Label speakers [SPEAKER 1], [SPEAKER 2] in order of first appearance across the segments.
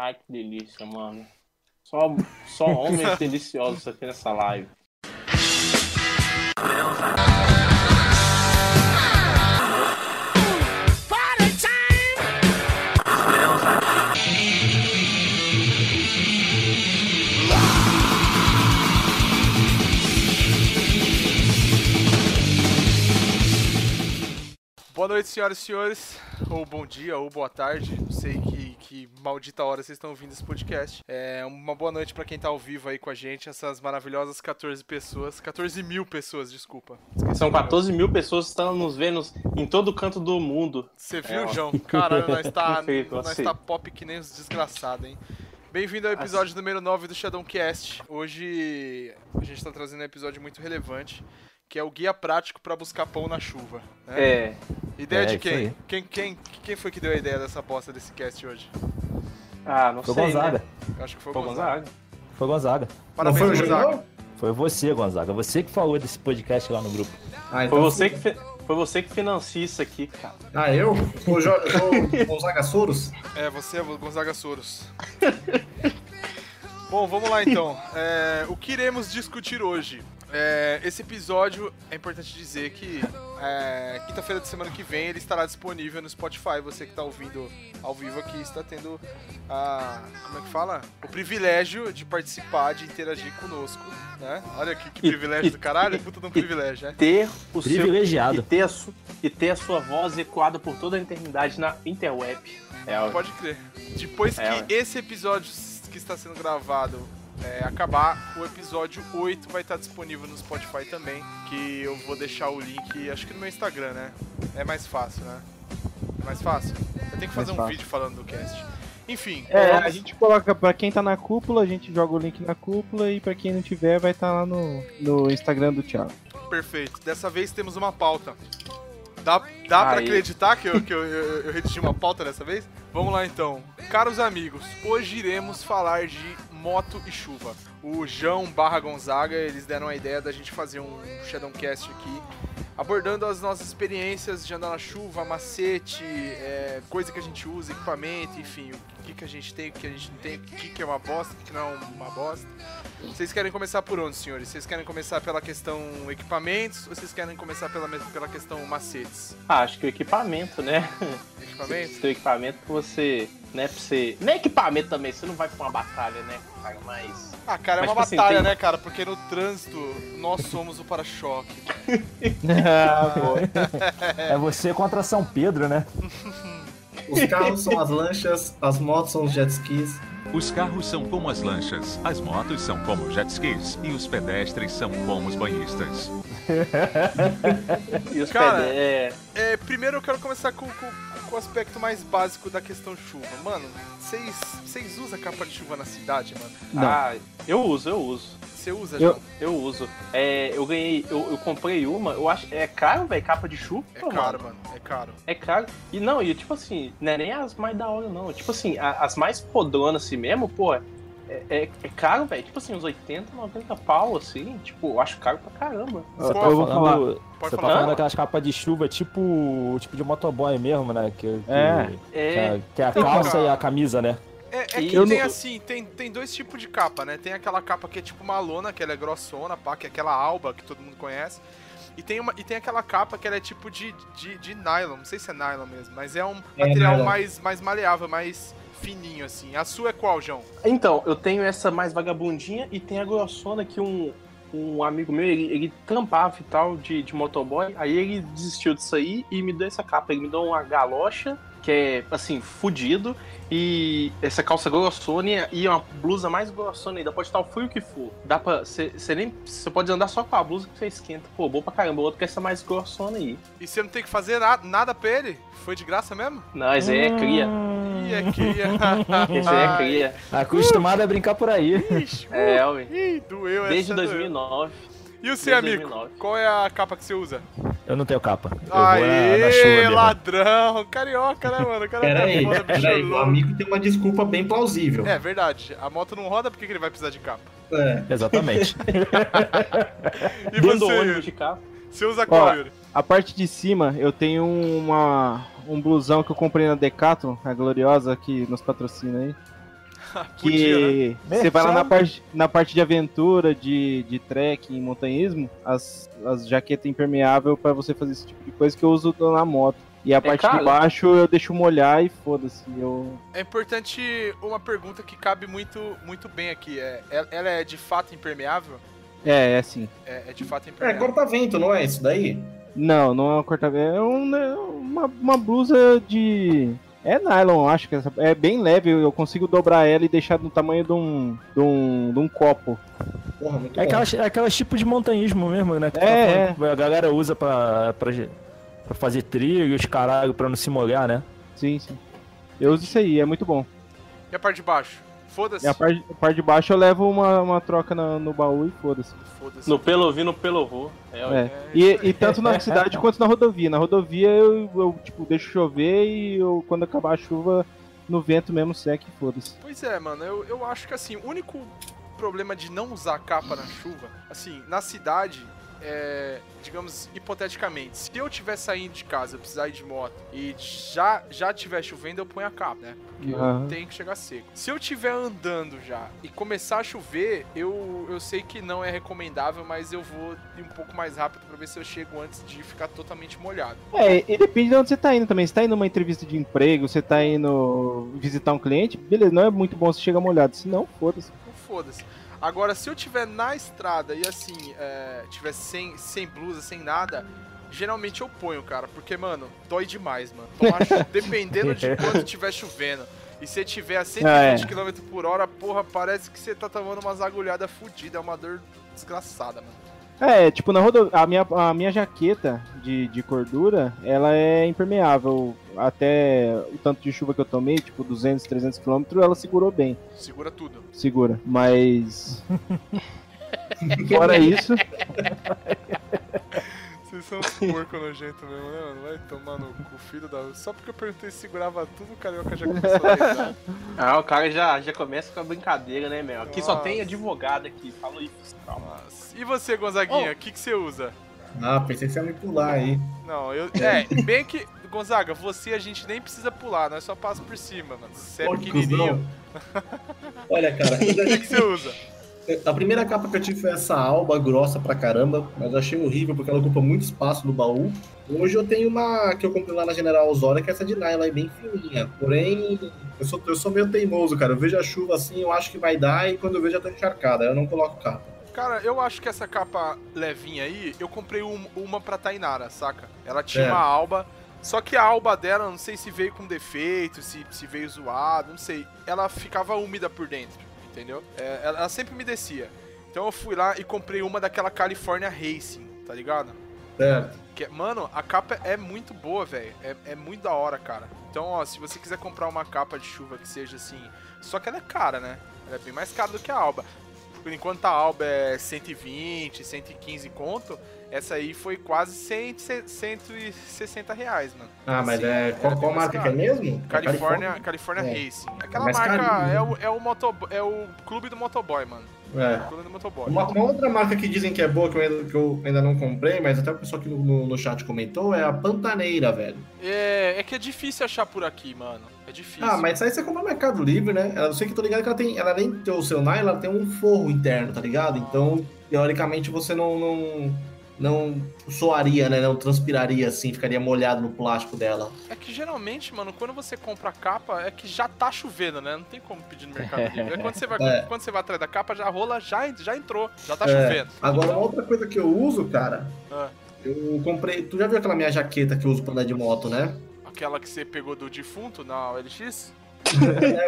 [SPEAKER 1] Ai, que delícia, mano. Só, só homens deliciosos aqui nessa live.
[SPEAKER 2] Boa noite, senhoras e senhores, ou bom dia, ou boa tarde, não sei que, que maldita hora vocês estão ouvindo esse podcast. É uma boa noite pra quem tá ao vivo aí com a gente, essas maravilhosas 14 pessoas, 14 mil pessoas, desculpa. Esqueci
[SPEAKER 1] São
[SPEAKER 2] o número.
[SPEAKER 1] 14 mil pessoas que estão nos vendo em todo canto do mundo.
[SPEAKER 2] Você viu,
[SPEAKER 1] É.
[SPEAKER 2] João? Caralho, nós tá,
[SPEAKER 1] Perfeito,
[SPEAKER 2] nós
[SPEAKER 1] assim.
[SPEAKER 2] tá pop que nem os desgraçados, hein? Bem-vindo ao episódio número 9 do Shadowcast. Hoje a gente tá trazendo um episódio muito relevante, que é o guia prático pra buscar pão na chuva. né?
[SPEAKER 1] É,
[SPEAKER 2] Ideia
[SPEAKER 3] É,
[SPEAKER 2] de quem? quem? Quem quem foi que deu a ideia dessa bosta desse cast hoje?
[SPEAKER 1] ah, não
[SPEAKER 3] Foi
[SPEAKER 1] sei,
[SPEAKER 3] Gonzaga.
[SPEAKER 1] né?
[SPEAKER 2] Eu acho que foi o
[SPEAKER 1] Foi
[SPEAKER 2] Gonzaga.
[SPEAKER 1] Gonzaga.
[SPEAKER 3] Foi Gonzaga.
[SPEAKER 2] Parabéns,
[SPEAKER 4] Não foi o
[SPEAKER 2] Gonzaga.
[SPEAKER 3] Foi você, Gonzaga. Você que falou desse podcast lá no grupo.
[SPEAKER 4] Ah,
[SPEAKER 1] Foi
[SPEAKER 4] então
[SPEAKER 1] você, que fi- foi você que financia isso aqui, cara.
[SPEAKER 4] Ah, eu? O Jo- eu sou o Gonzaga Soros?
[SPEAKER 2] É, você é o Gonzaga Soros. Bom, vamos lá então. É, o que iremos discutir hoje? É, esse episódio é importante dizer que é, quinta-feira de semana que vem ele estará disponível no Spotify. Você que está ouvindo ao vivo aqui está tendo a. Como é que fala? O privilégio de participar, de interagir conosco. Né? Olha aqui que
[SPEAKER 1] E-
[SPEAKER 2] privilégio
[SPEAKER 1] e-
[SPEAKER 2] do caralho, puta de um privilégio, né?
[SPEAKER 1] Ter o seu,
[SPEAKER 3] Privilegiado.
[SPEAKER 1] e ter, a e ter a sua voz ecoada por toda a eternidade na interweb. É.
[SPEAKER 2] Pode crer. Depois
[SPEAKER 1] É,
[SPEAKER 2] que esse episódio que está sendo gravado é, acabar, o episódio 8 vai estar disponível no Spotify também. Que eu vou deixar o link, acho que no meu Instagram, né? É mais fácil, né? É mais fácil? Eu tenho que fazer
[SPEAKER 5] Mais
[SPEAKER 2] um
[SPEAKER 5] fácil.
[SPEAKER 2] vídeo falando do cast. Enfim,
[SPEAKER 5] É,
[SPEAKER 2] vamos-
[SPEAKER 5] a gente coloca pra quem tá na cúpula, a gente joga o link na cúpula e pra quem não tiver vai estar lá no, no Instagram do Thiago.
[SPEAKER 2] perfeito. Dessa vez temos uma pauta. Dá, dá pra
[SPEAKER 1] Aí.
[SPEAKER 2] acreditar que, eu, que eu, eu, eu redigi uma pauta dessa vez? Vamos lá então. Caros amigos, hoje iremos falar de moto e chuva. O João barra Gonzaga, eles deram a ideia da gente fazer um Shadowcast aqui, abordando as nossas experiências de andar na chuva, macete, é, coisa que a gente usa, equipamento, enfim, o que, que a gente tem, o que a gente não tem, o que, que é uma bosta, o que não é uma bosta. Vocês querem começar por onde, senhores? Vocês querem começar pela questão equipamentos ou vocês querem começar pela, pela questão macetes?
[SPEAKER 1] Ah, acho que o equipamento, né?
[SPEAKER 2] Equipamentos?
[SPEAKER 1] Seu equipamento pra você. Né, pra você. É equipamento também, você não vai pra uma batalha, né, cara? Mas.
[SPEAKER 2] Ah, cara, é
[SPEAKER 1] Mas,
[SPEAKER 2] uma
[SPEAKER 1] tipo assim,
[SPEAKER 2] batalha,
[SPEAKER 1] tem-
[SPEAKER 2] né, cara? Porque no trânsito nós somos o para-choque.
[SPEAKER 5] Ah, boa.
[SPEAKER 3] É você contra São Pedro, né?
[SPEAKER 4] Os carros são as lanchas, as motos são os jet skis.
[SPEAKER 6] Os carros são como as lanchas, as motos são como jet skis e os pedestres são como os banhistas.
[SPEAKER 1] E os
[SPEAKER 2] Cara,
[SPEAKER 1] é,
[SPEAKER 2] É, primeiro eu quero começar com, com- com o aspecto mais básico da questão chuva. Mano, vocês vocês usam capa de chuva na cidade, mano?
[SPEAKER 5] Não.
[SPEAKER 1] Ah, eu uso, eu uso.
[SPEAKER 2] Você usa,
[SPEAKER 5] Eu-
[SPEAKER 2] João?
[SPEAKER 1] Eu uso. É, eu ganhei, eu, eu comprei uma, eu acho. É caro, velho, capa de chuva.
[SPEAKER 2] É
[SPEAKER 1] mano.
[SPEAKER 2] caro, mano. É caro.
[SPEAKER 1] É caro. E não, e tipo assim, não é nem as mais da hora, não. Tipo assim, a- as mais podronas assim mesmo, pô, é, é, é caro, velho. Tipo assim, uns 80, 90 pau, assim. Tipo, eu acho caro pra caramba.
[SPEAKER 3] Você tá
[SPEAKER 5] falar.
[SPEAKER 3] falando.
[SPEAKER 2] Pode
[SPEAKER 3] Você tá
[SPEAKER 2] falar.
[SPEAKER 3] falando daquelas capas de chuva tipo. tipo de motoboy mesmo, né? Que, que,
[SPEAKER 5] É.
[SPEAKER 3] que
[SPEAKER 1] É.
[SPEAKER 3] que é a
[SPEAKER 2] Então,
[SPEAKER 3] calça
[SPEAKER 2] cara.
[SPEAKER 3] e a camisa, né?
[SPEAKER 2] É, é
[SPEAKER 1] E
[SPEAKER 2] que
[SPEAKER 5] eu
[SPEAKER 2] tem
[SPEAKER 5] não-
[SPEAKER 2] assim, tem, tem dois tipos de capa, né? Tem aquela capa que é tipo uma lona, que ela é grossona, pá, que é aquela alba que todo mundo conhece. E tem, uma, e tem aquela capa que ela é tipo de, de, de nylon, não sei se é nylon mesmo, mas é um
[SPEAKER 4] É
[SPEAKER 2] material
[SPEAKER 4] nylon.
[SPEAKER 2] mais, mais maleável, mais fininho, assim. A sua é qual, João?
[SPEAKER 1] Então, eu tenho essa mais vagabundinha e tem a grossona que um, um amigo meu, ele, ele trampava e tal de, de motoboy. Aí ele desistiu disso aí e me deu essa capa. Ele me deu uma galocha, que é, assim, fudido. E essa calça grossona e uma blusa mais grossona ainda. Pode estar o frio que for. Dá pra. Você nem. Você pode andar só com a blusa que você esquenta. Pô, boa pra caramba. O outro que é essa mais grossona aí.
[SPEAKER 2] E você não tem que fazer na- nada pra ele? Foi de graça mesmo?
[SPEAKER 1] Mas é cria.
[SPEAKER 2] Ih, é cria.
[SPEAKER 1] Esse aí é cria.
[SPEAKER 3] Acostumado a brincar por aí.
[SPEAKER 2] Ixi,
[SPEAKER 1] É, ué.
[SPEAKER 2] Ih, doeu
[SPEAKER 1] Desde
[SPEAKER 2] essa doeu.
[SPEAKER 1] 2009.
[SPEAKER 2] E o seu amigo?
[SPEAKER 1] 2009.
[SPEAKER 2] Qual é a capa que você usa?
[SPEAKER 3] Eu não tenho capa. Eu vou na, na
[SPEAKER 2] Aê,
[SPEAKER 3] chuva mesmo.
[SPEAKER 2] ladrão! Carioca, né, mano? O cara
[SPEAKER 4] Pera
[SPEAKER 2] tá
[SPEAKER 4] aí,
[SPEAKER 2] foda, bicho
[SPEAKER 4] pera aí. O amigo tem uma desculpa bem plausível.
[SPEAKER 2] É verdade. A moto não roda, por que ele vai precisar de capa?
[SPEAKER 4] É.
[SPEAKER 3] Exatamente.
[SPEAKER 2] E
[SPEAKER 1] Dentro do
[SPEAKER 2] você,
[SPEAKER 1] ônibus
[SPEAKER 2] Yuri?
[SPEAKER 1] de carro.
[SPEAKER 2] Você usa qual,
[SPEAKER 5] Ó,
[SPEAKER 2] Yuri?
[SPEAKER 5] A parte de cima, eu tenho uma, um blusão que eu comprei na Decathlon, a gloriosa que nos patrocina aí.
[SPEAKER 2] Né?
[SPEAKER 5] Que você vai lá na
[SPEAKER 3] Merchan.
[SPEAKER 5] parte, na parte de aventura, de, de trekking, montanhismo, as, as jaquetas impermeável pra você fazer esse tipo de coisa que eu uso na moto. E a parte
[SPEAKER 1] caro?
[SPEAKER 5] de baixo eu deixo molhar e foda-se. Eu...
[SPEAKER 2] É importante uma pergunta que cabe muito, muito bem aqui. É, ela- é de fato impermeável?
[SPEAKER 5] É, é assim.
[SPEAKER 2] É, é de fato
[SPEAKER 4] É,
[SPEAKER 2] impermeável.
[SPEAKER 4] corta-vento, não é isso daí?
[SPEAKER 5] Não, não é uma corta é um, né, uma, uma blusa de. É nylon, eu acho que essa, é bem leve, eu consigo dobrar ela e deixar no tamanho de um, de um, de um copo.
[SPEAKER 4] Porra, muito
[SPEAKER 3] É
[SPEAKER 4] bom.
[SPEAKER 3] aquelas, é aquelas tipo de montanhismo mesmo, né? Que tu tá
[SPEAKER 5] É,
[SPEAKER 3] falando que A galera usa pra, pra, pra fazer trilho, os caralho, pra não se molhar, né?
[SPEAKER 5] Sim, sim. Eu uso isso aí, é muito bom.
[SPEAKER 2] E a parte de baixo? Foda-se.
[SPEAKER 5] E a parte, a parte de baixo eu levo uma, uma troca na- no baú e foda-se.
[SPEAKER 2] Foda-se.
[SPEAKER 1] No pelo vi, no pelo vou. É.
[SPEAKER 5] É.
[SPEAKER 2] É,
[SPEAKER 5] E, e tanto na cidade quanto na rodovia. Na rodovia eu, eu, tipo, deixo chover e eu, quando acabar a chuva, no vento mesmo seca e foda-se.
[SPEAKER 2] Pois é, mano, eu, eu acho que assim, o único problema de não usar capa na chuva, assim, na cidade, é, digamos, hipoteticamente, se eu tiver saindo de casa, eu precisar ir de moto e já já tiver chovendo, eu ponho a capa, né? Porque
[SPEAKER 5] Aham.
[SPEAKER 2] eu tenho que chegar seco. Se eu tiver andando já e começar a chover, eu, eu sei que não é recomendável, mas eu vou ir um pouco mais rápido pra ver se eu chego antes de ficar totalmente molhado.
[SPEAKER 5] É, e depende de onde você tá indo também. Se tá indo numa entrevista de emprego, você tá indo visitar um cliente, beleza, não é muito bom se chegar molhado. Se não, foda-se.
[SPEAKER 2] Foda-se. Agora, se eu tiver na estrada e assim, é, tiver sem, sem blusa, sem nada, geralmente eu ponho, cara, porque, mano, dói demais, mano. Tomar dependendo de quando tiver chovendo. E se tiver a 120
[SPEAKER 5] Ah, é.
[SPEAKER 2] km por hora, porra, parece que você tá tomando umas agulhadas fodidas. É uma dor desgraçada, mano.
[SPEAKER 5] É, tipo, na rodovia, a minha, a minha jaqueta de, de cordura, ela é impermeável. Até o tanto de chuva que eu tomei, tipo 200, 300 km, ela segurou bem.
[SPEAKER 2] Segura tudo.
[SPEAKER 5] Segura. Mas. Fora isso,
[SPEAKER 2] Vocês são uns porco nojento mesmo, né, mano? Vai tomar no cu, filho da. Só porque eu perguntei se segurava tudo, o carioca já começou a rezar.
[SPEAKER 1] Ah, o cara já, já começa com a brincadeira, né, meu? Aqui só
[SPEAKER 2] Nossa.
[SPEAKER 1] tem advogado aqui, fala isso. Calma.
[SPEAKER 2] Nossa. E você, Gonzaguinha, o que, que você usa?
[SPEAKER 4] Ah, pensei que você ia me pular aí.
[SPEAKER 2] Não, eu. É, bem que. Gonzaga, você a gente nem precisa pular, nós só passa por cima, mano. Você é pequenininho.
[SPEAKER 4] Olha, cara,
[SPEAKER 2] O que, que você usa?
[SPEAKER 4] a primeira capa que eu tive foi essa alba grossa pra caramba, mas eu achei horrível porque ela ocupa muito espaço no baú. Hoje eu tenho uma que eu comprei lá na General Osório, que é essa de nylon aí, bem fininha. Porém, eu sou, eu sou meio teimoso, cara. Eu vejo a chuva assim, eu acho que vai dar, e quando eu vejo já tô encharcada. aí Eu não coloco capa.
[SPEAKER 2] Cara, eu acho que essa capa levinha aí, eu comprei um- uma pra Tainara, saca? Ela tinha
[SPEAKER 4] É.
[SPEAKER 2] uma alba. Só que a alba dela, não sei se veio com defeito, se, se veio zoado, não sei. Ela ficava úmida por dentro, entendeu? É, ela, ela sempre me descia. Então eu fui lá e comprei uma daquela California Racing, tá ligado?
[SPEAKER 4] Certo.
[SPEAKER 2] Que, mano, a capa é muito boa, velho. É, é muito da hora, cara. Então, ó, se você quiser comprar uma capa de chuva que seja assim. Só que ela é cara, né? Ela é bem mais cara do que a Alba. Enquanto a Alba é 120, 115 conto. Essa aí foi quase 100, 160 reais, mano.
[SPEAKER 4] Ah, mas
[SPEAKER 2] Assim,
[SPEAKER 4] é.
[SPEAKER 2] ela
[SPEAKER 4] Qual, qual marca que é mesmo? É
[SPEAKER 2] California, California
[SPEAKER 4] É.
[SPEAKER 2] Racing. Aquela
[SPEAKER 4] mais
[SPEAKER 2] marca
[SPEAKER 4] carinho,
[SPEAKER 2] é o, é, o moto, é o clube do motoboy, mano.
[SPEAKER 4] É. Uma, uma outra marca que dizem que é boa, que eu, ainda, que eu ainda não comprei, mas até o pessoal aqui no, no, no chat comentou, é a Pantaneira, velho.
[SPEAKER 2] É, é que é difícil achar por aqui, mano. É difícil.
[SPEAKER 4] Ah, mas aí você compra no Mercado Livre, né? Eu sei que tô ligado que ela tem. Ela de ter o seu nylon, ela tem um forro interno, tá ligado? Então, teoricamente, você não. não não soaria, né? Não transpiraria assim, ficaria molhado no plástico dela.
[SPEAKER 2] É que geralmente, mano, quando você compra a capa, é que já tá chovendo, né? Não tem como pedir no Mercado Livre. É quando você vai,
[SPEAKER 4] É.
[SPEAKER 2] quando você vai atrás da capa, já rola já, já entrou, já tá
[SPEAKER 4] É,
[SPEAKER 2] chovendo.
[SPEAKER 4] Agora, uma outra coisa que eu uso, cara,
[SPEAKER 2] Ah.
[SPEAKER 4] eu comprei. Tu já viu aquela minha jaqueta que eu uso pra andar de moto, né?
[SPEAKER 2] aquela que você pegou do defunto na OLX?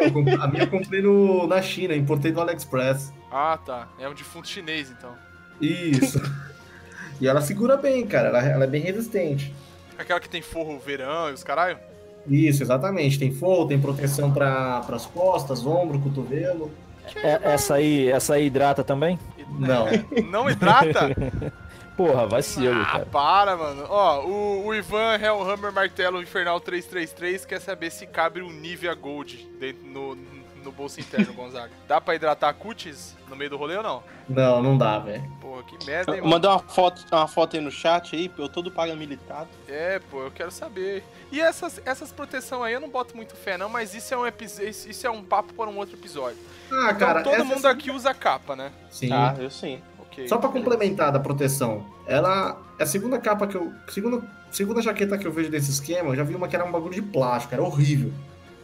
[SPEAKER 4] É, comprei- a minha eu comprei no, na China, importei do AliExpress.
[SPEAKER 2] Ah, tá. É um defunto chinês, então.
[SPEAKER 4] Isso. e ela segura bem, cara. Ela, ela é bem resistente.
[SPEAKER 2] Aquela que tem forro verão e os caralho?
[SPEAKER 4] Isso, exatamente. Tem forro, tem proteção para as costas, ombro, cotovelo.
[SPEAKER 3] É- essa aí, essa aí hidrata também?
[SPEAKER 4] Não.
[SPEAKER 2] Não hidrata?
[SPEAKER 3] Porra, vacilo,
[SPEAKER 2] ah,
[SPEAKER 3] cara.
[SPEAKER 2] para, mano. Ó, o, o Ivan Hellhammer Martelo Infernal 333 quer saber se cabe um Nivea Gold dentro no, no bolso interno, Gonzaga. Dá pra hidratar cutis no meio do rolê ou não?
[SPEAKER 4] Não, não dá, velho.
[SPEAKER 2] Porra, que merda, hein, mano?
[SPEAKER 1] Manda uma foto, uma foto aí no chat aí, eu todo paramilitado.
[SPEAKER 2] É, pô, eu quero saber. E essas, essas proteção aí eu não boto muito fé, não, mas isso é um. Isso é um papo para um outro episódio.
[SPEAKER 4] Ah, cara,
[SPEAKER 2] então, todo
[SPEAKER 4] essa
[SPEAKER 2] mundo aqui usa capa, né?
[SPEAKER 4] Sim.
[SPEAKER 1] Ah, eu sim.
[SPEAKER 2] Ok.
[SPEAKER 4] Só pra complementar da proteção, ela é a segunda capa que eu. Segunda, segunda jaqueta que eu vejo desse esquema, eu já vi uma que era um bagulho de plástico, era horrível.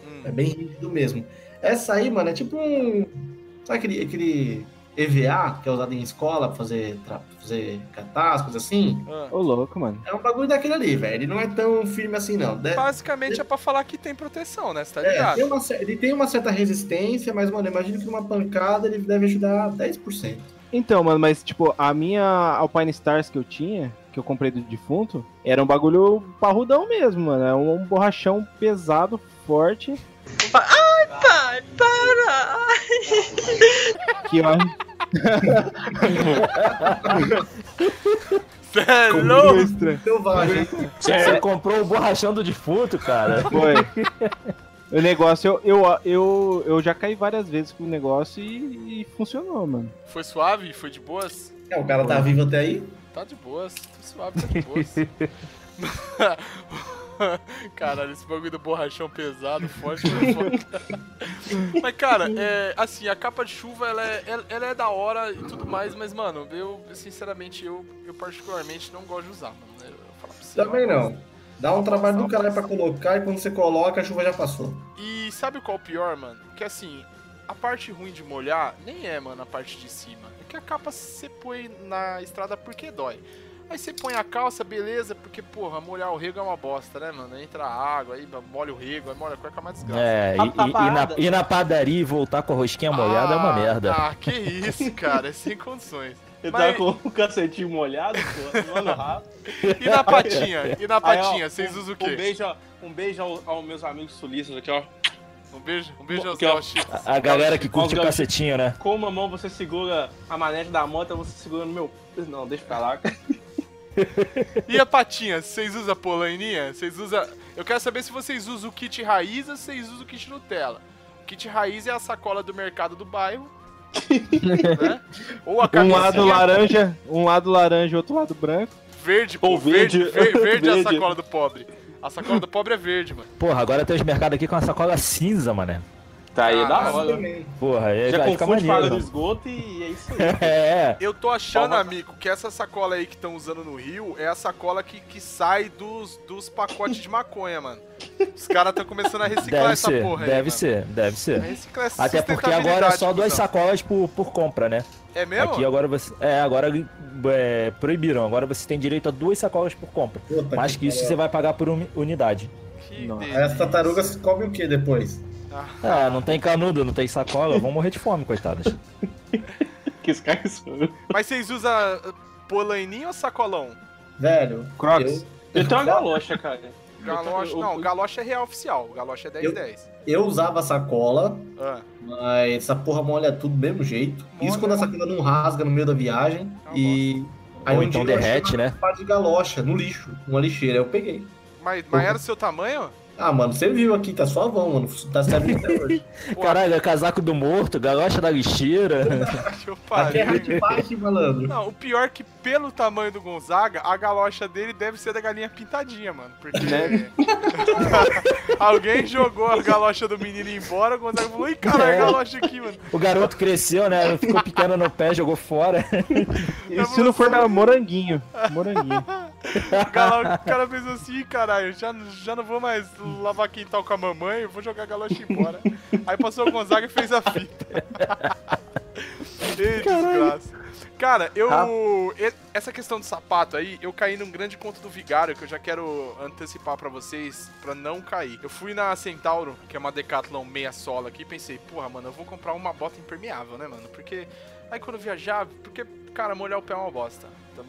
[SPEAKER 2] Hum.
[SPEAKER 4] É bem rígido mesmo. Essa aí, mano, é tipo um. Sabe aquele, aquele EVA que é usado em escola pra fazer, tra- fazer coisa assim?
[SPEAKER 2] Ah.
[SPEAKER 5] Ô, louco, mano.
[SPEAKER 4] É um bagulho daquele ali, velho. Ele não é tão firme assim, não. De-
[SPEAKER 2] Basicamente é pra falar que tem proteção, né? Você tá
[SPEAKER 4] é,
[SPEAKER 2] ligado?
[SPEAKER 4] tem uma ele tem uma certa resistência, mas, mano, imagino que numa pancada ele deve ajudar 10%.
[SPEAKER 5] Então, mano, mas tipo, a minha Alpine Stars que eu tinha, que eu comprei do defunto, era um bagulho parrudão mesmo, mano. É um borrachão pesado, forte.
[SPEAKER 7] Pai, para!
[SPEAKER 5] Que ó,
[SPEAKER 2] Cê é louco?
[SPEAKER 3] Você comprou o borrachão do defunto, cara.
[SPEAKER 5] Foi. O negócio, eu, eu, eu, eu já caí várias vezes com o negócio e, e funcionou, mano.
[SPEAKER 2] Foi suave? Foi de boas?
[SPEAKER 4] É, o cara tá vivo até aí.
[SPEAKER 2] Tá de boas, tá suave, tá de boas. Caralho, esse bagulho do borrachão pesado, forte. Mas, cara, é, assim, a capa de chuva, ela é, ela- é da hora e tudo mais, mas, mano, eu, sinceramente, eu, eu particularmente não gosto de usar, mano. Pra você,
[SPEAKER 4] Também
[SPEAKER 2] gosto.
[SPEAKER 4] não. Dá um trabalho do caralho pra colocar e quando você coloca, a chuva já passou.
[SPEAKER 2] E sabe qual é o pior, mano? Que assim, a parte ruim de molhar nem é, mano, a parte de cima. É que a capa você põe na estrada porque dói. Aí você põe a calça, beleza, porque, porra, molhar o rego é uma bosta, né, mano? Entra água, aí molha o rego, aí molha a cueca, é uma desgraça.
[SPEAKER 3] É, e,
[SPEAKER 1] A- a
[SPEAKER 3] e- e na, e na padaria e voltar com a rosquinha molhada é uma
[SPEAKER 2] Ah,
[SPEAKER 3] merda.
[SPEAKER 2] Ah, que isso, cara, é sem condições.
[SPEAKER 1] Eu
[SPEAKER 2] Mas-
[SPEAKER 1] tava com o cacetinho molhado, pô, mano, rápido.
[SPEAKER 2] E na patinha? E na
[SPEAKER 1] Aí, ó,
[SPEAKER 2] patinha, vocês
[SPEAKER 1] um-
[SPEAKER 2] usam o
[SPEAKER 1] Um
[SPEAKER 2] quê?
[SPEAKER 1] beijo, ó, um beijo ao- aos meus amigos sulistas aqui, ó.
[SPEAKER 2] Um beijo, um beijo aos gauchos.
[SPEAKER 3] A galera que curte o cacetinho, né?
[SPEAKER 1] Com uma mão você segura a manete da moto, você segura no meu. Não, deixa pra lá.
[SPEAKER 2] E a patinha, vocês usam polaininha? Vocês usam. Eu quero saber se vocês usam o kit raiz ou se vocês usam o kit Nutella. O kit raiz é a sacola do mercado do bairro. né? Ou a
[SPEAKER 5] Um lado laranja, um lado laranja, outro lado branco.
[SPEAKER 2] verde, pô,
[SPEAKER 1] Ou
[SPEAKER 2] verde,
[SPEAKER 1] verde.
[SPEAKER 2] verde, verde é a sacola do pobre. A sacola do pobre é verde, mano.
[SPEAKER 3] Porra, agora tem os mercados aqui com a sacola cinza, mané.
[SPEAKER 1] Tá aí,
[SPEAKER 2] Ah,
[SPEAKER 1] da hora.
[SPEAKER 4] Também.
[SPEAKER 3] Porra, aí
[SPEAKER 1] Já confunde para do esgoto e é isso aí.
[SPEAKER 3] É,
[SPEAKER 2] Eu tô achando,
[SPEAKER 1] Toma.
[SPEAKER 2] amigo, que essa sacola aí que estão usando no Rio é a sacola que, que sai dos, dos pacotes de maconha, mano. Os caras estão começando a reciclar
[SPEAKER 3] deve
[SPEAKER 2] essa
[SPEAKER 3] ser,
[SPEAKER 2] porra aí.
[SPEAKER 3] deve
[SPEAKER 2] mano.
[SPEAKER 3] ser, deve ser.
[SPEAKER 2] Reciclar
[SPEAKER 3] Até porque agora é só duas
[SPEAKER 2] cuzão.
[SPEAKER 3] sacolas por, por compra, né?
[SPEAKER 2] É mesmo?
[SPEAKER 3] Aqui agora você. É, agora é, proibiram. Agora você tem direito a duas sacolas por compra.
[SPEAKER 4] Puta
[SPEAKER 3] Mais que isso,
[SPEAKER 4] pariu.
[SPEAKER 3] você vai pagar por uni- unidade.
[SPEAKER 2] Que.
[SPEAKER 4] Aí as tartarugas comem o que depois?
[SPEAKER 3] É, não tem canudo, não tem sacola, vão morrer de fome, coitadas.
[SPEAKER 1] Que isso.
[SPEAKER 2] Mas vocês usam uh, polaininho ou sacolão?
[SPEAKER 4] Velho,
[SPEAKER 5] Crocs.
[SPEAKER 4] eu,
[SPEAKER 1] Eu tenho uma galocha, cara.
[SPEAKER 2] Galocha, não, galocha é real oficial. Galocha é
[SPEAKER 4] Eu-
[SPEAKER 2] 10-10.
[SPEAKER 4] eu usava sacola,
[SPEAKER 2] Ah,
[SPEAKER 4] mas essa porra molha tudo do mesmo jeito.
[SPEAKER 2] Molha,
[SPEAKER 4] Isso quando a sacola não rasga no meio da viagem.
[SPEAKER 2] É uma
[SPEAKER 4] e aí
[SPEAKER 3] Ou
[SPEAKER 4] um
[SPEAKER 3] então
[SPEAKER 4] dia eu achei
[SPEAKER 3] derrete, né?
[SPEAKER 4] parte de galocha no lixo, uma lixeira. Eu peguei.
[SPEAKER 2] mas, mas era o seu tamanho?
[SPEAKER 4] Ah, mano, você viu aqui, tá suavão, mano. Tá servindo até hoje.
[SPEAKER 3] Caralho, é casaco do morto, galocha da lixeira.
[SPEAKER 2] que eu
[SPEAKER 4] Aqui é
[SPEAKER 2] parei.
[SPEAKER 4] hard pack, malandro.
[SPEAKER 2] Não, o pior é que pelo tamanho do Gonzaga, a galocha dele deve ser da galinha pintadinha, mano. Porque
[SPEAKER 5] Né?
[SPEAKER 2] alguém jogou a galocha do menino embora, o Gonzaga falou, ih, caralho,
[SPEAKER 3] É.
[SPEAKER 2] a galocha aqui, mano.
[SPEAKER 3] O garoto cresceu, né? Ficou pequeno no pé, jogou fora.
[SPEAKER 5] E se não for na moranguinho. Moranguinho.
[SPEAKER 2] O, galo- o cara pensou assim, "Ih, caralho, já, já não vou mais lavar quintal com a mamãe, eu vou jogar a galocha embora. Aí passou o Gonzaga e fez a fita. Ei, desgraça. Cara, eu. e- Essa questão do sapato aí, eu caí num grande conto do Vigário que eu já quero antecipar pra vocês pra não cair. Eu fui na Centauro, que é uma Decathlon meia sola aqui, e pensei, porra, mano, eu vou comprar uma bota impermeável, né, mano? Porque aí quando viajar, porque, cara, molhar o pé é uma bosta. Então,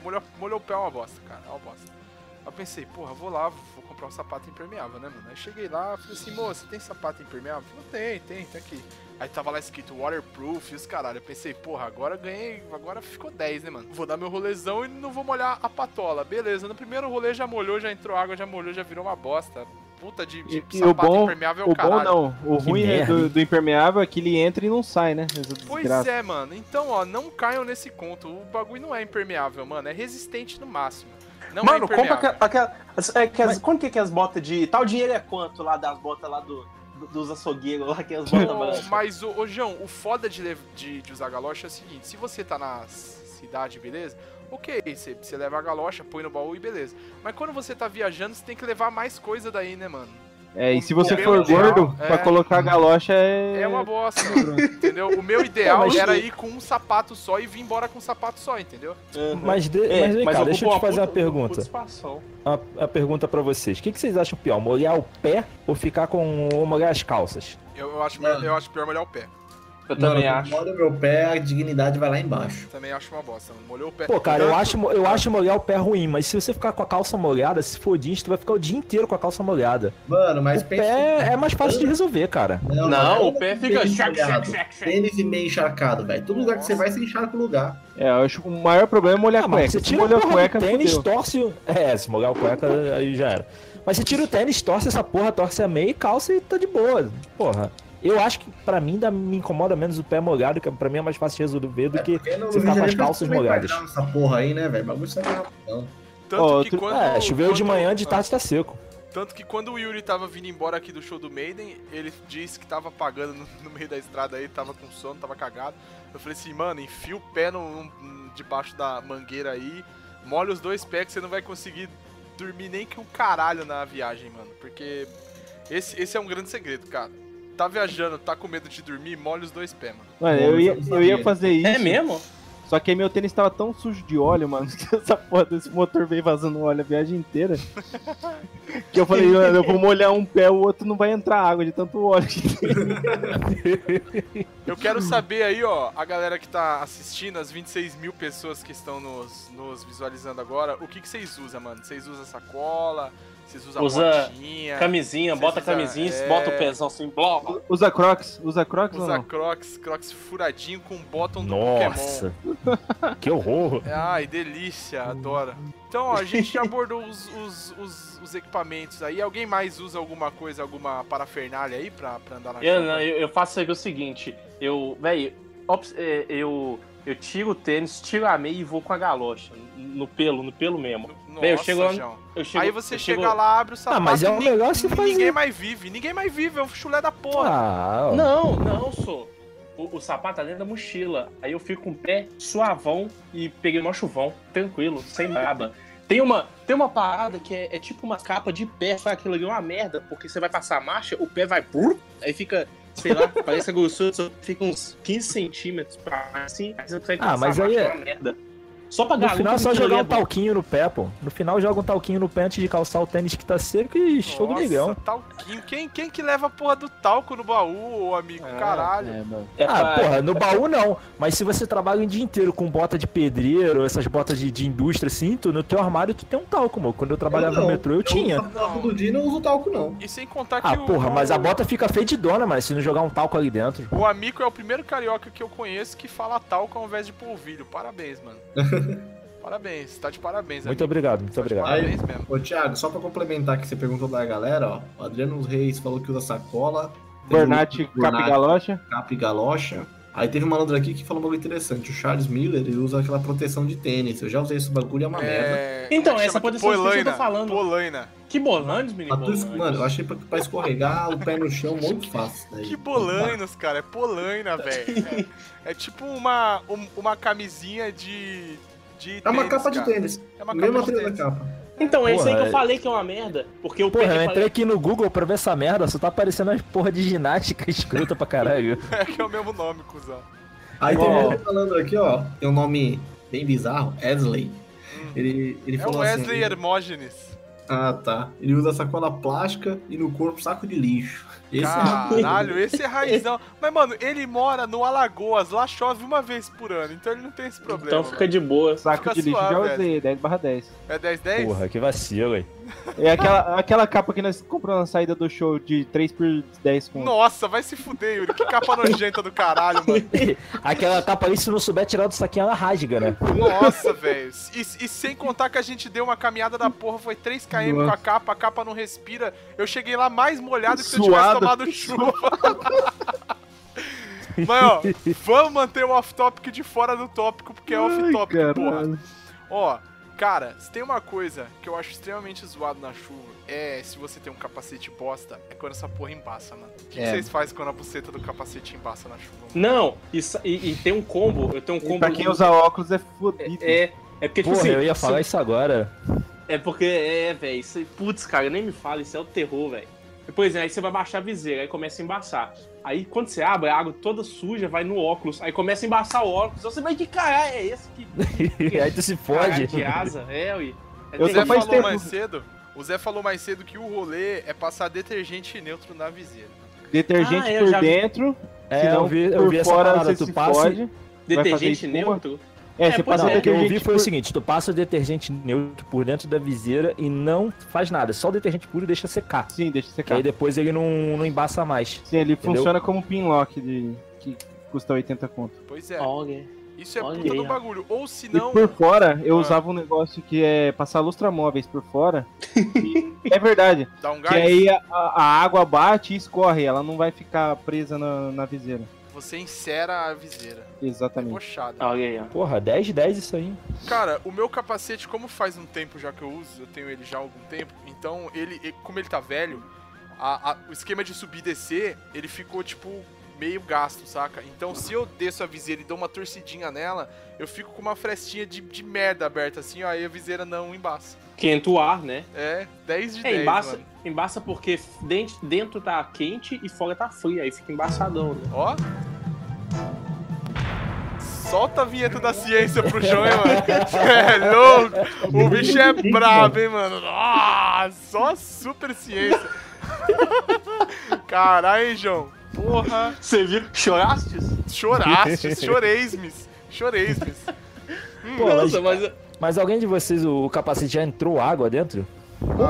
[SPEAKER 2] molhar, molhar o pé é uma bosta, cara, é uma bosta. Aí eu pensei, porra, vou lá, vou comprar um sapato impermeável, né, mano? Aí cheguei lá, falei assim, moça, tem sapato impermeável? Falei, tem, tem, tá aqui. Aí tava lá escrito waterproof e os caralho. Eu pensei, porra, agora ganhei, agora ficou 10, né, mano? Vou dar meu rolezão e não vou molhar a patola. Beleza, no primeiro rolê já molhou, já entrou água, já molhou, já virou uma bosta. puta de, de
[SPEAKER 5] E, e o
[SPEAKER 2] sapato
[SPEAKER 5] bom,
[SPEAKER 2] impermeável é o
[SPEAKER 5] o bom
[SPEAKER 2] caralho.
[SPEAKER 5] não. O
[SPEAKER 3] Que
[SPEAKER 5] ruim é do, do impermeável é que ele entra e não sai, né?
[SPEAKER 2] Pois é, mano. Então, ó, não caiam nesse conto. O bagulho não é impermeável, mano. É resistente no máximo. Não é
[SPEAKER 1] Mano, compra
[SPEAKER 2] impermeável.
[SPEAKER 1] aquela. é, que as- quanto que é que as botas de. Tal dinheiro é quanto lá das botas lá do- dos açougueiros lá, que as botas
[SPEAKER 2] mas, ô, ô, João, o foda de, de, de usar galocha é o seguinte: se você tá na cidade, beleza? Ok, você, você leva a galocha, põe no baú e beleza. Mas quando você tá viajando, você tem que levar mais coisa daí, né, mano?
[SPEAKER 5] É, e se você
[SPEAKER 2] meu
[SPEAKER 5] for
[SPEAKER 2] ideal
[SPEAKER 5] gordo,
[SPEAKER 2] é-
[SPEAKER 5] pra colocar a galocha é.
[SPEAKER 2] É uma bosta, entendeu? O meu ideal
[SPEAKER 3] Mas-
[SPEAKER 2] era ir com um sapato só e vir embora com um sapato só, entendeu?
[SPEAKER 1] Uhum.
[SPEAKER 3] Mas, de,
[SPEAKER 1] É,
[SPEAKER 3] mas vem cá,
[SPEAKER 1] ocupa
[SPEAKER 3] deixa eu te fazer uma
[SPEAKER 1] puta-
[SPEAKER 3] pergunta. Uma, uma pergunta pra vocês. O que, que vocês acham pior? Molhar o pé ou ficar com. ou molhar as calças?
[SPEAKER 2] Eu, eu acho,
[SPEAKER 4] Mano.
[SPEAKER 2] eu acho pior molhar o pé.
[SPEAKER 1] Eu
[SPEAKER 4] Mano,
[SPEAKER 1] também acho.
[SPEAKER 4] molha meu pé, a dignidade vai lá embaixo.
[SPEAKER 2] Também acho uma bosta. Molhou o pé.
[SPEAKER 3] Pô, cara, eu acho, eu acho molhar o pé ruim, mas se você ficar com a calça molhada, se for jeans, tu vai ficar o dia inteiro com a calça molhada.
[SPEAKER 4] Mano, mas
[SPEAKER 3] o pé é mais fácil de resolver, cara.
[SPEAKER 4] Não,
[SPEAKER 1] Não,
[SPEAKER 4] é
[SPEAKER 1] o pé fica. shac.
[SPEAKER 4] Tênis e meio encharcado, velho. Todo lugar que você vai, você encharca o lugar.
[SPEAKER 5] É, eu acho que o maior problema é molhar
[SPEAKER 3] Ah,
[SPEAKER 5] cueca.
[SPEAKER 3] você tira
[SPEAKER 5] molhar
[SPEAKER 3] porra
[SPEAKER 5] cueca,
[SPEAKER 3] tênis, torce... o- É, se molhar o cueca, aí já era. Mas você tira o tênis, torce essa porra, torce a meia e calça e tá de boa. Porra. Eu acho que pra mim dá, me incomoda menos o pé molhado, que pra mim é mais fácil de resolver do que
[SPEAKER 4] Porque no
[SPEAKER 3] você ficar
[SPEAKER 4] de
[SPEAKER 3] com as calças molhadas.
[SPEAKER 4] Essa porra aí, né, velho? O bagulho sai rapidão.
[SPEAKER 2] Tanto que
[SPEAKER 5] outro-
[SPEAKER 2] quando.
[SPEAKER 3] É, choveu de
[SPEAKER 2] quando-
[SPEAKER 3] manhã, de
[SPEAKER 2] ah,
[SPEAKER 3] tarde tá seco.
[SPEAKER 2] Tanto que quando o Yuri tava vindo embora aqui do show do Maiden, ele disse que tava apagando no, no meio da estrada aí, tava com sono, tava cagado. Eu falei assim, mano, enfia o pé no, no- debaixo da mangueira aí, molha os dois pés que você não vai conseguir dormir nem que um caralho na viagem, mano. Porque esse, esse é um grande segredo, cara. Tá viajando, tá com medo de dormir, molha os dois pés, mano.
[SPEAKER 5] Mano, eu ia,
[SPEAKER 4] eu
[SPEAKER 5] ia fazer isso.
[SPEAKER 1] É mesmo?
[SPEAKER 5] Só que aí meu tênis tava tão sujo de óleo, mano, que essa porra desse motor veio vazando óleo a viagem inteira. que eu falei, mano, eu vou molhar um pé, o outro não vai entrar água de tanto óleo que tem.
[SPEAKER 2] Eu quero saber aí, ó, a galera que tá assistindo, as 26 mil pessoas que estão nos, nos visualizando agora, o que, que vocês usam, mano? Vocês usam sacola? Vocês usam
[SPEAKER 1] Usa
[SPEAKER 2] botinha?
[SPEAKER 1] Camisinha,
[SPEAKER 2] Vocês
[SPEAKER 1] bota a
[SPEAKER 2] usam-
[SPEAKER 1] camisinha,
[SPEAKER 2] é.
[SPEAKER 1] bota o pezão assim, blá.
[SPEAKER 5] Usa crocs? Usa crocs ou
[SPEAKER 2] Usa
[SPEAKER 5] não?
[SPEAKER 2] crocs, crocs furadinho com bottom do Pokémon.
[SPEAKER 3] Nossa. que horror.
[SPEAKER 2] Ai, delícia, adoro. Então, ó, a gente já abordou os, os, os, os equipamentos aí. Alguém mais usa alguma coisa, alguma parafernália aí pra, pra andar na
[SPEAKER 1] Eu, não, eu, eu faço o seguinte, eu, velho, eu, eu tiro o tênis, tiro a meia e vou com a galocha, no pelo, no pelo mesmo.
[SPEAKER 2] Nossa,
[SPEAKER 1] Véi, eu chego
[SPEAKER 2] João.
[SPEAKER 1] Eu chego,
[SPEAKER 2] Aí você
[SPEAKER 1] eu
[SPEAKER 2] chega
[SPEAKER 1] chego-
[SPEAKER 2] lá, abre o sapato.
[SPEAKER 3] mas é o se
[SPEAKER 2] Ninguém mais vive, ninguém mais vive, é um chulé da porra.
[SPEAKER 3] Ah, ó.
[SPEAKER 1] Não, não, sou. O, o sapato tá dentro da mochila. Aí eu fico com o pé suavão e peguei um chuvão, tranquilo, sem braba. Tem uma, tem uma parada que é, é tipo uma capa de pé, que aquilo ali é uma merda, porque você vai passar a marcha, o pé vai brrr, aí fica, sei lá, parece a grossura, só fica uns 15 centímetros pra assim, aí você consegue
[SPEAKER 3] Ah,
[SPEAKER 1] passar
[SPEAKER 3] mas
[SPEAKER 1] a marcha,
[SPEAKER 3] aí é-
[SPEAKER 1] é uma merda. Só pra
[SPEAKER 3] No final é só jogar um
[SPEAKER 1] é
[SPEAKER 3] talquinho no pé, pô. No final joga um talquinho no pé antes de calçar o tênis que tá seco e show do
[SPEAKER 2] Nossa,
[SPEAKER 3] milhão.
[SPEAKER 2] talquinho. Quem, quem que leva a porra do talco no baú, ô amigo? Caralho.
[SPEAKER 5] É, mano.
[SPEAKER 1] É
[SPEAKER 3] Ah,
[SPEAKER 1] pra-
[SPEAKER 3] porra, no baú não. Mas se você trabalha o dia inteiro com bota de pedreiro, essas botas de, de indústria assim, tu, no teu armário tu tem um talco, mano. Quando eu trabalhava
[SPEAKER 4] Eu
[SPEAKER 3] no
[SPEAKER 4] não.
[SPEAKER 3] metrô eu tinha.
[SPEAKER 4] uso sapato Todo dia não uso talco, não.
[SPEAKER 2] E sem contar que
[SPEAKER 3] Ah,
[SPEAKER 2] o,
[SPEAKER 3] porra, mas a bota fica fedidona, mas se não jogar um talco ali dentro.
[SPEAKER 2] O amigo é o primeiro carioca que eu conheço que fala talco ao invés de polvilho. Parabéns, mano. parabéns, tá de parabéns,
[SPEAKER 3] Muito
[SPEAKER 2] amigo.
[SPEAKER 3] obrigado, muito
[SPEAKER 2] Tá
[SPEAKER 3] obrigado.
[SPEAKER 2] Parabéns mesmo.
[SPEAKER 4] Ô, Thiago, só pra complementar que você perguntou da galera, ó. O Adriano Reis falou que usa sacola.
[SPEAKER 5] Bernat, e galocha.
[SPEAKER 4] capa e galocha. Aí teve um malandro aqui que falou um bagulho interessante. O Charles Miller, ele usa aquela proteção de tênis. Eu já usei esse bagulho, é uma merda.
[SPEAKER 2] É...
[SPEAKER 1] Então,
[SPEAKER 2] como é que
[SPEAKER 1] essa proteção de tênis que eu tô falando.
[SPEAKER 2] Polaina.
[SPEAKER 1] Que bolanos, menino. Bolanos.
[SPEAKER 4] Mano, eu achei pra, pra escorregar o pé no chão muito fácil. Daí.
[SPEAKER 2] Que bolainos, cara. É polaina, velho. É, é tipo uma, um- uma camisinha de. de
[SPEAKER 4] É uma
[SPEAKER 2] tênis,
[SPEAKER 4] capa de
[SPEAKER 2] cara.
[SPEAKER 4] tênis.
[SPEAKER 2] É uma capa de
[SPEAKER 4] material
[SPEAKER 2] tênis.
[SPEAKER 4] capa.
[SPEAKER 1] Então, é isso aí
[SPEAKER 3] Porra,
[SPEAKER 1] que eu
[SPEAKER 3] é-
[SPEAKER 1] falei que é uma merda. Porque o
[SPEAKER 3] Porra, eu entrei aqui no Google pra ver essa merda, só tá aparecendo as porra de ginástica escrota pra caralho.
[SPEAKER 2] É que é o mesmo nome, cuzão.
[SPEAKER 4] Aí tem um falando aqui, ó. Tem um nome bem bizarro, Esley. Ele, ele
[SPEAKER 2] É o
[SPEAKER 4] falou
[SPEAKER 2] Wesley
[SPEAKER 4] assim.
[SPEAKER 2] Hermógenes.
[SPEAKER 4] Ah, tá. Ele usa sacola plástica e no corpo saco de lixo. Esse é
[SPEAKER 2] Caralho, esse é raizão. Mas, mano, ele mora no Alagoas, lá chove uma vez por ano, então ele não tem esse problema.
[SPEAKER 1] Então fica de boa.
[SPEAKER 5] Saco
[SPEAKER 2] Fica
[SPEAKER 5] de lixo
[SPEAKER 2] suave,
[SPEAKER 5] já usei, 10 barra 10.
[SPEAKER 2] É 10 10?
[SPEAKER 3] Porra, que vacilo, hein?
[SPEAKER 5] É aquela, aquela capa que nós compramos na saída do show de 3 por 10 com.
[SPEAKER 2] Nossa, vai se fuder, Yuri. Que capa nojenta do caralho, mano.
[SPEAKER 3] Aquela capa ali, se não souber tirar do saquinho, ela rasga, né?
[SPEAKER 2] Nossa, velho. E, e sem contar que a gente deu uma caminhada da porra, foi 3km com a capa, a capa não respira. Eu cheguei lá mais molhado que se eu tivesse
[SPEAKER 5] Suado.
[SPEAKER 2] Tomado chuva. Mas, ó, vamos manter o off-topic de fora do tópico, porque é off-topic, porra. Ó, cara, se tem uma coisa que eu acho extremamente zoado na chuva, é se você tem um capacete bosta, é quando essa porra embaça, mano. O que, que
[SPEAKER 5] É.
[SPEAKER 2] vocês fazem quando a buceta do capacete embaça na chuva? mano?
[SPEAKER 1] Não, isso- e, e tem um combo. Eu tenho um combo.
[SPEAKER 5] Pra quem usa óculos é fodido.
[SPEAKER 1] É, é porque, tipo
[SPEAKER 3] Porra,
[SPEAKER 1] assim.
[SPEAKER 3] eu ia falar isso agora.
[SPEAKER 1] É porque, é, velho, isso aí- putz, cara, nem me fala, isso é o terror, velho. Por exemplo, aí você vai baixar a viseira, aí começa a embaçar. Aí quando você abre, a água toda suja vai no óculos, aí começa a embaçar o óculos. Você vai de caralho, é esse que.
[SPEAKER 3] Aí tu se fode.
[SPEAKER 1] de asa, é, ui. É
[SPEAKER 5] Eu
[SPEAKER 2] Zé falou
[SPEAKER 5] tempo-
[SPEAKER 2] mais cedo. O Zé falou mais cedo que o rolê é passar detergente neutro na viseira.
[SPEAKER 5] Detergente
[SPEAKER 1] Ah,
[SPEAKER 5] por
[SPEAKER 1] já vi.
[SPEAKER 5] dentro,
[SPEAKER 3] É,
[SPEAKER 5] senão
[SPEAKER 3] eu vi, eu
[SPEAKER 5] por
[SPEAKER 3] vi essa
[SPEAKER 5] fora
[SPEAKER 3] parada.
[SPEAKER 5] você
[SPEAKER 3] Tu
[SPEAKER 5] se
[SPEAKER 3] passa.
[SPEAKER 1] Detergente neutro?
[SPEAKER 5] É,
[SPEAKER 1] É,
[SPEAKER 5] você
[SPEAKER 1] pois
[SPEAKER 5] passa
[SPEAKER 1] é,
[SPEAKER 3] Não, o que eu vi foi
[SPEAKER 5] por...
[SPEAKER 3] o seguinte: tu passa o detergente neutro por dentro da viseira e não faz nada. Só o detergente puro e deixa secar.
[SPEAKER 5] Sim, deixa
[SPEAKER 3] Que
[SPEAKER 5] secar.
[SPEAKER 3] aí depois ele não, não embaça mais.
[SPEAKER 5] Sim, ele
[SPEAKER 3] Entendeu?
[SPEAKER 5] funciona como pinlock de... que custa 80 conto.
[SPEAKER 2] Pois é,
[SPEAKER 1] Olha.
[SPEAKER 2] isso é
[SPEAKER 1] olha
[SPEAKER 2] puta
[SPEAKER 1] aí,
[SPEAKER 2] do
[SPEAKER 1] ó.
[SPEAKER 2] bagulho. Ou se
[SPEAKER 5] E
[SPEAKER 2] não.
[SPEAKER 5] por fora, eu
[SPEAKER 2] Ah.
[SPEAKER 5] usava um negócio que é passar lustramóveis por fora. E é verdade.
[SPEAKER 2] Dá um
[SPEAKER 5] Que
[SPEAKER 2] gás,
[SPEAKER 5] aí a, a água bate e escorre, ela não vai ficar presa na, na viseira.
[SPEAKER 2] Você encera a viseira.
[SPEAKER 5] Exatamente.
[SPEAKER 1] Aí, ó.
[SPEAKER 3] Porra, 10 de 10 isso aí.
[SPEAKER 2] Cara, o meu capacete, como faz um tempo já que eu uso, eu tenho ele já há algum tempo, então ele, como ele tá velho, a- a- o esquema de subir e descer, ele ficou tipo meio gasto, saca? Então se eu desço a viseira e dou uma torcidinha nela, eu fico com uma frestinha de, de merda aberta assim, ó, aí a viseira não embaça.
[SPEAKER 1] Quenta o ar, né?
[SPEAKER 2] É, 10 de
[SPEAKER 1] É,
[SPEAKER 2] 10,
[SPEAKER 1] embaça,
[SPEAKER 2] mano.
[SPEAKER 1] embaça porque dentro, dentro tá quente e fora tá frio, aí fica embaçadão, né?
[SPEAKER 2] Ó. Solta a vinheta da ciência pro João, hein, mano. É louco. O bicho é brabo, hein, mano. Ah, só super ciência. Caralho, hein, João. Porra.
[SPEAKER 1] Você viu? Choraste?
[SPEAKER 2] Chorastes, choreis-mes. Choreis-mes.
[SPEAKER 3] Pô,
[SPEAKER 1] Nossa,
[SPEAKER 3] mas,
[SPEAKER 1] mas
[SPEAKER 3] alguém de vocês, o capacete já entrou água dentro?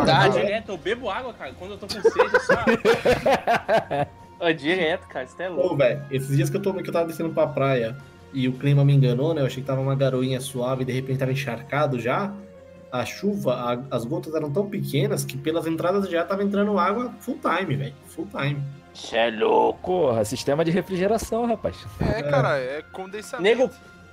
[SPEAKER 1] dá direto, eu bebo água, cara. Quando eu tô com sede, só. é direto, cara, isso é
[SPEAKER 4] Ô,
[SPEAKER 1] louco.
[SPEAKER 4] velho, esses dias que eu, tô, que eu tava descendo pra praia e o clima me enganou, né? Eu achei que tava uma garoinha suave e de repente tava encharcado já. A chuva, a- as gotas eram tão pequenas que pelas entradas já tava entrando água full time, velho. Full time.
[SPEAKER 1] Isso é louco.
[SPEAKER 3] Porra, sistema de refrigeração, rapaz.
[SPEAKER 2] É, cara, é condensamento.
[SPEAKER 1] Nego,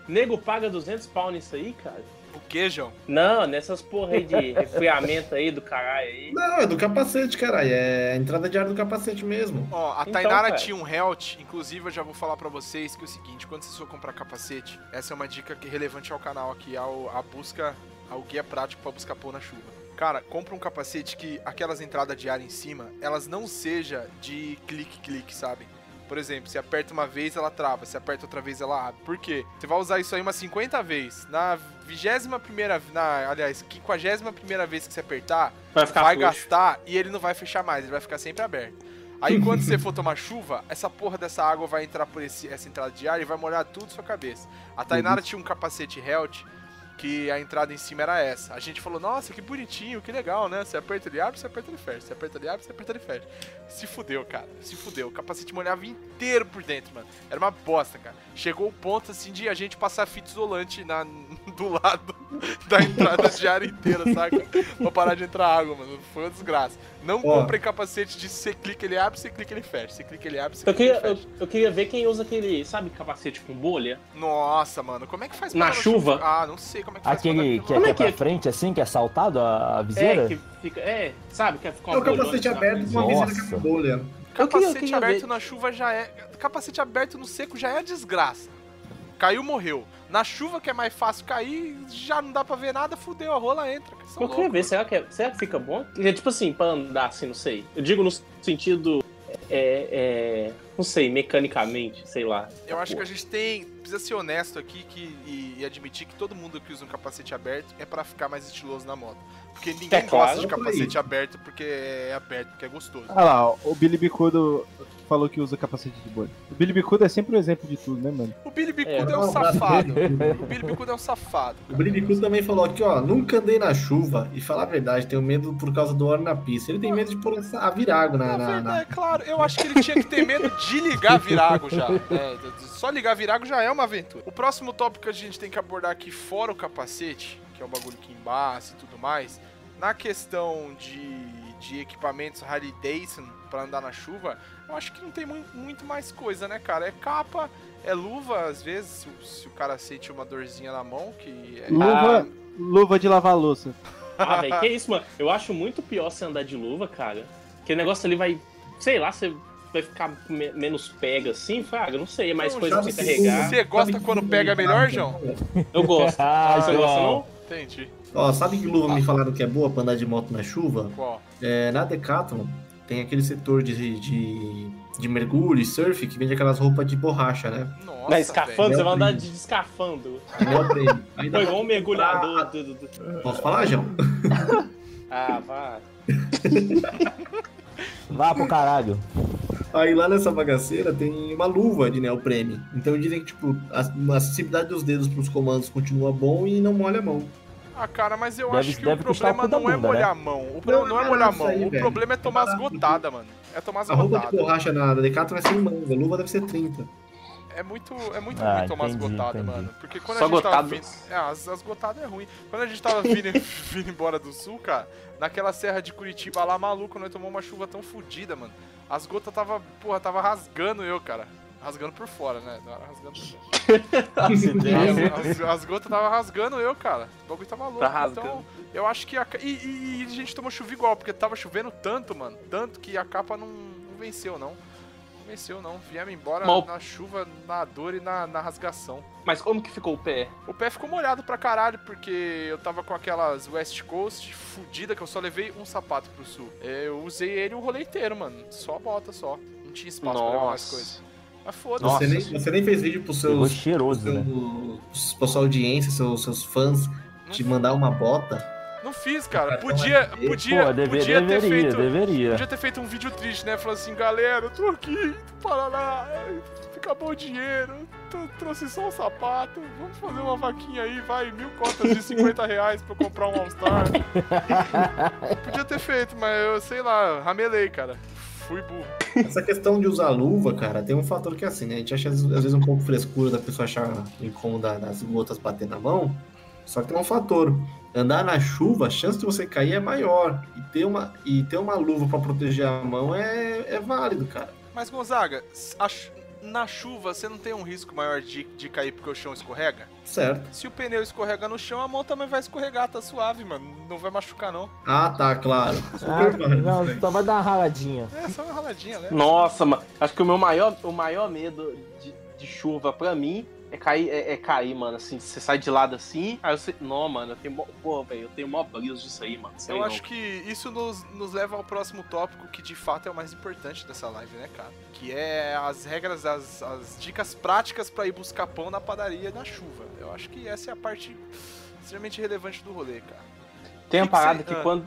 [SPEAKER 1] nego paga 200 pau nisso aí, cara?
[SPEAKER 2] O que, João?
[SPEAKER 1] Não, nessas porra aí de resfriamento aí do caralho aí.
[SPEAKER 4] Não, é do capacete, caralho. É a entrada de ar do capacete mesmo.
[SPEAKER 2] Ó, a
[SPEAKER 1] Então,
[SPEAKER 2] Tainara
[SPEAKER 1] cara.
[SPEAKER 2] tinha um Health, inclusive eu já vou falar pra vocês que é o seguinte, quando vocês for comprar capacete, essa é uma dica que é relevante ao canal aqui, ao, a busca, ao guia prático pra buscar pôr na chuva. Cara, compra um capacete que aquelas entradas de ar em cima, elas não seja de clique-clique, sabe? Por exemplo, se aperta uma vez, ela trava. Se aperta outra vez, ela abre. Por quê? Você vai usar isso aí umas 50 vezes. Na vigésima primeira... Na, aliás, quinquagésima primeira vez que você apertar,
[SPEAKER 1] Vai
[SPEAKER 2] vai gastar e ele não vai fechar mais, ele vai ficar sempre aberto. Aí quando você for tomar chuva, essa porra dessa água vai entrar por esse- essa entrada de ar e vai molhar tudo sua cabeça. A Tainara tinha um capacete Health que a entrada em cima era essa. A gente falou, nossa, que bonitinho, que legal, né? Você aperta ele abre, você aperta ele fecha. Você aperta ele abre, você aperta ele fecha. Se fudeu, cara. Se fudeu. O capacete molhava inteiro por dentro, mano. Era uma bosta, cara. Chegou o ponto, assim, de a gente passar fita isolante na, do lado da entrada de ar inteira, saca? pra parar de entrar água, mano. Foi uma desgraça. Não
[SPEAKER 4] Ó.
[SPEAKER 2] comprem capacete de você clica, ele abre, você clica, ele fecha. Você clica, ele abre, você
[SPEAKER 1] Eu
[SPEAKER 2] clica,
[SPEAKER 1] queria,
[SPEAKER 2] ele
[SPEAKER 1] eu,
[SPEAKER 2] fecha.
[SPEAKER 1] eu queria ver quem usa aquele, sabe, capacete com bolha?
[SPEAKER 2] Nossa, mano. Como é que faz pra
[SPEAKER 1] Na
[SPEAKER 2] chuva?
[SPEAKER 1] chuva?
[SPEAKER 2] Ah, não sei como é que faz pra
[SPEAKER 3] Aquele que, é.
[SPEAKER 1] Como
[SPEAKER 3] que
[SPEAKER 1] é
[SPEAKER 3] é pra
[SPEAKER 1] é?
[SPEAKER 3] frente, assim, que é saltado a, a viseira?
[SPEAKER 1] É, que fica. É, sabe, que fica
[SPEAKER 4] É
[SPEAKER 1] uma
[SPEAKER 4] o capacete aberto com uma viseira com bolha.
[SPEAKER 1] Eu queria- eu
[SPEAKER 2] Capacete
[SPEAKER 1] queria
[SPEAKER 2] aberto
[SPEAKER 1] ver.
[SPEAKER 2] na chuva já é. Capacete aberto no seco já é desgraça. Caiu, morreu. Na chuva, que é mais fácil cair, já não dá pra ver nada, fudeu, a rola entra. Vocês são
[SPEAKER 1] Eu queria ver, será que, é- será que fica bom? É, tipo assim, pra andar assim, não sei. Eu digo no sentido. É, é, não sei, mecanicamente, sei lá.
[SPEAKER 2] Eu acho que a gente tem. Precisa ser honesto aqui que, e, e admitir que todo mundo que usa um capacete aberto é pra ficar mais estiloso na moto. Porque ninguém
[SPEAKER 1] É claro,
[SPEAKER 2] gosta de capacete aberto porque é aberto, porque é gostoso.
[SPEAKER 5] Ah lá, o Billy Bicudo falou que usa capacete de bolha. O Billy Bicudo é sempre o exemplo de tudo, né, mano?
[SPEAKER 2] O Billy Bicudo é,
[SPEAKER 1] É,
[SPEAKER 2] um
[SPEAKER 4] um
[SPEAKER 2] safado. O Billy Bicudo é um safado.
[SPEAKER 4] O Brinicudo também falou aqui, ó, nunca andei na chuva e falar a verdade, tenho medo por causa do óleo na pista. Ele tem medo de pôr essa, a virago na,
[SPEAKER 2] Na
[SPEAKER 4] na-
[SPEAKER 2] é claro, eu acho que ele tinha que ter medo de ligar virago já. É, só ligar virago já é uma aventura. O próximo tópico que a gente tem que abordar aqui, fora o capacete, que é o bagulho que embaça e tudo mais, na questão de, de equipamentos Harley Davidson pra andar na chuva, eu acho que não tem mu- muito mais coisa, né, cara? É capa, é luva, às vezes, se, o- se o cara sente uma dorzinha na mão, que é...
[SPEAKER 5] Luva, luva de lavar louça.
[SPEAKER 1] Ah, velho, que isso, mano? Eu acho muito pior você andar de luva, cara. Que o negócio ali vai, sei lá, você vai ficar me- menos pega assim, Fraga, não sei, é mais
[SPEAKER 2] Não,
[SPEAKER 1] coisa pra você carregar.
[SPEAKER 2] Você gosta
[SPEAKER 4] sabe
[SPEAKER 2] quando pega
[SPEAKER 4] me
[SPEAKER 2] melhor, João?
[SPEAKER 1] Eu gosto.
[SPEAKER 3] Ah,
[SPEAKER 1] você
[SPEAKER 3] João.
[SPEAKER 1] gosta, não?
[SPEAKER 2] Entendi.
[SPEAKER 4] Ó, sabe que luva me falaram que é boa pra andar de moto na chuva?
[SPEAKER 2] Qual?
[SPEAKER 4] É, na Decathlon tem aquele setor de, de, de mergulho e surf que vende aquelas roupas de borracha, né?
[SPEAKER 2] Nossa,
[SPEAKER 1] Na escafandro,
[SPEAKER 4] velho.
[SPEAKER 1] você vai andar de
[SPEAKER 4] dá
[SPEAKER 1] Foi igual um mergulhador.
[SPEAKER 4] comprar-
[SPEAKER 1] do- do- do-
[SPEAKER 4] Posso falar, João?
[SPEAKER 1] Ah, vai.
[SPEAKER 3] Vá pro caralho.
[SPEAKER 4] Aí lá nessa bagaceira tem uma luva de neoprene. Então dizem que, tipo, a, a acessibilidade dos dedos pros comandos continua bom e não molha a mão.
[SPEAKER 2] Ah, cara, mas eu
[SPEAKER 3] Deve-
[SPEAKER 2] acho que o problema não é
[SPEAKER 3] bunda,
[SPEAKER 2] molhar
[SPEAKER 3] né?
[SPEAKER 2] a mão. O problema não,
[SPEAKER 4] Não,
[SPEAKER 2] é
[SPEAKER 4] não,
[SPEAKER 2] molhar a mão.
[SPEAKER 4] aí,
[SPEAKER 2] o
[SPEAKER 4] velho.
[SPEAKER 2] problema é tomar as gotadas, mano. É tomar as
[SPEAKER 4] A roupa de
[SPEAKER 2] gotadas.
[SPEAKER 4] borracha na Decathlon é sem manga, a luva deve ser 30.
[SPEAKER 2] É muito, é muito
[SPEAKER 3] Ah,
[SPEAKER 2] ruim tomar as
[SPEAKER 3] entendi,
[SPEAKER 2] gotadas,
[SPEAKER 3] entendi.
[SPEAKER 2] mano. Porque quando
[SPEAKER 1] Só
[SPEAKER 2] a gente tava
[SPEAKER 1] gotadas.
[SPEAKER 2] vindo. É, as, as gotadas é ruim. Quando a gente tava vindo, vindo embora do sul, cara, naquela serra de Curitiba lá, maluco, nós tomamos uma chuva tão fodida, mano. As gotas tava, porra, tava rasgando eu, cara. Rasgando por fora, né? Não era rasgando por dentro.
[SPEAKER 1] As ideias.
[SPEAKER 2] As, as, as gotas tava rasgando eu, cara. O bagulho tava louco.
[SPEAKER 1] Tá rasgando.
[SPEAKER 2] Então, eu acho que a. E, e- e a gente tomou chuva igual, porque tava chovendo tanto, mano. Tanto que a capa não, não venceu, não. Não venceu, não. Viemos embora
[SPEAKER 1] Mas o-
[SPEAKER 2] na chuva, na dor e na, na rasgação.
[SPEAKER 1] Mas como que ficou o pé?
[SPEAKER 2] O pé ficou molhado pra caralho, porque eu tava com aquelas West Coast fudida que eu só levei um sapato pro sul. Eu usei ele o rolê inteiro, mano. Só a bota, só. Não tinha espaço pra levar mais coisas. Mas foda-se.
[SPEAKER 1] Nossa.
[SPEAKER 4] Você nem, você nem fez vídeo pros seus,
[SPEAKER 3] cheiroso, né?
[SPEAKER 4] seus, pra sua audiência, seus, seus fãs, te mandar uma bota.
[SPEAKER 2] Não fiz, cara. Podia, podia,
[SPEAKER 3] Pô, deve-
[SPEAKER 2] podia ter
[SPEAKER 3] deveria,
[SPEAKER 2] feito.
[SPEAKER 3] deveria.
[SPEAKER 2] Podia ter feito um vídeo triste, né? Falando assim, galera, eu tô aqui do Paraná, acabou o dinheiro, tô- trouxe só um sapato, vamos fazer uma vaquinha aí, vai, mil cotas de 50 reais pra eu comprar um All-Star. Podia ter feito, mas eu sei lá, ramelei, cara. Fui burro.
[SPEAKER 4] Essa questão de usar luva, cara, tem um fator que é assim, né? A gente acha às vezes um pouco frescura da pessoa achar incômodo das gotas bater na mão. Só que tem um fator. Andar na chuva, a chance de você cair é maior. E ter uma, e ter uma luva pra proteger a mão é, é válido, cara.
[SPEAKER 2] Mas, Gonzaga, a chu- na chuva você não tem um risco maior de, de cair porque o chão escorrega?
[SPEAKER 4] Certo.
[SPEAKER 2] Se o pneu escorrega no chão, a mão também vai escorregar, tá suave, mano. Não vai machucar, não.
[SPEAKER 4] Ah, tá, claro.
[SPEAKER 3] Ah,
[SPEAKER 4] Super
[SPEAKER 3] não, só vai dar uma raladinha.
[SPEAKER 2] É, só uma raladinha, né?
[SPEAKER 1] Nossa, mano. Acho que o meu maior, o maior medo de, de chuva pra mim é cair, é, é cair, mano. Assim, você sai de lado assim, aí você. Não, mano, eu tenho. mó- Pô, velho, eu tenho mó brisa disso aí, mano.
[SPEAKER 2] Eu
[SPEAKER 1] não.
[SPEAKER 2] acho que isso nos, nos leva ao próximo tópico, que de fato é o mais importante dessa live, né, cara? Que é as regras, as, as dicas práticas pra ir buscar pão na padaria na chuva. Eu acho que essa é a parte extremamente relevante do rolê, cara.
[SPEAKER 1] Tem uma
[SPEAKER 2] que que
[SPEAKER 1] parada
[SPEAKER 2] você-
[SPEAKER 1] que
[SPEAKER 2] ah,
[SPEAKER 1] quando,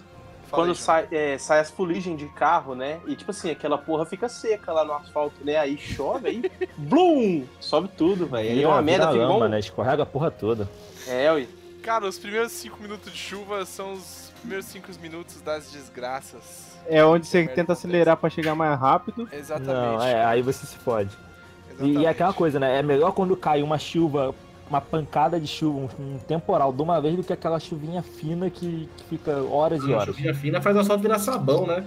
[SPEAKER 1] Quando sai, é, sai as fuligens de carro, né? E tipo assim, aquela porra fica seca lá no asfalto, né? Aí chove, aí. Blum! Sobe tudo, velho. Aí é uma merda, fica
[SPEAKER 3] lama,
[SPEAKER 1] igual.
[SPEAKER 3] né? Escorrega a porra toda.
[SPEAKER 1] É, ui.
[SPEAKER 2] Cara, os primeiros 5 minutos de chuva são os primeiros 5 minutos das desgraças.
[SPEAKER 5] É onde você tenta acelerar pra chegar mais rápido.
[SPEAKER 2] Exatamente.
[SPEAKER 3] Não, é, aí você se fode. E,
[SPEAKER 2] exatamente.
[SPEAKER 3] e é aquela coisa, né? É melhor quando cai uma chuva, uma pancada de chuva, um, um temporal de uma vez do que aquela chuvinha fina que, que fica horas e horas.
[SPEAKER 4] chuvinha fina faz o asfalto virar sabão, né?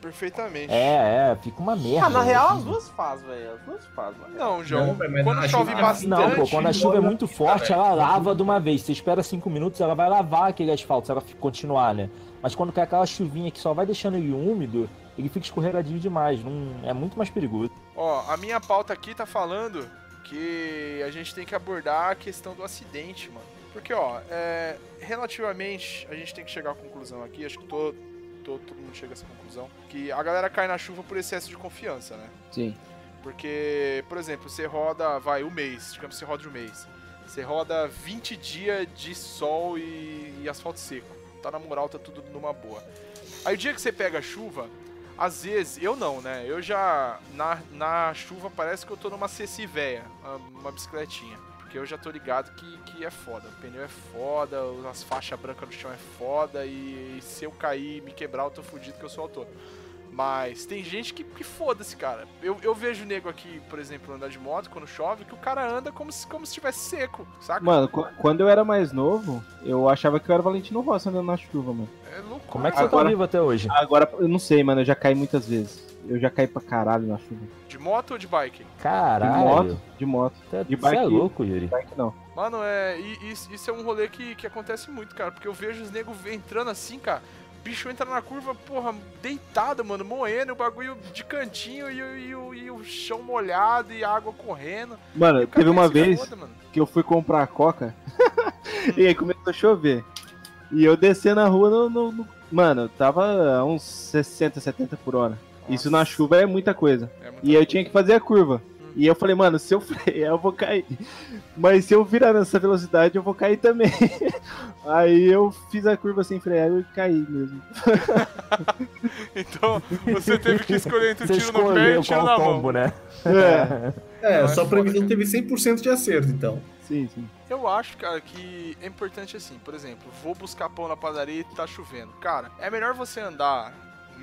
[SPEAKER 2] Perfeitamente.
[SPEAKER 3] É, é, fica uma merda.
[SPEAKER 1] Ah, na real, as
[SPEAKER 3] assim.
[SPEAKER 1] duas fazem, velho. As duas fazem, velho.
[SPEAKER 2] Não, João,
[SPEAKER 4] Não, mas
[SPEAKER 2] quando
[SPEAKER 4] a
[SPEAKER 2] chove
[SPEAKER 4] chuva-
[SPEAKER 2] bastante...
[SPEAKER 3] Não, pô, quando a chuva é muito
[SPEAKER 4] a
[SPEAKER 3] forte,
[SPEAKER 4] velho.
[SPEAKER 3] ela lava de uma vez. Você espera cinco minutos, ela vai lavar aquele asfalto, se ela continuar, né? Mas quando cai aquela chuvinha que só vai deixando ele úmido, ele fica escorregadio demais. Não, é muito mais perigoso.
[SPEAKER 2] Ó, a minha pauta aqui tá falando que a gente tem que abordar a questão do acidente, mano. Porque, ó, é, relativamente, a gente tem que chegar à conclusão aqui, acho que todo, todo, todo mundo chega a essa conclusão, que a galera cai na chuva por excesso de confiança, né?
[SPEAKER 5] Sim.
[SPEAKER 2] Porque, por exemplo, você roda, vai, um mês, digamos que você roda um mês. Você roda 20 dias de sol e, e asfalto seco. Tá na moral, tá tudo numa boa. Aí o dia que você pega a chuva, às vezes, eu não, né? Eu já, na, na chuva, parece que eu tô numa véia, uma, bicicletinha. Porque eu já tô ligado que, que é foda. O pneu é foda, as faixas brancas no chão é foda. E, se eu cair e me quebrar, eu tô fudido que eu sou autor. Mas tem gente que, que foda-se, cara. Eu, eu vejo nego aqui, por exemplo, andar de moto quando chove, que o cara anda como se como se estivesse seco, saca?
[SPEAKER 5] Mano, qu- quando eu era mais novo, eu achava que eu era Valentino Rossi andando na chuva, mano.
[SPEAKER 2] É louco.
[SPEAKER 3] Como é que você
[SPEAKER 5] Agora-
[SPEAKER 3] tá vivo até hoje?
[SPEAKER 5] Agora, eu não sei, mano, eu já caí muitas vezes. Eu já caí pra caralho na chuva.
[SPEAKER 2] De moto ou de bike?
[SPEAKER 5] De
[SPEAKER 3] Caralho.
[SPEAKER 5] moto, de moto.
[SPEAKER 3] Você
[SPEAKER 5] de
[SPEAKER 3] você é
[SPEAKER 5] bike-
[SPEAKER 3] louco, Yuri.
[SPEAKER 5] Bike não.
[SPEAKER 2] Mano, é. E, isso, isso é um rolê que, que acontece muito, cara. Porque eu vejo os nego entrando assim, cara. O bicho entra na curva, porra, deitado, mano, moendo, o bagulho de cantinho e, o- e o- e o chão molhado e a água correndo.
[SPEAKER 5] Mano,
[SPEAKER 2] E
[SPEAKER 5] teve uma
[SPEAKER 2] se
[SPEAKER 5] vez
[SPEAKER 2] mano.
[SPEAKER 5] que eu fui comprar coca e aí começou a chover. E eu desci na rua no. no- no- Mano, tava a uns 60, 70 por hora. Isso na
[SPEAKER 2] Nossa,
[SPEAKER 5] chuva é muita coisa.
[SPEAKER 2] é muita
[SPEAKER 5] E eu
[SPEAKER 2] coisa.
[SPEAKER 5] tinha que fazer a curva. E eu falei, mano, se eu frear, eu vou cair. Mas se eu virar nessa velocidade, eu vou cair também. Aí eu fiz a curva sem frear e caí mesmo.
[SPEAKER 2] Então, você teve que escolher entre o
[SPEAKER 3] Você
[SPEAKER 2] tiro no pé e tiro na mão.
[SPEAKER 3] combo, né?
[SPEAKER 5] É,
[SPEAKER 4] É,
[SPEAKER 2] Não, é
[SPEAKER 4] sua
[SPEAKER 2] foda,
[SPEAKER 4] previsão
[SPEAKER 2] cara.
[SPEAKER 4] teve 100% de acerto, então.
[SPEAKER 5] sim, sim.
[SPEAKER 2] Eu acho, cara, que é importante assim, por exemplo, vou buscar pão na padaria e tá chovendo. Cara, é melhor você andar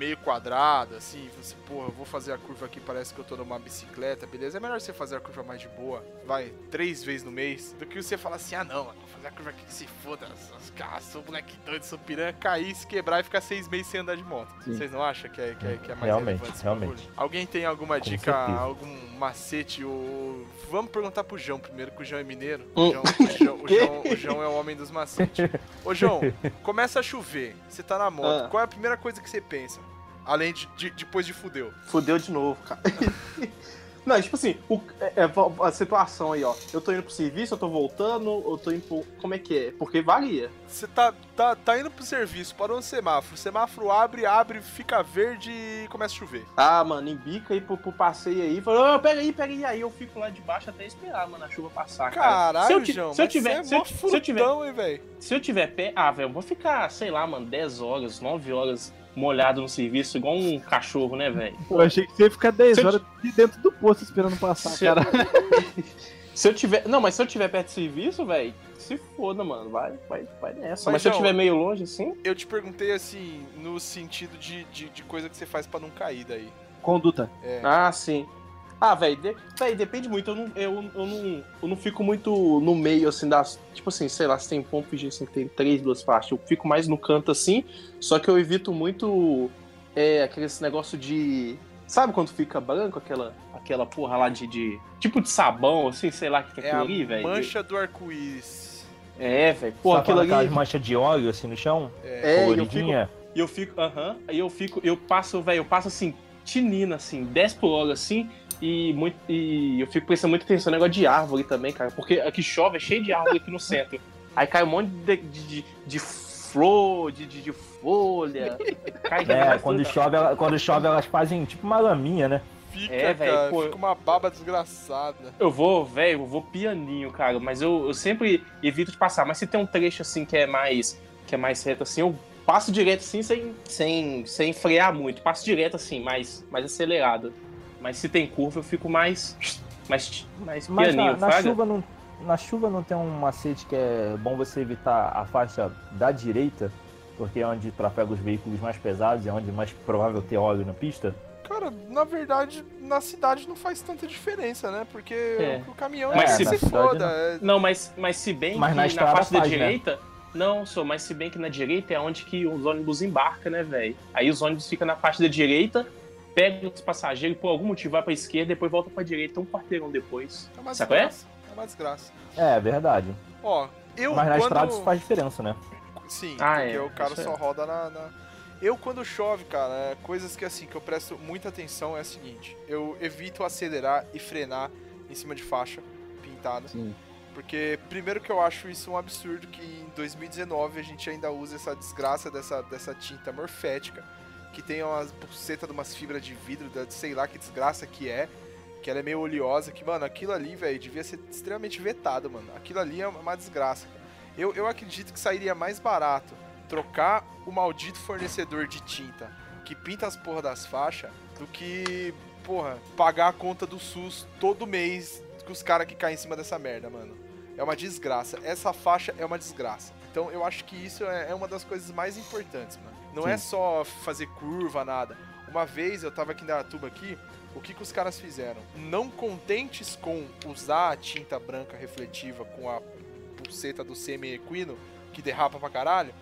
[SPEAKER 2] meio quadrado, assim, você, porra, eu vou fazer a curva aqui, parece que eu tô numa bicicleta, beleza? É melhor você fazer a curva mais de boa, vai, três vezes no mês, do que você falar assim, ah não, mano, vou fazer a curva aqui que se foda, os caras, sou moleque doido, sou piranha, cair, se quebrar e ficar seis meses sem andar de moto.
[SPEAKER 5] Sim.
[SPEAKER 2] Vocês não acham que é, que é, que é mais
[SPEAKER 3] Realmente,
[SPEAKER 2] relevante esse
[SPEAKER 3] realmente.
[SPEAKER 2] bagulho? Alguém tem alguma
[SPEAKER 3] Com
[SPEAKER 2] dica,
[SPEAKER 3] certeza.
[SPEAKER 2] algum macete ou... Vamos perguntar pro João primeiro, que o João é mineiro.
[SPEAKER 1] Hum.
[SPEAKER 2] O, João, o, João, o, João, o João é o homem dos macetes. Ô, João, começa a chover, você tá na moto,
[SPEAKER 1] Ah.
[SPEAKER 2] qual é a primeira coisa que você pensa? Além de, de- depois de fudeu.
[SPEAKER 1] Fudeu de novo, cara. Não, tipo assim, o- é- é a situação aí, ó. Eu tô indo pro serviço, eu tô voltando, eu tô indo pro. Como é que é? Porque varia.
[SPEAKER 2] Você tá, tá, tá indo pro serviço, parou no semáforo, o semáforo abre, abre, fica verde e começa a chover.
[SPEAKER 1] Ah, mano, embica aí pro, pro passeio aí. Falou, ô, pega aí, pega aí. Aí eu fico lá de baixo até esperar, mano, a chuva passar. cara.
[SPEAKER 2] Caralho,
[SPEAKER 1] se eu, ti-
[SPEAKER 2] João,
[SPEAKER 1] se eu tiver,
[SPEAKER 2] você
[SPEAKER 1] se
[SPEAKER 2] é
[SPEAKER 1] eu, se eu tiver,
[SPEAKER 2] hein,
[SPEAKER 1] se eu tiver pé, ah, velho, eu vou ficar, sei lá, mano, 10 horas, 9 horas molhado no serviço, igual um cachorro, né, velho?
[SPEAKER 5] Eu achei que você ia ficar 10
[SPEAKER 1] Se eu
[SPEAKER 5] horas de dentro do posto esperando passar,
[SPEAKER 1] Se eu-
[SPEAKER 5] cara.
[SPEAKER 1] Se eu tiver. Não, mas se eu tiver perto do serviço, velho, se foda, mano. Vai, vai, vai nessa.
[SPEAKER 2] Mas,
[SPEAKER 1] Mas, se eu tiver meio longe, assim.
[SPEAKER 2] Eu te perguntei assim, no sentido de, de, de coisa que você faz pra não cair daí.
[SPEAKER 5] Conduta.
[SPEAKER 2] É.
[SPEAKER 1] Ah, sim. Ah, velho, de, véi, depende muito. Eu não, eu, eu, não, eu não fico muito no meio, assim, das. Tipo assim, sei lá, se tem ponto de assim, que tem três, duas faixas. Eu fico mais no canto assim. Só que eu evito muito é, aqueles negócio de. Sabe quando fica branco aquela, aquela porra lá de, de. Tipo de sabão, assim, sei lá o que é
[SPEAKER 2] É
[SPEAKER 1] aquilo
[SPEAKER 2] a
[SPEAKER 1] ali, velho?
[SPEAKER 2] mancha do arco-íris.
[SPEAKER 1] É, velho. Pô, aquilo
[SPEAKER 3] aquelas
[SPEAKER 1] ali.
[SPEAKER 3] manchas de óleo assim no chão?
[SPEAKER 2] É.
[SPEAKER 1] É, e eu fico,
[SPEAKER 3] coloridinha?
[SPEAKER 1] E eu fico, aham, aí eu fico, eu passo, velho, eu passo assim, tinina, assim, 10 por hora, assim, e, muito, e eu fico prestando muita atenção no negócio de árvore também, cara, porque aqui chove, é cheio de árvore aqui no centro. Aí cai um monte de, de, de, de flor, de, de, de folha. Cai
[SPEAKER 3] É, quando chove, ela- quando chove elas fazem tipo uma laminha, né?
[SPEAKER 2] Fica,
[SPEAKER 1] É, velho,
[SPEAKER 2] cara,
[SPEAKER 1] pô,
[SPEAKER 2] fica uma baba desgraçada.
[SPEAKER 1] Eu vou, velho, eu vou pianinho, cara, mas eu, eu sempre evito de passar. Mas se tem um trecho assim que é mais que é mais reto assim, eu passo direto assim sem, sem, sem frear muito. Passo direto assim, mais, mais acelerado. Mas se tem curva, eu fico mais mais, mais
[SPEAKER 3] Mas
[SPEAKER 1] pianinho,
[SPEAKER 3] na, na chuva não, na chuva não tem um macete que é bom você evitar a faixa da direita, porque é onde trafega os veículos mais pesados, é onde mais provável ter óleo na pista.
[SPEAKER 2] Cara, na verdade, na cidade não faz tanta diferença, né? Porque
[SPEAKER 1] É.
[SPEAKER 2] o caminhão
[SPEAKER 1] Mas
[SPEAKER 2] é,
[SPEAKER 1] se-
[SPEAKER 2] se foda. é-
[SPEAKER 1] Não, mas, mas se bem
[SPEAKER 3] Mas
[SPEAKER 1] que
[SPEAKER 3] na
[SPEAKER 1] na,
[SPEAKER 3] estrada
[SPEAKER 1] parte da
[SPEAKER 3] faz, né?
[SPEAKER 1] direita. Não, só, mas se bem que na direita é onde que os ônibus embarcam, né, velho? Aí os ônibus ficam na parte da direita, pegam os passageiros, por algum motivo vai pra esquerda, depois volta pra direita um quarteirão depois.
[SPEAKER 2] É uma
[SPEAKER 1] Sabe é?
[SPEAKER 2] desgraça. É uma desgraça.
[SPEAKER 3] É, verdade.
[SPEAKER 2] Ó, eu
[SPEAKER 3] Mas na
[SPEAKER 2] quando...
[SPEAKER 3] estrada isso faz diferença, né?
[SPEAKER 2] Sim,
[SPEAKER 1] Ah,
[SPEAKER 2] porque
[SPEAKER 1] é,
[SPEAKER 2] o cara
[SPEAKER 1] isso é.
[SPEAKER 2] só roda na, na- Eu, quando chove, cara, é, coisas que assim, que eu presto muita atenção é a seguinte: eu evito acelerar e frenar em cima de faixa pintada.
[SPEAKER 5] Sim.
[SPEAKER 2] Porque, primeiro, que eu acho isso um absurdo que em 2019 a gente ainda usa essa desgraça dessa, dessa tinta morfética, que tem umas buceta de umas fibras de vidro, da, sei lá que desgraça que é. que ela é meio oleosa, que, mano, aquilo ali, velho, devia ser extremamente vetado, mano. Aquilo ali é uma desgraça. Eu, eu acredito que sairia mais barato trocar o maldito fornecedor de tinta que pinta as porra das faixas do que, porra, pagar a conta do SUS todo mês com os caras que caem em cima dessa merda, mano. É uma desgraça. Essa faixa é uma desgraça. Então eu acho que isso é, é uma das coisas mais importantes, mano. Não é só fazer curva, nada. Uma vez eu tava aqui na tuba aqui, o que, que os caras fizeram? Não contentes com usar a tinta branca refletiva com a pulseta do semi-equino, que derrapa pra caralho,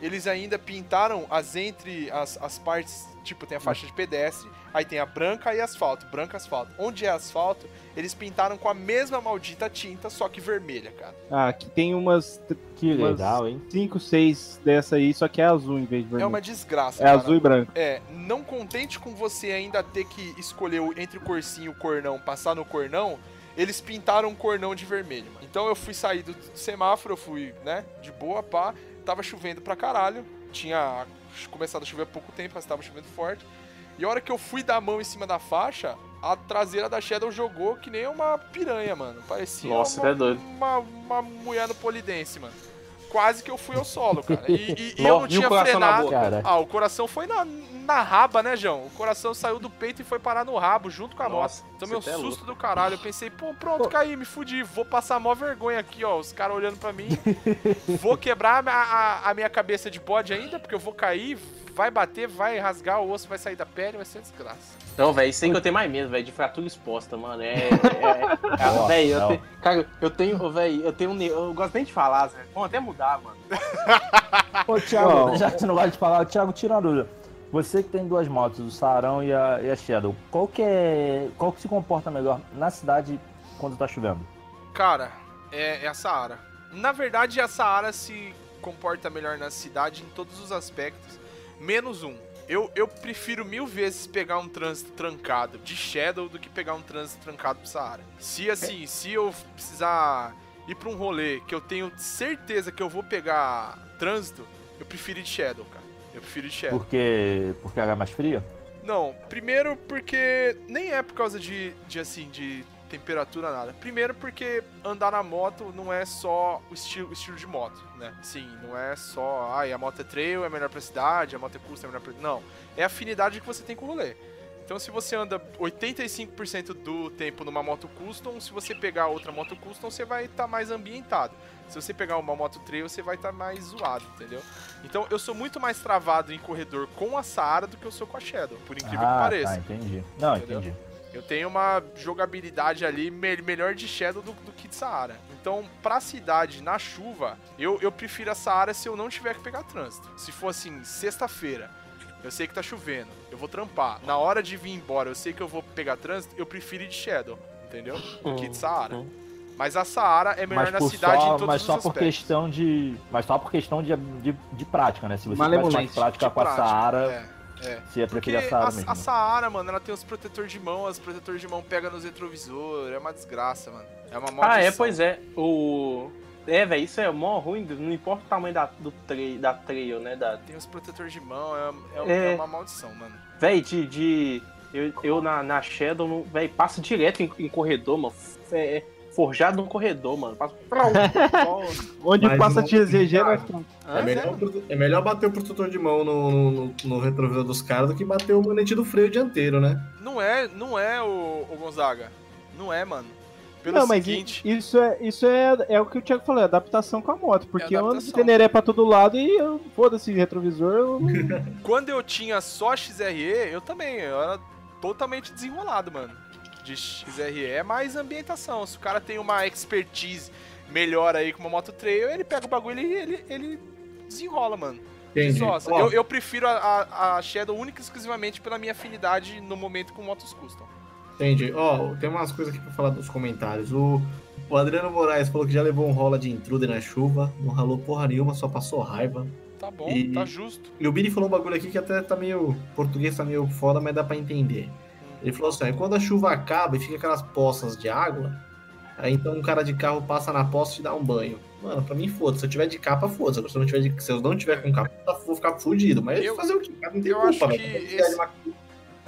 [SPEAKER 2] eles ainda pintaram as entre as, as partes, tipo, tem a faixa de pedestre, aí tem a branca e asfalto, branca asfalto. Onde é asfalto, eles pintaram com a mesma maldita tinta, só que vermelha, cara.
[SPEAKER 5] Ah, aqui tem umas
[SPEAKER 3] Que
[SPEAKER 5] Mas-
[SPEAKER 3] legal, hein?
[SPEAKER 5] 5, 6 dessa aí, só que é azul em vez de
[SPEAKER 2] É
[SPEAKER 5] vermelho.
[SPEAKER 2] uma desgraça,
[SPEAKER 5] É
[SPEAKER 2] cara.
[SPEAKER 5] azul e branco.
[SPEAKER 2] É, não contente com você ainda ter que escolher o- entre o corcinho e o cornão, passar no cornão, eles pintaram um cornão de vermelho. mano. Então eu fui sair do, do semáforo, eu fui, né, de boa, pá. Tava chovendo pra caralho. Tinha começado a chover há pouco tempo, mas tava chovendo forte. E a hora que eu fui dar a mão em cima da faixa, a traseira da Shadow jogou que nem uma piranha, mano. Parecia
[SPEAKER 1] Nossa,
[SPEAKER 2] uma,
[SPEAKER 1] até doido.
[SPEAKER 2] uma, uma mulher no polidense, mano. Quase que eu fui ao solo, cara. E, e- e eu não
[SPEAKER 1] e
[SPEAKER 2] tinha frenado. Ah, o coração foi na, na raba, né, João? O coração saiu do peito e foi parar no rabo, junto com a
[SPEAKER 1] Nossa,
[SPEAKER 2] moto. Então,
[SPEAKER 1] você
[SPEAKER 2] meu
[SPEAKER 1] tá é
[SPEAKER 2] susto do caralho. Eu pensei, pô, pronto,
[SPEAKER 3] Pô.
[SPEAKER 2] caí, me fudi. Vou passar mó vergonha aqui, ó. Os caras olhando pra mim. vou quebrar a, a- a minha cabeça de bode ainda, porque eu vou cair, vai bater, vai rasgar, o osso vai sair da pele, vai ser desgraça.
[SPEAKER 1] Não, velho, isso aí que eu tenho mais medo, velho, de fratura exposta, mano. É. é, é
[SPEAKER 3] Nossa,
[SPEAKER 1] velho, eu tenho. Cara, eu tenho, velho, eu tenho um. Eu gosto nem de falar, Zé. Vamos até mudar, mano.
[SPEAKER 3] Ô, Thiago,
[SPEAKER 5] Não.
[SPEAKER 3] já que você não gosta de falar, Thiago, tira uma dúvida. Você que tem duas motos, o Sarão e a, e a Shadow, qual que é. Qual que se comporta melhor na cidade quando tá chovendo?
[SPEAKER 2] Cara, é, é a Saara. Na verdade, a Saara se comporta melhor na cidade em todos os aspectos, menos um. Eu, eu prefiro mil vezes pegar um trânsito trancado de Shadow do que pegar um trânsito trancado pro Saara. Se assim, se eu precisar ir pra um rolê que eu tenho certeza que eu vou pegar trânsito, eu prefiro ir de Shadow, cara. Eu prefiro ir de Shadow.
[SPEAKER 3] Porque. Porque ela é mais fria?
[SPEAKER 2] Não, primeiro porque nem é por causa de, de assim, de temperatura nada. Primeiro porque andar na moto não é só o estilo, o estilo de moto, né? Sim, não é só, ai, a moto é trail, é melhor pra cidade, a moto é custom, é melhor pra... Não, é a afinidade que você tem com o rolê. Então se você anda 85% do tempo numa moto custom, se você pegar outra moto custom, você vai estar mais ambientado. Se você pegar uma moto trail, você vai estar mais zoado, entendeu? Então eu sou muito mais travado em corredor com a Saara do que eu sou com a Shadow, por incrível que
[SPEAKER 3] ah,
[SPEAKER 2] pareça.
[SPEAKER 3] tá, entendi. Não,
[SPEAKER 2] Entendeu?
[SPEAKER 3] entendi.
[SPEAKER 2] Eu tenho uma jogabilidade ali me- melhor de Shadow do, do que de Saara. Então, pra cidade, na chuva, eu, eu prefiro a Saara se eu não tiver que pegar trânsito. Se for assim, sexta-feira, eu sei que tá chovendo, eu vou trampar. Na hora de vir embora, eu sei que eu vou pegar trânsito, eu prefiro ir de Shadow, entendeu? Do que de Saara. Mas a Saara é melhor na
[SPEAKER 3] por
[SPEAKER 2] cidade em
[SPEAKER 3] só,
[SPEAKER 2] todos
[SPEAKER 3] mas
[SPEAKER 2] os
[SPEAKER 3] só por
[SPEAKER 2] aspectos.
[SPEAKER 3] questão de. Mas só por questão de, de, de prática, né? Se você tivesse mais prática
[SPEAKER 2] De
[SPEAKER 3] com a Saara,
[SPEAKER 2] é, é.
[SPEAKER 3] você ia
[SPEAKER 2] Porque
[SPEAKER 3] preferir a Saara
[SPEAKER 2] a,
[SPEAKER 3] mesmo.
[SPEAKER 2] a Saara, mano, ela tem os protetores de mão, os protetores de mão pegam nos retrovisores, é uma desgraça, mano. É uma
[SPEAKER 1] Ah, é,
[SPEAKER 2] maldição.
[SPEAKER 1] pois é. O. É, velho, isso é mó ruim, não importa o tamanho da, do trail, da trail, né? Da...
[SPEAKER 2] Tem os protetores de mão, é, é-
[SPEAKER 1] É.
[SPEAKER 2] é uma maldição, mano.
[SPEAKER 1] Véi, de. de eu, eu na, na Shadow, não- véi, passo direto em, em corredor, mano. É, é forjado no corredor, mano. Passo. Só-
[SPEAKER 5] Onde
[SPEAKER 4] Mas
[SPEAKER 5] passa
[SPEAKER 4] não-
[SPEAKER 5] TZG?
[SPEAKER 4] É melhor, é melhor bater o protetor de mão no, no, no retrovisor dos caras do que bater o manete do freio dianteiro, né?
[SPEAKER 2] Não é, não é o, o Gonzaga. Não é, mano. Pelo
[SPEAKER 5] não, mas
[SPEAKER 2] seguinte,
[SPEAKER 5] i- isso, é, isso é, é o que o Thiago falou, é adaptação com a moto. Porque eu ando de. Teneré pra todo lado e eu, foda-se, retrovisor, eu não-
[SPEAKER 2] quando eu tinha só XRE, eu também, eu era totalmente desenrolado, mano. De XRE é mais ambientação. Se o cara tem uma expertise melhor aí com uma moto trail, ele pega o bagulho e ele, ele desenrola, mano. Nossa, eu, eu prefiro a, a, a Shadow única e exclusivamente pela minha afinidade no momento com motos custom.
[SPEAKER 4] Entendi. Ó, tem umas coisas aqui pra falar dos comentários. O, o Adriano Moraes falou que já levou um rola de intruder na chuva, não ralou porra nenhuma, só passou raiva.
[SPEAKER 2] Tá bom,
[SPEAKER 4] E-
[SPEAKER 2] tá justo.
[SPEAKER 4] E o Billy falou um bagulho aqui que até tá meio. português tá meio foda, mas dá pra entender. Ele falou assim: quando a chuva acaba e fica aquelas poças de água, aí então um cara de carro passa na poça e te dá um banho. Mano, pra mim foda. Se eu tiver de capa, foda-se. Se eu não tiver de, se eu não tiver com capa, eu vou ficar fudido. Mas
[SPEAKER 2] Eu-
[SPEAKER 4] fazer o quê? O cara não tem culpa, velho.
[SPEAKER 2] esse-
[SPEAKER 4] uma-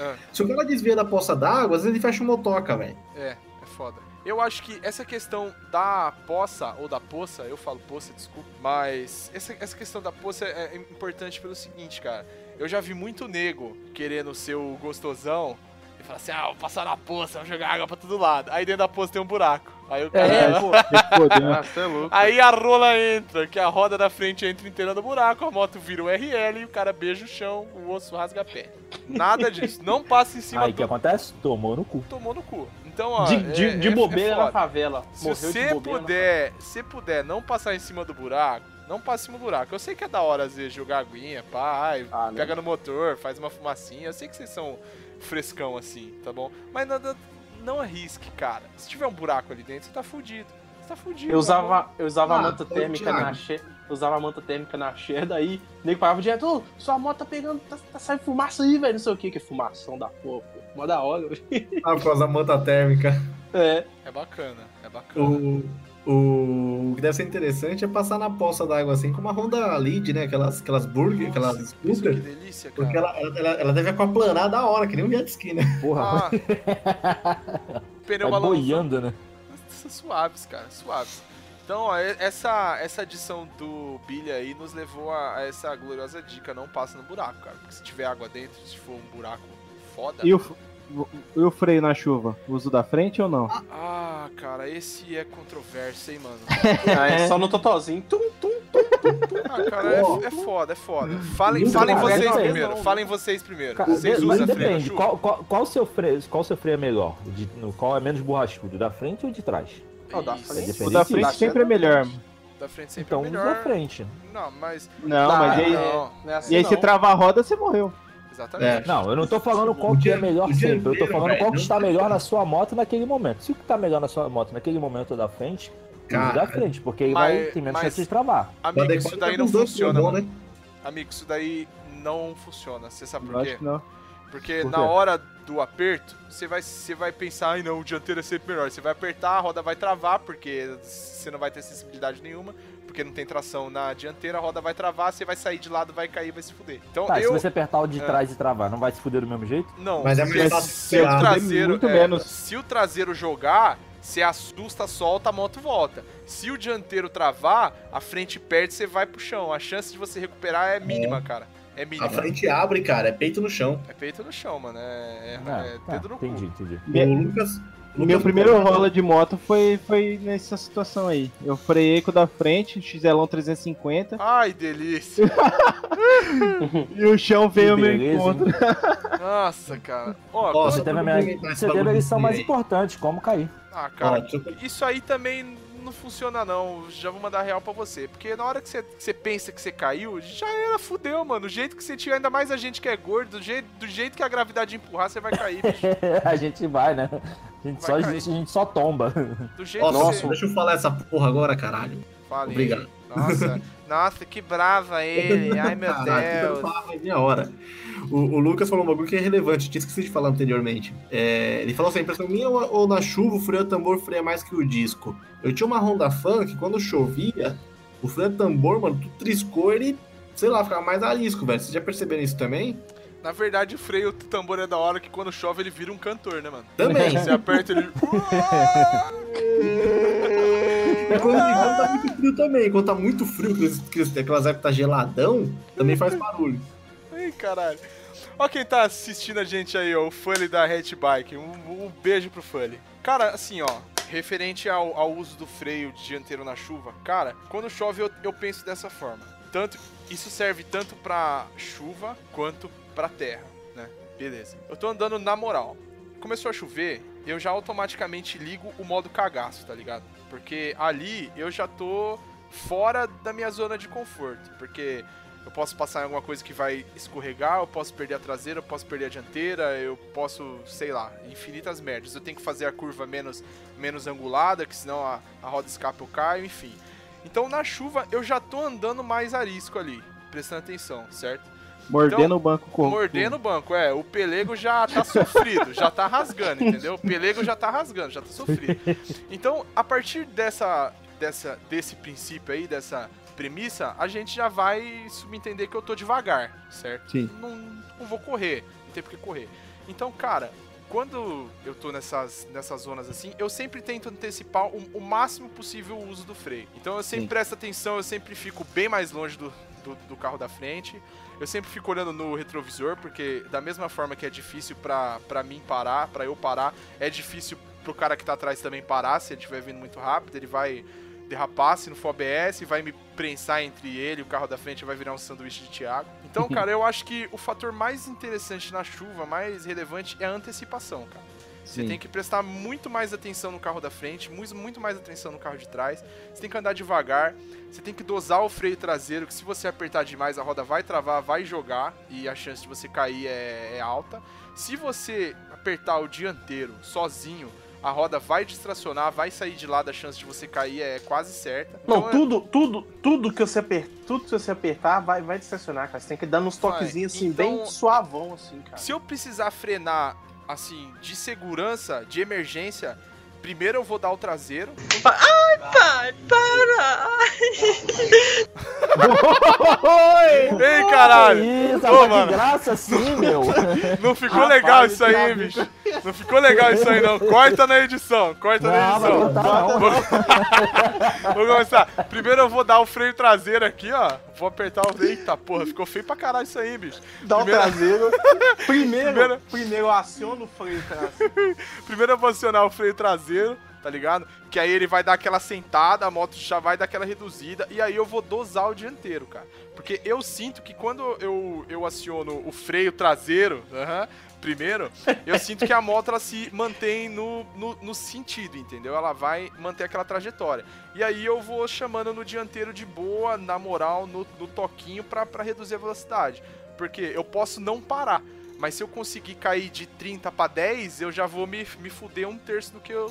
[SPEAKER 2] Ah.
[SPEAKER 4] Se o cara desvia da poça d'água, às vezes ele fecha uma motoca, velho.
[SPEAKER 2] É, é foda. Eu acho que essa questão da poça, ou da poça, eu falo poça, desculpa, mas essa, essa questão da poça é importante pelo seguinte, cara. Eu já vi muito nego querendo ser o gostosão e falar assim: ah, vou passar na poça, vou jogar água pra todo lado. Aí dentro da poça tem um buraco. Aí o cara.
[SPEAKER 1] É, pô.
[SPEAKER 5] Fodeu.
[SPEAKER 1] Ah, é louco.
[SPEAKER 2] Aí a rola entra, que a roda da frente entra inteira no buraco, a moto vira o RL e o cara beija o chão, o osso rasga a pele. Nada disso. Não passa em cima
[SPEAKER 3] Aí o que acontece? Tomou no cu.
[SPEAKER 2] Tomou no cu. Então, ó.
[SPEAKER 1] De,
[SPEAKER 2] é-
[SPEAKER 1] de, de
[SPEAKER 2] é- é
[SPEAKER 1] bobeira na
[SPEAKER 2] foda.
[SPEAKER 1] favela.
[SPEAKER 2] Se
[SPEAKER 1] Morreu
[SPEAKER 2] você
[SPEAKER 1] na
[SPEAKER 2] puder, se puder não passar em cima do buraco, não passe em cima do buraco. Eu sei que é da hora às vezes jogar aguinha, pá, ai,
[SPEAKER 1] Ah, né?
[SPEAKER 2] pega no motor, faz uma fumacinha. Eu sei que vocês são frescão assim, tá bom? Mas não, não, arrisque, cara. Se tiver um buraco ali dentro, você tá fudido. Você tá fudido.
[SPEAKER 1] Eu usava, eu usava
[SPEAKER 4] Ah,
[SPEAKER 1] manta
[SPEAKER 4] ô,
[SPEAKER 1] térmica na Che, eu usava manta térmica na Che, daí nego parava direto, ô, sua moto tá pegando, tá, tá saindo fumaça aí, velho, não sei o que, que é fumação da porra. Mó da hora, velho.
[SPEAKER 4] Ah, por causa da manta térmica.
[SPEAKER 1] É,
[SPEAKER 2] É bacana, é bacana.
[SPEAKER 4] O, o, o que deve ser interessante é passar na poça d'água assim com uma Honda Lead, né? Aquelas, aquelas burger, aquelas
[SPEAKER 2] Nossa, que
[SPEAKER 4] scooter.
[SPEAKER 2] delícia, cara.
[SPEAKER 4] Porque ela, ela, ela, deve aquaplanar da hora, que nem um jet ski, né?
[SPEAKER 3] Porra,
[SPEAKER 2] Ah, pneu
[SPEAKER 3] vai boiando, né?
[SPEAKER 2] São suaves, cara, suaves. Então, ó, essa, essa adição do Billy aí nos levou a, a essa gloriosa dica, não passa no buraco, cara. Porque se tiver água dentro, se for um buraco foda...
[SPEAKER 5] E o, e o freio na chuva? Uso da frente ou não?
[SPEAKER 2] Ah, cara, esse é controverso, hein, mano.
[SPEAKER 1] Ah, é só no totozinho, tum, tum.
[SPEAKER 2] Ah, cara, é, é foda, é foda. Falem, falem vocês
[SPEAKER 3] não,
[SPEAKER 2] primeiro,
[SPEAKER 1] não.
[SPEAKER 2] falem vocês primeiro.
[SPEAKER 3] Cara,
[SPEAKER 2] Vocês usam
[SPEAKER 3] mas
[SPEAKER 2] freio na
[SPEAKER 3] depende.
[SPEAKER 2] chuva?
[SPEAKER 3] Qual, qual, qual seu freio, qual seu freio é melhor? De- no- qual é menos borrachudo? Da frente ou de trás?
[SPEAKER 1] Ó, da
[SPEAKER 2] Isso,
[SPEAKER 1] frente.
[SPEAKER 5] O da frente
[SPEAKER 1] da
[SPEAKER 5] sempre é melhor.
[SPEAKER 2] Da frente sempre
[SPEAKER 3] Então
[SPEAKER 2] é
[SPEAKER 3] usa
[SPEAKER 2] melhor.
[SPEAKER 3] da frente.
[SPEAKER 2] Não, mas...
[SPEAKER 5] Não,
[SPEAKER 1] Tá,
[SPEAKER 5] mas e aí,
[SPEAKER 2] Não,
[SPEAKER 1] Não é assim,
[SPEAKER 5] e aí
[SPEAKER 1] não.
[SPEAKER 5] você trava a roda, você morreu.
[SPEAKER 2] Exatamente.
[SPEAKER 3] Não, eu não tô falando qual que é melhor sempre. Eu tô falando
[SPEAKER 4] velho,
[SPEAKER 3] qual que está melhor na sua moto naquele momento. Se o que tá melhor na sua moto naquele momento é da frente,
[SPEAKER 4] Cara,
[SPEAKER 3] da frente, porque aí vai, tem menos chance de travar.
[SPEAKER 2] Amigo,
[SPEAKER 4] Mas
[SPEAKER 2] isso daí não funciona,
[SPEAKER 4] bom,
[SPEAKER 2] mano.
[SPEAKER 4] né?
[SPEAKER 2] Amigo, isso daí não funciona. Você sabe por quê?
[SPEAKER 5] que não.
[SPEAKER 2] Porque
[SPEAKER 3] Por
[SPEAKER 2] na
[SPEAKER 3] quê?
[SPEAKER 2] hora do aperto, você vai, você vai pensar, ai não, o dianteiro é sempre melhor. Você vai apertar, a roda vai travar, porque você não vai ter sensibilidade nenhuma, porque não tem tração na dianteira, a roda vai travar, você vai sair de lado, vai cair, vai se fuder. Então
[SPEAKER 3] Tá, se
[SPEAKER 2] eu.
[SPEAKER 3] você apertar o de
[SPEAKER 2] É.
[SPEAKER 3] trás e travar, não vai se fuder do mesmo jeito?
[SPEAKER 2] Não,
[SPEAKER 4] Mas é
[SPEAKER 2] se- se o traseiro.
[SPEAKER 5] Muito
[SPEAKER 2] é,
[SPEAKER 5] menos.
[SPEAKER 2] Se o traseiro jogar, você assusta, solta, a moto volta. Se o dianteiro travar, a frente perde, você vai pro chão. A chance de você recuperar é mínima, cara. É mínima.
[SPEAKER 4] A frente abre, cara, é peito no chão.
[SPEAKER 2] É peito no chão, mano. É, é,
[SPEAKER 3] Ah,
[SPEAKER 2] é
[SPEAKER 3] tá,
[SPEAKER 2] dedo no cu.
[SPEAKER 3] entendi, entendi.
[SPEAKER 4] O Lucas.
[SPEAKER 5] O meu primeiro rola de moto foi, foi nessa situação aí. Eu freiei com o da frente, XL 350,
[SPEAKER 2] Ai, delícia.
[SPEAKER 5] e o chão veio ao meu encontro.
[SPEAKER 2] Nossa, cara. Ó,
[SPEAKER 4] Ó,
[SPEAKER 3] Você teve, a minha... você teve a lição mais importante, como cair.
[SPEAKER 2] ah, cara,
[SPEAKER 4] eu-
[SPEAKER 2] isso aí também não funciona não. Já vou mandar real pra você. Porque na hora que você, que você pensa que você caiu, já era, fudeu, mano. Do jeito que você tinha, ainda mais a gente que é gordo, do jeito, do jeito que a gravidade empurrar, você vai cair, bicho.
[SPEAKER 3] a gente vai, né? A gente,
[SPEAKER 2] Vai
[SPEAKER 3] só, a
[SPEAKER 2] cair.
[SPEAKER 3] gente só tomba.
[SPEAKER 2] Do jeito
[SPEAKER 4] Nossa,
[SPEAKER 2] você...
[SPEAKER 4] deixa eu falar essa porra agora, caralho.
[SPEAKER 2] Fale.
[SPEAKER 4] Obrigado.
[SPEAKER 2] Nossa, nossa, que brava ele. Ai, meu Deus.
[SPEAKER 4] mais meia hora. O, o Lucas falou um bagulho que é relevante, tinha esquecido de falar anteriormente. É, ele falou assim: a impressão minha ou, ou na chuva o freio a tambor freia mais que o disco. Eu tinha uma Honda Fan que quando chovia, o freio a tambor, mano, tu triscou ele, sei lá, ficava mais arisco, velho. Vocês já perceberam isso também?
[SPEAKER 2] Na verdade, o freio do tambor é da hora que quando chove ele vira um cantor, né, mano?
[SPEAKER 4] Também.
[SPEAKER 2] Você aperta ele.
[SPEAKER 4] É quando, quando tá muito frio também. Quando tá muito frio, aquelas épocas tá geladão, também faz barulho.
[SPEAKER 2] Ai, caralho. Ó quem tá assistindo a gente aí, ó, o Fully da Hatchbike. Um, um beijo pro Fully. Cara, assim, ó, referente ao, ao uso do freio dianteiro na chuva, cara, quando chove eu, eu penso dessa forma. Tanto, isso serve tanto pra chuva quanto pra terra, né? Beleza. Eu tô andando na moral. Começou a chover, eu já automaticamente ligo o modo cagaço, tá ligado? Porque ali eu já tô fora da minha zona de conforto. Porque eu posso passar em alguma coisa que vai escorregar, eu posso perder a traseira, eu posso perder a dianteira, eu posso, sei lá, infinitas merdas. Eu tenho que fazer a curva menos, menos angulada, que senão a, a roda escapa eu caio, enfim. Então na chuva eu já tô andando mais arisco ali, prestando atenção, certo?
[SPEAKER 5] Mordendo
[SPEAKER 2] Então,
[SPEAKER 5] o banco com
[SPEAKER 2] Mordendo o banco, é. O pelego já tá sofrido, já tá rasgando, entendeu? O pelego já tá rasgando, já tá sofrido. Então, a partir dessa, dessa, desse princípio aí, dessa premissa, a gente já vai subentender que eu tô devagar, certo?
[SPEAKER 5] Sim.
[SPEAKER 2] Não, não vou correr, não tem por que correr. Então, cara, quando eu tô nessas, nessas zonas assim, eu sempre tento antecipar o, o máximo possível o uso do freio. Então eu sempre
[SPEAKER 5] Sim.
[SPEAKER 2] presto atenção, eu sempre fico bem mais longe do, do, do carro da frente. Eu sempre fico olhando no retrovisor, porque da mesma forma que é difícil pra, pra mim parar, pra eu parar, é difícil pro cara que tá atrás também parar, se ele estiver vindo muito rápido, ele vai derrapar, se não for ABS, vai me prensar entre ele e o carro da frente vai virar um sanduíche de Thiago. Então, cara, eu acho que o fator mais interessante na chuva, mais relevante, é a antecipação, cara. Você
[SPEAKER 5] Sim.
[SPEAKER 2] tem que prestar muito mais atenção no carro da frente, muito, muito mais atenção no carro de trás. Você tem que andar devagar. Você tem que dosar o freio traseiro, que se você apertar demais, a roda vai travar, vai jogar e a chance de você cair é, é alta. Se você apertar o dianteiro sozinho, a roda vai distracionar, vai sair de lado, a chance de você cair é quase certa.
[SPEAKER 1] Não,
[SPEAKER 2] Então, é-
[SPEAKER 1] tudo, tudo, tudo que você apertar, tudo que você apertar vai, vai distracionar, cara. Você tem que dar uns toquezinhos assim,
[SPEAKER 2] Então-
[SPEAKER 1] bem suavão, assim, cara.
[SPEAKER 2] Se eu precisar frenar, assim, de segurança, de emergência, primeiro eu vou dar o traseiro.
[SPEAKER 7] Pai, para!
[SPEAKER 3] Oi!
[SPEAKER 2] Ei, caralho!
[SPEAKER 3] Que isso,
[SPEAKER 2] Ô, mano.
[SPEAKER 3] de graça assim, meu.
[SPEAKER 2] Não ficou
[SPEAKER 1] Rapaz,
[SPEAKER 2] legal isso aí,
[SPEAKER 1] tá
[SPEAKER 2] hein, bicho? Não ficou legal isso aí, não. Corta na edição, corta na
[SPEAKER 3] Não, vai
[SPEAKER 2] edição.
[SPEAKER 3] cortar não.
[SPEAKER 2] Vou começar. Primeiro eu vou dar o freio traseiro aqui, ó. Vou apertar o. Eita porra, ficou feio pra caralho isso aí, bicho.
[SPEAKER 1] Dá o
[SPEAKER 2] Primeiro-
[SPEAKER 1] traseiro. Primeiro,
[SPEAKER 2] Primeiro-
[SPEAKER 1] primeiro eu aciono o freio traseiro.
[SPEAKER 2] Primeiro eu vou acionar o freio traseiro, tá ligado? Que aí ele vai dar aquela sentada, a moto já vai dar aquela reduzida, e aí eu vou dosar o dianteiro, cara. Porque eu sinto que quando eu, eu aciono o freio traseiro, aham, primeiro, eu sinto que a moto ela se mantém no, no, no sentido, entendeu? Ela vai manter aquela trajetória. E aí eu vou chamando no dianteiro de boa, na moral, no, no toquinho pra, pra reduzir a velocidade. Porque eu posso não parar. Mas se eu conseguir cair de 30 pra 10, eu já vou me, me fuder um terço do que eu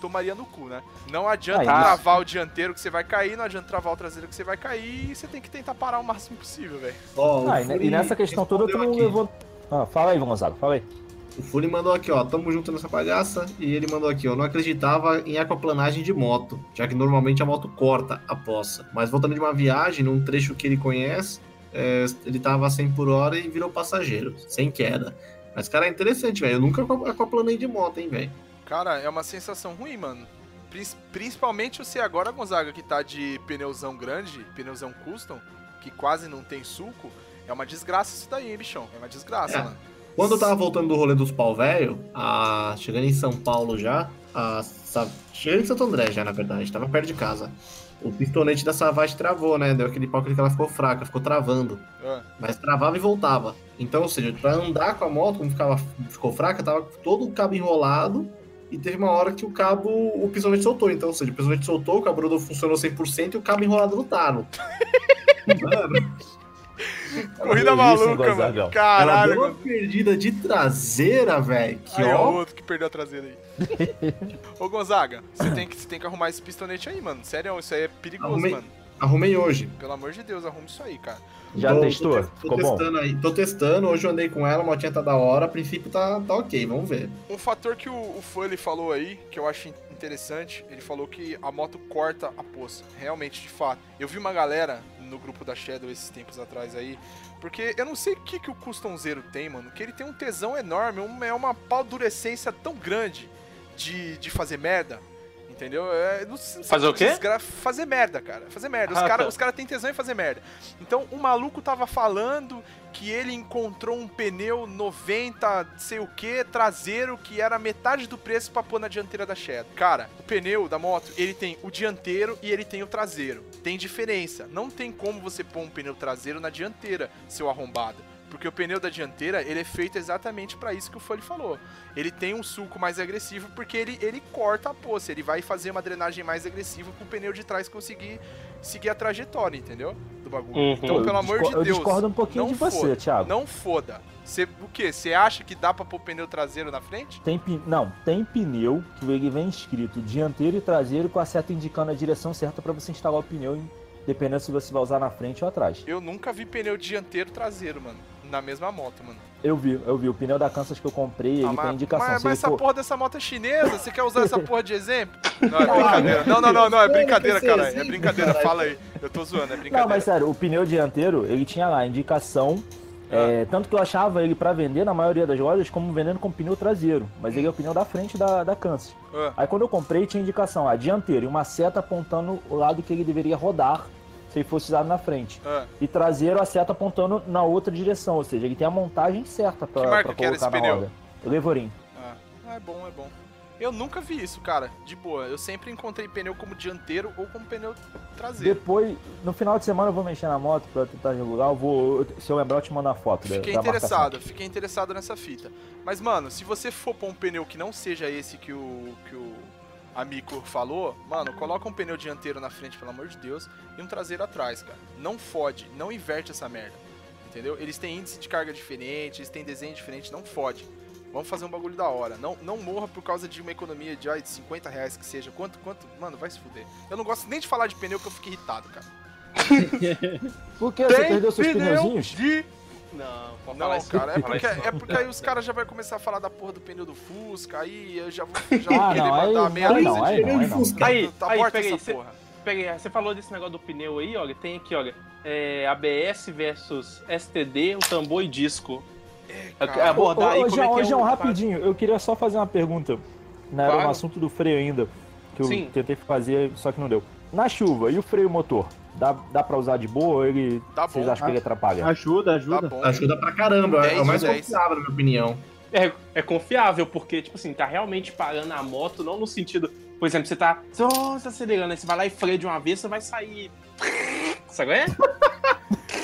[SPEAKER 2] tomaria no cu, né? Não adianta
[SPEAKER 3] Ah, isso.
[SPEAKER 2] travar o dianteiro que você vai cair, não adianta travar o traseiro que você vai cair, e você tem que tentar parar o máximo possível, velho.
[SPEAKER 4] Ó, o
[SPEAKER 3] Ah, e, e nessa questão toda tu não levou. Ah, fala aí, Gonzaga, fala aí.
[SPEAKER 4] O Furi mandou aqui, ó, tamo junto nessa bagaça. E ele mandou aqui, ó, não acreditava em aquaplanagem de moto, já que normalmente a moto corta a poça. Mas voltando de uma viagem, num trecho que ele conhece, é, ele tava a 100 por hora e virou passageiro, sem queda. Mas, cara, é interessante, velho. Eu nunca aquaplanei de moto, hein, velho.
[SPEAKER 2] Cara, é uma sensação ruim, mano. Prin- Principalmente você agora, Gonzaga, que tá de pneuzão grande, pneuzão custom, que quase não tem suco. É uma desgraça isso daí, hein, bichão? É uma desgraça,
[SPEAKER 4] É.
[SPEAKER 2] mano.
[SPEAKER 4] Quando eu tava voltando do rolê dos pau velho, a... chegando em São Paulo já, a... Cheguei em Santo André já, na verdade, tava perto de casa. O pistonete da Savage travou, né? Deu aquele pau que ela ficou fraca, ficou travando.
[SPEAKER 2] Ah,
[SPEAKER 4] Mas travava e voltava. Então, ou seja, pra andar com a moto, como ficava, ficou fraca, tava todo o cabo enrolado. E teve uma hora que o cabo, o pistonete soltou. Então, ou seja, o pistonete soltou, o cabo não funcionou 100% e o cabo enrolado no talo. Mano,
[SPEAKER 2] Corrida maluca, mano.
[SPEAKER 4] ela
[SPEAKER 2] Caralho,
[SPEAKER 4] deu uma perdida de traseira, velho. Que
[SPEAKER 2] Aí, ó, o outro que perdeu a traseira aí. Ô, Gonzaga, você tem, que, você tem que arrumar esse pistonete aí, mano. Sério, isso aí é perigoso,
[SPEAKER 4] Arrumei.
[SPEAKER 2] mano.
[SPEAKER 4] Arrumei hoje.
[SPEAKER 2] Pelo amor de Deus, arrume isso aí, cara.
[SPEAKER 3] Já
[SPEAKER 4] Tô-
[SPEAKER 3] testou?
[SPEAKER 4] Tô, tô
[SPEAKER 3] Ficou bom?
[SPEAKER 4] testando aí. Tô testando, hoje eu andei com ela, a motinha tá da hora, a princípio tá, tá ok, vamos ver.
[SPEAKER 2] Um fator que o, o Fully falou aí, que eu acho in- interessante, ele falou que a moto corta a poça. Realmente, de fato. Eu vi uma galera no grupo da Shadow esses tempos atrás aí, porque eu não sei o que, que o Custom Zero tem, mano, que ele tem um tesão enorme, um- é uma paldurecência tão grande de, de fazer merda. Entendeu? É, não não
[SPEAKER 1] Fazer o quê?
[SPEAKER 2] Fazer merda, cara. Fazer merda. Os
[SPEAKER 1] Ah,
[SPEAKER 2] caras
[SPEAKER 1] tá.
[SPEAKER 2] cara têm tesão em fazer merda. Então, o maluco tava falando que ele encontrou um pneu 90, sei o que, traseiro, que era metade do preço pra pôr na dianteira da Shadow. Cara, o pneu da moto, ele tem o dianteiro e ele tem o traseiro. Tem diferença. Não tem como você pôr um pneu traseiro na dianteira, seu arrombado. Porque o pneu da dianteira, ele é feito exatamente pra isso que o Foley falou. Ele tem um sulco mais agressivo porque ele, ele corta a poça, ele vai fazer uma drenagem mais agressiva pro pneu de trás conseguir seguir a trajetória, entendeu? Do bagulho.
[SPEAKER 1] Uhum.
[SPEAKER 2] Então, pelo amor de
[SPEAKER 3] discor- eu
[SPEAKER 2] Deus.
[SPEAKER 3] discordo um pouquinho
[SPEAKER 2] não
[SPEAKER 3] de você,
[SPEAKER 2] foda,
[SPEAKER 3] Thiago.
[SPEAKER 2] Não foda. Cê, o quê? Você acha que dá pra pôr pneu traseiro na frente?
[SPEAKER 3] Tem, não, tem pneu que ele vem escrito dianteiro e traseiro com a seta indicando a direção certa pra você instalar o pneu, dependendo se você vai usar na frente ou atrás.
[SPEAKER 2] Eu nunca vi pneu dianteiro traseiro, mano. Na mesma moto, mano.
[SPEAKER 3] Eu vi, eu vi. O pneu da Kansas que eu comprei, ele
[SPEAKER 2] Ah,
[SPEAKER 3] tem
[SPEAKER 2] mas,
[SPEAKER 3] indicação.
[SPEAKER 2] mas- mas
[SPEAKER 3] ele
[SPEAKER 2] essa
[SPEAKER 3] for-
[SPEAKER 2] porra dessa moto é chinesa? Você quer usar essa porra de exemplo? Não, é brincadeira. Não, não, não, não, é brincadeira,
[SPEAKER 4] Tem que ser
[SPEAKER 2] caralho. É brincadeira, fala aí. Eu tô zoando, é
[SPEAKER 3] Não,
[SPEAKER 2] brincadeira.
[SPEAKER 3] mas sério, o pneu dianteiro, ele tinha lá a indicação É, tanto que eu achava ele pra vender, na maioria das lojas, como vendendo com pneu traseiro. Mas ele é o pneu da frente da, da Kansas.
[SPEAKER 2] Ah,
[SPEAKER 3] Aí quando eu comprei, tinha indicação, a dianteiro e uma seta apontando o lado que ele deveria rodar se ele fosse usado na frente.
[SPEAKER 2] ah.
[SPEAKER 3] E traseiro, a seta apontando na outra direção, ou seja, ele tem a montagem certa pra,
[SPEAKER 2] Que marca
[SPEAKER 3] pra
[SPEAKER 2] que era
[SPEAKER 3] colocar
[SPEAKER 2] esse
[SPEAKER 3] na
[SPEAKER 2] pneu?
[SPEAKER 3] roda. Levorim.
[SPEAKER 2] Ah, ah, é bom, é bom. Eu nunca vi isso, cara. De boa. Eu sempre encontrei pneu como dianteiro ou como pneu traseiro.
[SPEAKER 3] Depois, no final de semana eu vou mexer na moto pra tentar regular. Eu vou, se eu lembrar, eu te mando a foto da,
[SPEAKER 2] Fiquei
[SPEAKER 3] da marcação.
[SPEAKER 2] interessado, fiquei interessado nessa fita. Mas, mano, se você for pôr um pneu que não seja esse que o, que o amigo falou, mano, coloca um pneu dianteiro na frente, pelo amor de Deus, e um traseiro atrás, cara. Não fode, não inverte essa merda. Entendeu? Eles têm índice de carga diferente, eles têm desenho diferente, não fode. Vamos fazer um bagulho da hora. Não, não morra por causa de uma economia de, ai, de 50 reais que seja. Quanto, quanto? Mano, vai se fuder. Eu não gosto nem de falar de pneu que eu fico irritado, cara.
[SPEAKER 3] Por que? Você perdeu seus pneuzinhos?
[SPEAKER 2] de
[SPEAKER 1] Não, pode falar
[SPEAKER 2] Não,
[SPEAKER 1] isso.
[SPEAKER 2] cara, é porque, é porque aí os caras já vão começar a falar da porra do pneu do Fusca, aí eu já vou, já
[SPEAKER 3] Ah,
[SPEAKER 2] querer
[SPEAKER 3] aí-
[SPEAKER 2] mandar meia
[SPEAKER 3] aí não, aí
[SPEAKER 2] de-
[SPEAKER 3] não, aí não.
[SPEAKER 4] Fusca.
[SPEAKER 1] Aí,
[SPEAKER 2] Tá
[SPEAKER 1] aí,
[SPEAKER 2] morta
[SPEAKER 1] peguei,
[SPEAKER 2] essa
[SPEAKER 1] cê-
[SPEAKER 2] porra.
[SPEAKER 1] peguei, você falou desse negócio do pneu aí, olha, tem aqui, olha, é, ABS versus STD, o tambor e disco.
[SPEAKER 2] É,
[SPEAKER 1] É,
[SPEAKER 2] cara.
[SPEAKER 1] abordar aí
[SPEAKER 3] Ô, ô, João,
[SPEAKER 1] é é
[SPEAKER 3] João,
[SPEAKER 1] o-
[SPEAKER 3] rapidinho, eu queria só fazer uma pergunta. Não era
[SPEAKER 1] Claro.
[SPEAKER 3] um assunto do freio ainda, que eu
[SPEAKER 1] Sim.
[SPEAKER 3] tentei fazer, só que não deu. Na chuva, e o freio motor? Dá, dá pra usar de boa ou ele.
[SPEAKER 2] Tá
[SPEAKER 3] vocês acham que ele atrapalha?
[SPEAKER 5] Ajuda,
[SPEAKER 2] Tá
[SPEAKER 5] ajuda.
[SPEAKER 2] bom.
[SPEAKER 4] Ajuda pra caramba. é
[SPEAKER 2] 10
[SPEAKER 4] o mais
[SPEAKER 2] de 10.
[SPEAKER 4] confiável, na minha opinião.
[SPEAKER 1] É, é confiável, porque, tipo assim, tá realmente parando a moto, não no sentido. Por exemplo, você tá. Você oh, tá acelerando, aí você vai lá e freia de uma vez, você vai sair. Sabe? É?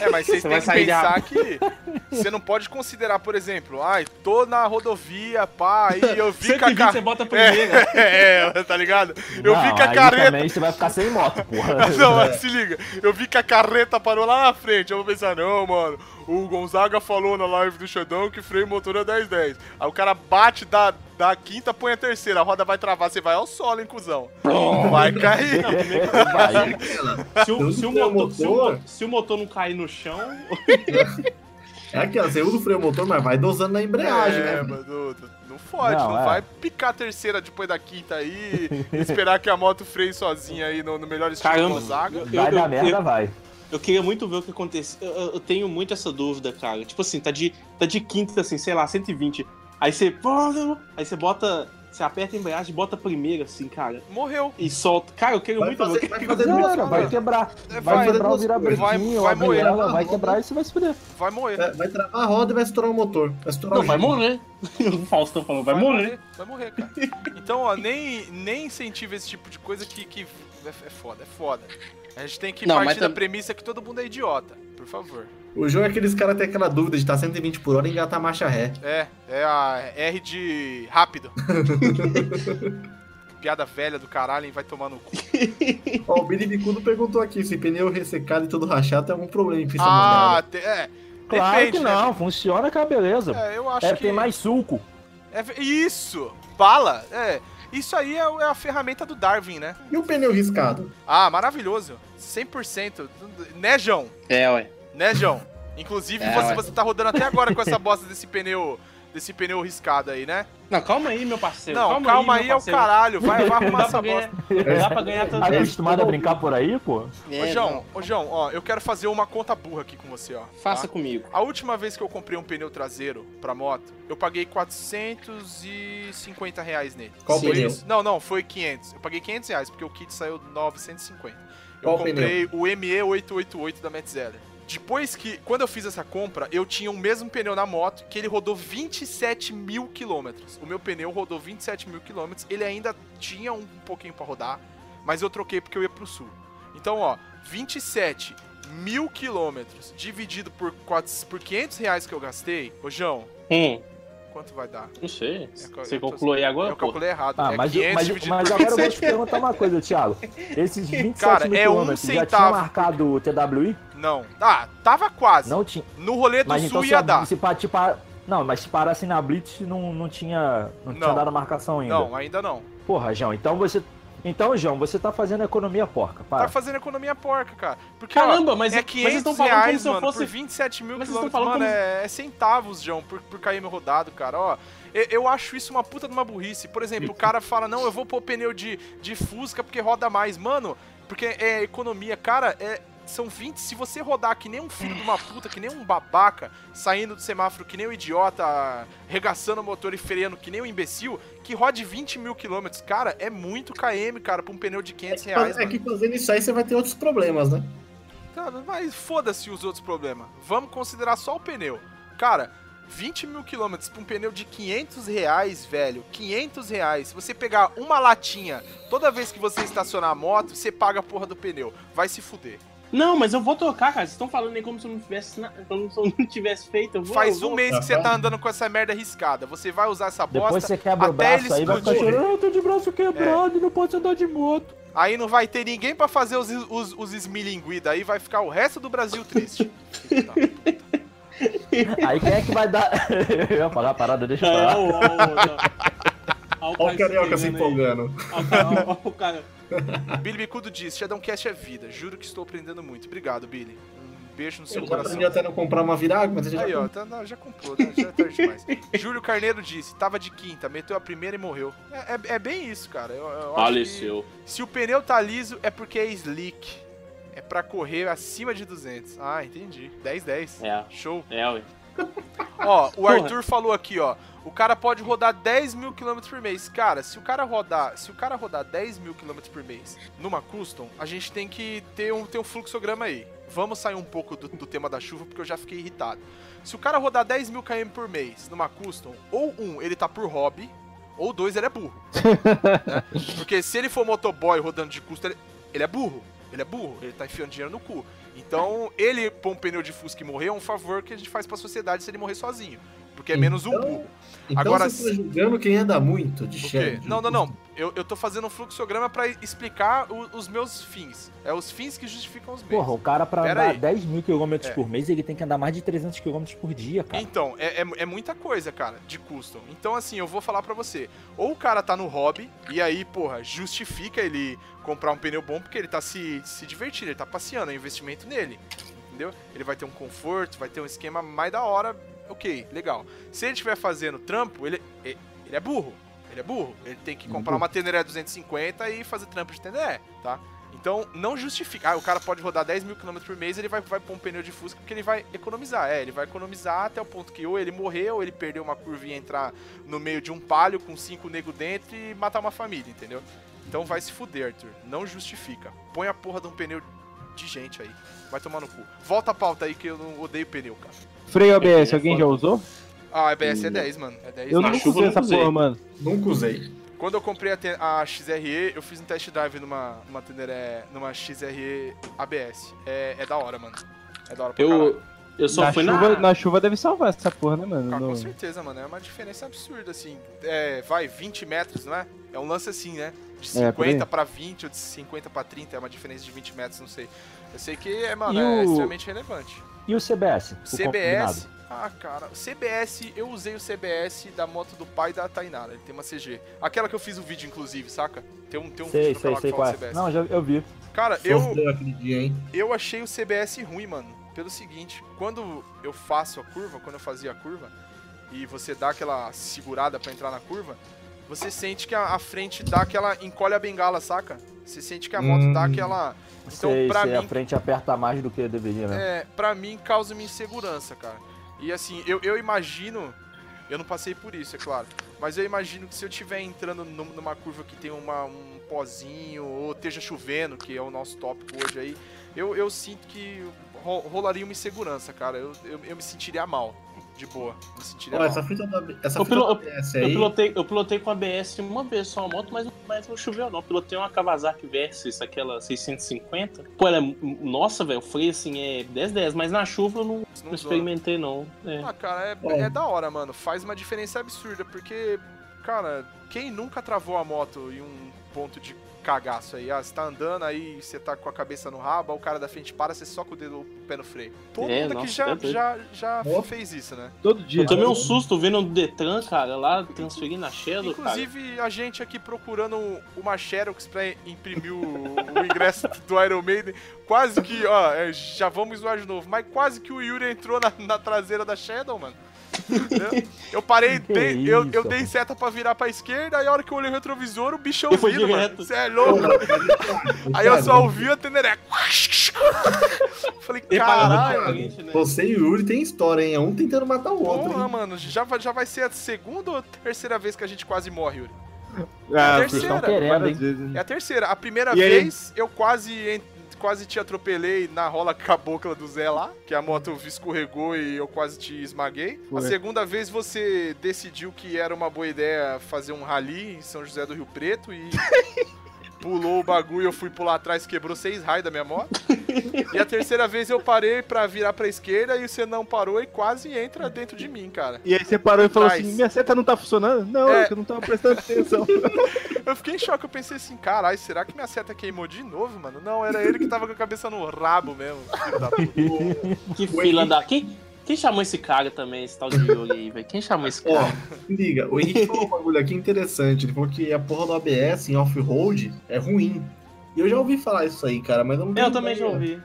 [SPEAKER 2] É, mas vocês
[SPEAKER 1] Você
[SPEAKER 2] têm
[SPEAKER 1] vai
[SPEAKER 2] que
[SPEAKER 1] sair
[SPEAKER 2] pensar que você não pode considerar, por exemplo, ai, tô na rodovia, pá, aí eu vi que a
[SPEAKER 1] 120
[SPEAKER 2] ca...
[SPEAKER 1] você bota a primeira.
[SPEAKER 2] É, é, tá ligado? Eu
[SPEAKER 3] Não,
[SPEAKER 2] vi que a
[SPEAKER 3] aí
[SPEAKER 2] careta.
[SPEAKER 3] também você vai ficar sem moto, porra.
[SPEAKER 2] Não, mas se liga. Eu vi que a carreta parou lá na frente. Eu vou pensar, não, mano. O Gonzaga falou na live do Xandão que freio motor é 10-10. Aí o cara bate da, da quinta, põe a terceira. A roda vai travar. Você vai ao solo, hein, cuzão. Vai cair.
[SPEAKER 3] Vai.
[SPEAKER 1] Se o, se, o motor, se, o, se o motor não cair no chão.
[SPEAKER 4] É aquela, você usa o freio motor, mas vai dosando na embreagem,
[SPEAKER 2] é,
[SPEAKER 4] né?
[SPEAKER 2] mano, não, não fode. Não,
[SPEAKER 3] Não, é.
[SPEAKER 2] vai picar a terceira depois da quinta aí. esperar que a moto freie sozinha aí no, no melhor estilo
[SPEAKER 1] Caramba.
[SPEAKER 3] Vai
[SPEAKER 1] eu-
[SPEAKER 3] dar merda,
[SPEAKER 1] eu-
[SPEAKER 3] vai.
[SPEAKER 1] Eu queria muito ver o que acontece. Eu, eu- eu tenho muito essa dúvida, cara. Tipo assim, tá de, tá de quinta, assim, sei lá, 120. Aí você. Aí você bota. Você aperta a embreagem, bota a primeira, assim, cara.
[SPEAKER 2] Morreu.
[SPEAKER 1] E solta. Cara, eu quero
[SPEAKER 4] Vai
[SPEAKER 1] muito
[SPEAKER 4] fazer,
[SPEAKER 1] o que-
[SPEAKER 4] vai fazer
[SPEAKER 3] era, vai quebrar.
[SPEAKER 2] É,
[SPEAKER 3] Vai,
[SPEAKER 2] vai,
[SPEAKER 3] quebrar o
[SPEAKER 4] vai-
[SPEAKER 3] virabrequinho,
[SPEAKER 2] vai moer.
[SPEAKER 3] biela, vai quebrar e você vai se fuder.
[SPEAKER 2] Vai morrer.
[SPEAKER 4] É, Vai travar a roda e vai estourar o motor. Vai estourar
[SPEAKER 1] Não,
[SPEAKER 4] o
[SPEAKER 1] vai morrer. O Faustão falou, vai, morrer.
[SPEAKER 2] Vai morrer, cara. Então, ó, nem, nem incentiva esse tipo de coisa que, que é, é foda, é foda. A gente tem que
[SPEAKER 1] Não,
[SPEAKER 2] partir
[SPEAKER 1] mas
[SPEAKER 2] da
[SPEAKER 1] tam-
[SPEAKER 2] premissa que todo mundo é idiota, por favor.
[SPEAKER 4] O João é aqueles caras que tem aquela dúvida de estar 120 por hora e engatar a marcha ré.
[SPEAKER 2] É, é a R de rápido. Piada velha do caralho, hein? Vai tomar no cu.
[SPEAKER 4] Ó, o Billy Bicudo perguntou aqui se pneu ressecado e todo rachado tem algum problema em pista
[SPEAKER 2] Ah,
[SPEAKER 4] molhada.
[SPEAKER 2] te- é.
[SPEAKER 3] Claro
[SPEAKER 2] Depende,
[SPEAKER 3] que
[SPEAKER 2] né?
[SPEAKER 3] não, funciona com a beleza.
[SPEAKER 2] É, eu acho
[SPEAKER 3] É,
[SPEAKER 2] que.
[SPEAKER 3] tem mais suco.
[SPEAKER 2] é isso! Bala! É. Isso aí é, é a ferramenta do Darwin, né?
[SPEAKER 4] E o pneu riscado?
[SPEAKER 2] Ah, maravilhoso. 100%. Né, João?
[SPEAKER 1] É, ué.
[SPEAKER 2] Né, João? Inclusive,
[SPEAKER 1] É,
[SPEAKER 2] você, você tá rodando até agora com essa bosta desse pneu. Desse pneu riscado aí, né?
[SPEAKER 1] Não, calma aí, meu parceiro.
[SPEAKER 2] Não, calma, aí,
[SPEAKER 1] meu
[SPEAKER 2] é o caralho. Vai, vai arrumar essa
[SPEAKER 1] ganhar,
[SPEAKER 2] bosta.
[SPEAKER 1] dá pra ganhar
[SPEAKER 3] Tá
[SPEAKER 1] também.
[SPEAKER 3] acostumado a brincar por aí, pô?
[SPEAKER 2] Ô,
[SPEAKER 1] É,
[SPEAKER 2] João,
[SPEAKER 1] não.
[SPEAKER 2] ô, João, ó, eu quero fazer uma conta burra aqui com você, ó.
[SPEAKER 1] Faça
[SPEAKER 2] tá?
[SPEAKER 1] comigo.
[SPEAKER 2] A última vez que eu comprei um pneu traseiro pra moto, eu paguei 450 reais nele.
[SPEAKER 4] Qual
[SPEAKER 2] Foi
[SPEAKER 4] pneu?
[SPEAKER 2] isso? Não, não, foi 500. Eu paguei 500 reais, porque o kit saiu 950. Eu
[SPEAKER 4] Qual
[SPEAKER 2] comprei o ME888 da Metzeler. Depois que, quando eu fiz essa compra, eu tinha o mesmo pneu na moto, que ele rodou 27 mil quilômetros. O meu pneu rodou 27 mil quilômetros, ele ainda tinha um pouquinho pra rodar, mas eu troquei porque eu ia pro sul. Então, ó, 27 mil quilômetros dividido por, 4, por 500 reais que eu gastei, ô João,
[SPEAKER 1] Hum,
[SPEAKER 2] quanto vai dar?
[SPEAKER 1] não sei.
[SPEAKER 2] É,
[SPEAKER 1] Você calculou aí agora,
[SPEAKER 2] Eu
[SPEAKER 1] pô?
[SPEAKER 2] calculei errado.
[SPEAKER 3] Ah,
[SPEAKER 2] é
[SPEAKER 3] mas,
[SPEAKER 2] 500
[SPEAKER 3] mas,
[SPEAKER 2] dividido
[SPEAKER 3] mas
[SPEAKER 2] por
[SPEAKER 3] agora eu vou
[SPEAKER 2] 27.
[SPEAKER 3] te perguntar uma coisa, Thiago. Esses 27
[SPEAKER 2] Cara,
[SPEAKER 3] mil
[SPEAKER 2] é um
[SPEAKER 3] quilômetros já tinha
[SPEAKER 2] centavo.
[SPEAKER 3] marcado o TWI?
[SPEAKER 2] Não. Ah, tava quase.
[SPEAKER 3] Não tinha.
[SPEAKER 2] No rolê do
[SPEAKER 3] Mas
[SPEAKER 2] sul
[SPEAKER 3] então se,
[SPEAKER 2] ia
[SPEAKER 3] a-
[SPEAKER 2] dar.
[SPEAKER 3] se pa- Não, mas se parasse na Blitz não, não tinha. Não,
[SPEAKER 2] Não.
[SPEAKER 3] tinha dado a marcação ainda.
[SPEAKER 2] Não, ainda não.
[SPEAKER 3] Porra, João, então você. Então, João, você tá fazendo economia porca. Para.
[SPEAKER 2] Tá fazendo economia porca, cara. Porque,
[SPEAKER 1] Caramba,
[SPEAKER 2] ó,
[SPEAKER 1] mas-
[SPEAKER 2] é
[SPEAKER 1] mas
[SPEAKER 2] 500
[SPEAKER 1] vocês estão falando como
[SPEAKER 2] reais,
[SPEAKER 1] se eu
[SPEAKER 2] mano,
[SPEAKER 1] fosse-
[SPEAKER 2] por 27 mil
[SPEAKER 1] Mas
[SPEAKER 2] quilômetros, mano,
[SPEAKER 1] como
[SPEAKER 2] é, é centavos, João, por, por KM rodado, cara, ó. Eu, eu acho isso uma puta de uma burrice. Por exemplo, o cara fala, não, eu vou pôr pneu de, de Fusca porque roda mais. Mano, porque é economia. Cara, é, são 20. Se você rodar que nem um filho de uma puta, que nem um babaca, saindo do semáforo que nem um idiota, regaçando o motor e freando que nem um imbecil, que rode 20 mil quilômetros. Cara, é muito KM, cara, pra um pneu de 500 reais,
[SPEAKER 4] é
[SPEAKER 2] mano.
[SPEAKER 4] que fazendo isso aí você vai ter outros problemas, né?
[SPEAKER 2] Cara, mas foda-se os outros problemas. Vamos considerar só o pneu. Cara, 20 mil quilômetros pra um pneu de 500 reais, velho. 500 reais. Se você pegar uma latinha toda vez que você estacionar a moto, você paga a porra do pneu. Vai se fuder.
[SPEAKER 1] Não, mas eu vou trocar, cara. Vocês estão falando aí como se eu não tivesse, na- como se eu não tivesse feito. Eu vou,
[SPEAKER 2] Faz
[SPEAKER 1] eu
[SPEAKER 2] um
[SPEAKER 1] vou-
[SPEAKER 2] mês que você tá andando com essa merda riscada. Você vai usar essa
[SPEAKER 3] Depois
[SPEAKER 2] bosta,
[SPEAKER 3] você quebra o
[SPEAKER 2] até
[SPEAKER 3] braço
[SPEAKER 2] ele
[SPEAKER 3] aí, vai ficar
[SPEAKER 2] explodir.
[SPEAKER 3] chorando, "Ah, eu tô de braço quebrado, não posso andar de moto.
[SPEAKER 2] aí não vai ter ninguém pra fazer os, os, os. Daí vai ficar o resto do Brasil triste.
[SPEAKER 3] Aí quem é que vai dar. eu ia falar a parada, deixa eu
[SPEAKER 1] É,
[SPEAKER 3] falar.
[SPEAKER 1] ó, ó, ó, ó,
[SPEAKER 4] Olha o carioca se
[SPEAKER 1] empolgando aí.
[SPEAKER 4] empolgando.
[SPEAKER 1] O ó, o cara.
[SPEAKER 2] Billy Bicudo diz: Shadowcast é vida. Juro que estou aprendendo muito. Obrigado, Billy. Um beijo no seu
[SPEAKER 4] já
[SPEAKER 2] coração.
[SPEAKER 4] aprendeu até não comprar uma viragem, mas ele já
[SPEAKER 2] Aí, ó, tá- não, já comprou, né? Já é tarde demais. Júlio Carneiro disse, tava de quinta, meteu a primeira e morreu. É, é- é bem isso, cara. Eu, eu
[SPEAKER 1] Faleceu.
[SPEAKER 2] se o pneu tá liso, é porque é slick. É pra correr acima de 200. Ah, entendi. 10-10.
[SPEAKER 1] É,
[SPEAKER 2] Show.
[SPEAKER 1] é, ué.
[SPEAKER 2] Ó, o
[SPEAKER 1] Porra.
[SPEAKER 2] Arthur falou aqui, ó. O cara pode rodar 10 mil quilômetros por mês. Cara, se o cara rodar, se o cara rodar 10 mil quilômetros por mês numa custom, a gente tem que ter um, ter um fluxograma aí. Vamos sair um pouco do, do tema da chuva, porque eu já fiquei irritado. Se o cara rodar 10 mil km por mês numa custom, ou um, ele tá por hobby, ou dois, ele é burro. né? Porque se ele for motoboy rodando de custom, ele, ele é burro. Ele é burro, ele tá enfiando dinheiro no cu. Então, ele pôr um pneu de Fusca e morrer é um favor que a gente faz pra sociedade se ele morrer sozinho. Porque é menos um
[SPEAKER 4] Então,
[SPEAKER 2] burro.
[SPEAKER 4] Então
[SPEAKER 2] Agora,
[SPEAKER 4] você tá julgando quem anda muito de chefe.
[SPEAKER 2] Não, não, não. Eu, eu tô fazendo um fluxograma pra explicar o- os meus fins. É os fins que justificam os meios.
[SPEAKER 3] Porra, o cara pra
[SPEAKER 2] Pera
[SPEAKER 3] andar
[SPEAKER 2] aí.
[SPEAKER 3] 10 mil quilômetros
[SPEAKER 2] É.
[SPEAKER 3] por mês, ele tem que andar mais de 300 quilômetros por dia, cara.
[SPEAKER 2] Então, é, é, é muita coisa, cara, de custom. Então, assim, eu vou falar pra você. Ou o cara tá no hobby, e aí, porra, justifica ele comprar um pneu bom porque ele tá se, se divertindo, ele tá passeando, é um investimento nele. Entendeu? Ele vai ter um conforto, vai ter um esquema mais da hora. Ok, legal. Se ele estiver fazendo trampo, ele, ele é burro. Ele é burro. Ele tem que comprar uma Teneré 250 e fazer trampo de Teneré, tá? Então, não justifica. Ah, o cara pode rodar 10 mil km por mês, ele vai, vai pôr um pneu de Fusca porque ele vai economizar. É, ele vai economizar até o ponto que ou ele morrer, ou ele perder uma curva e entrar no meio de um palio com cinco nego dentro e matar uma família, entendeu? Então vai se fuder, Arthur. Não justifica. Põe a porra de um pneu de gente aí. Vai tomar no cu. Volta a pauta aí que eu não odeio pneu, cara.
[SPEAKER 5] Freio ABS,
[SPEAKER 1] É,
[SPEAKER 5] alguém já usou?
[SPEAKER 2] Ah, a ABS é 10, mano. É 10.
[SPEAKER 5] Eu
[SPEAKER 1] chuva
[SPEAKER 5] usei essa
[SPEAKER 1] usei.
[SPEAKER 5] porra, mano.
[SPEAKER 4] Nunca usei.
[SPEAKER 2] Quando eu comprei a, a XRE, eu fiz um test drive numa, numa Teneré, numa XRE ABS. É, é da hora, mano. É da hora pra caralho.
[SPEAKER 1] Eu, eu só
[SPEAKER 5] Na
[SPEAKER 1] fui
[SPEAKER 5] chuva,
[SPEAKER 1] na...
[SPEAKER 5] na chuva deve salvar essa porra, né, mano?
[SPEAKER 2] Ah,
[SPEAKER 5] No-
[SPEAKER 2] com certeza, mano. É uma diferença absurda, assim. É, vai, 20 metros, não é? É um lance assim, né? De
[SPEAKER 5] É, por aí.
[SPEAKER 2] 50 pra 20 ou de 50 pra 30, é uma diferença de 20 metros, não sei. Eu sei que é, mano,
[SPEAKER 3] E
[SPEAKER 2] é
[SPEAKER 3] o-
[SPEAKER 2] extremamente relevante.
[SPEAKER 3] E o CBS? O
[SPEAKER 2] CBS.
[SPEAKER 3] combinado?
[SPEAKER 2] Ah, cara, o CBS, eu usei o CBS da moto do pai da Tainara. Ele tem uma CG. Aquela que eu fiz o vídeo, inclusive, saca? Tem um, tem um
[SPEAKER 3] Sei,
[SPEAKER 2] vídeo
[SPEAKER 3] sei, sei
[SPEAKER 2] que
[SPEAKER 3] qual
[SPEAKER 2] fala
[SPEAKER 3] é.
[SPEAKER 2] CBS.
[SPEAKER 3] Não, já, eu vi.
[SPEAKER 2] Cara, eu,
[SPEAKER 4] Sofreu aquele dia, hein?
[SPEAKER 2] eu achei o CBS ruim, mano. Pelo seguinte, quando eu faço a curva, quando eu fazia a curva, e você dá aquela segurada pra entrar na curva, você sente que a, a frente dá aquela. encolhe a bengala, saca? Você sente que a moto
[SPEAKER 4] Hum.
[SPEAKER 2] dá aquela. Então,
[SPEAKER 3] sei,
[SPEAKER 2] pra
[SPEAKER 3] sei,
[SPEAKER 2] mim,
[SPEAKER 3] a frente aperta mais do que deveria, né?
[SPEAKER 2] é, pra mim causa uma insegurança, cara. E assim, eu, eu imagino. Eu não passei por isso, é claro. Mas eu imagino que se eu estiver entrando num- numa curva que tem uma, um pozinho, ou esteja chovendo, que é o nosso tópico hoje aí, eu, eu sinto que ro- rolaria uma insegurança, cara. Eu, eu, eu me sentiria mal, de boa. Me sentiria
[SPEAKER 4] Ó, essa fita da, essa
[SPEAKER 1] Eu
[SPEAKER 4] fita
[SPEAKER 1] pilo-
[SPEAKER 4] da ABS
[SPEAKER 1] Eu
[SPEAKER 4] aí.
[SPEAKER 1] pilotei, eu pilotei com a BS uma vez só a moto, mas, mas não choveu não. Pilotei uma Kawasaki Versys, aquela 650. Pô, ela é... Nossa, velho, o freio assim é 10-10, mas na chuva eu não,
[SPEAKER 2] Não
[SPEAKER 1] não experimentei não. É.
[SPEAKER 2] Ah, cara, é,
[SPEAKER 4] É.
[SPEAKER 2] é da hora, mano. Faz uma diferença absurda, porque, cara, quem nunca travou a moto em um ponto de cagaço aí? Ah, você tá andando, aí você tá com a cabeça no rabo, o cara da frente para, você soca o dedo, o pé no freio. Todo
[SPEAKER 1] É,
[SPEAKER 2] mundo aqui já,
[SPEAKER 1] doido.
[SPEAKER 2] já, já fez isso, né?
[SPEAKER 5] Todo dia.
[SPEAKER 1] Eu tomei um susto vendo o Detran, cara, lá transferindo a Shadow, cara.
[SPEAKER 2] Inclusive, a gente aqui procurando uma Xerox pra imprimir o, o ingresso do Iron Maiden, quase que, ó, é, já vamos zoar de novo, mas quase que o Yuri entrou na, na traseira da Shadow, mano. Entendeu? Eu parei, dei- eu, eu
[SPEAKER 3] isso,
[SPEAKER 2] dei seta pra virar pra esquerda, aí a hora que eu olhei o retrovisor, o bichão
[SPEAKER 1] Eu
[SPEAKER 2] vindo, mano.
[SPEAKER 1] direto.
[SPEAKER 2] Você é louco? Aí eu só ouvi a teneré. Falei, caralho.
[SPEAKER 1] né?
[SPEAKER 4] Você e o Yuri tem história, hein? É um tentando matar o outro.
[SPEAKER 2] Porra,
[SPEAKER 4] hein?
[SPEAKER 2] mano, já, vai- já vai ser a segunda ou terceira vez que a gente quase morre, Yuri?
[SPEAKER 5] Ah,
[SPEAKER 2] Terceira.
[SPEAKER 5] vocês estão
[SPEAKER 3] querendo,
[SPEAKER 5] vezes,
[SPEAKER 2] É
[SPEAKER 5] né?
[SPEAKER 2] a terceira. A primeira
[SPEAKER 5] E aí?
[SPEAKER 2] vez eu quase quase te atropelei na rola cabocla do Zé lá, que a moto escorregou e eu quase te esmaguei. A
[SPEAKER 5] Foi.
[SPEAKER 2] segunda vez você decidiu que era uma boa ideia fazer um rally em São José do Rio Preto e pulou o bagulho, eu fui pular atrás, quebrou seis raios da minha moto. E a terceira vez eu parei pra virar pra esquerda e você não parou e quase entra dentro de mim, cara.
[SPEAKER 5] E aí você parou e falou assim, minha seta não tá funcionando? Não,
[SPEAKER 2] É.
[SPEAKER 5] eu não tava prestando atenção.
[SPEAKER 2] Eu fiquei em choque, eu pensei assim, caralho, será que minha seta queimou de novo, mano? Não, era ele que tava com a cabeça no rabo mesmo, filho da puta.
[SPEAKER 1] Que fila da. Quem, chamou esse cara também, esse tal de Yuri aí, velho? Quem chamou esse
[SPEAKER 4] Ó,
[SPEAKER 1] cara?
[SPEAKER 4] se liga, o Henrique falou um bagulho aqui interessante. Ele falou que a porra do ABS em off-road é ruim. E eu já ouvi falar isso aí, cara, mas eu não
[SPEAKER 1] Eu também já
[SPEAKER 4] ideia.
[SPEAKER 1] ouvi.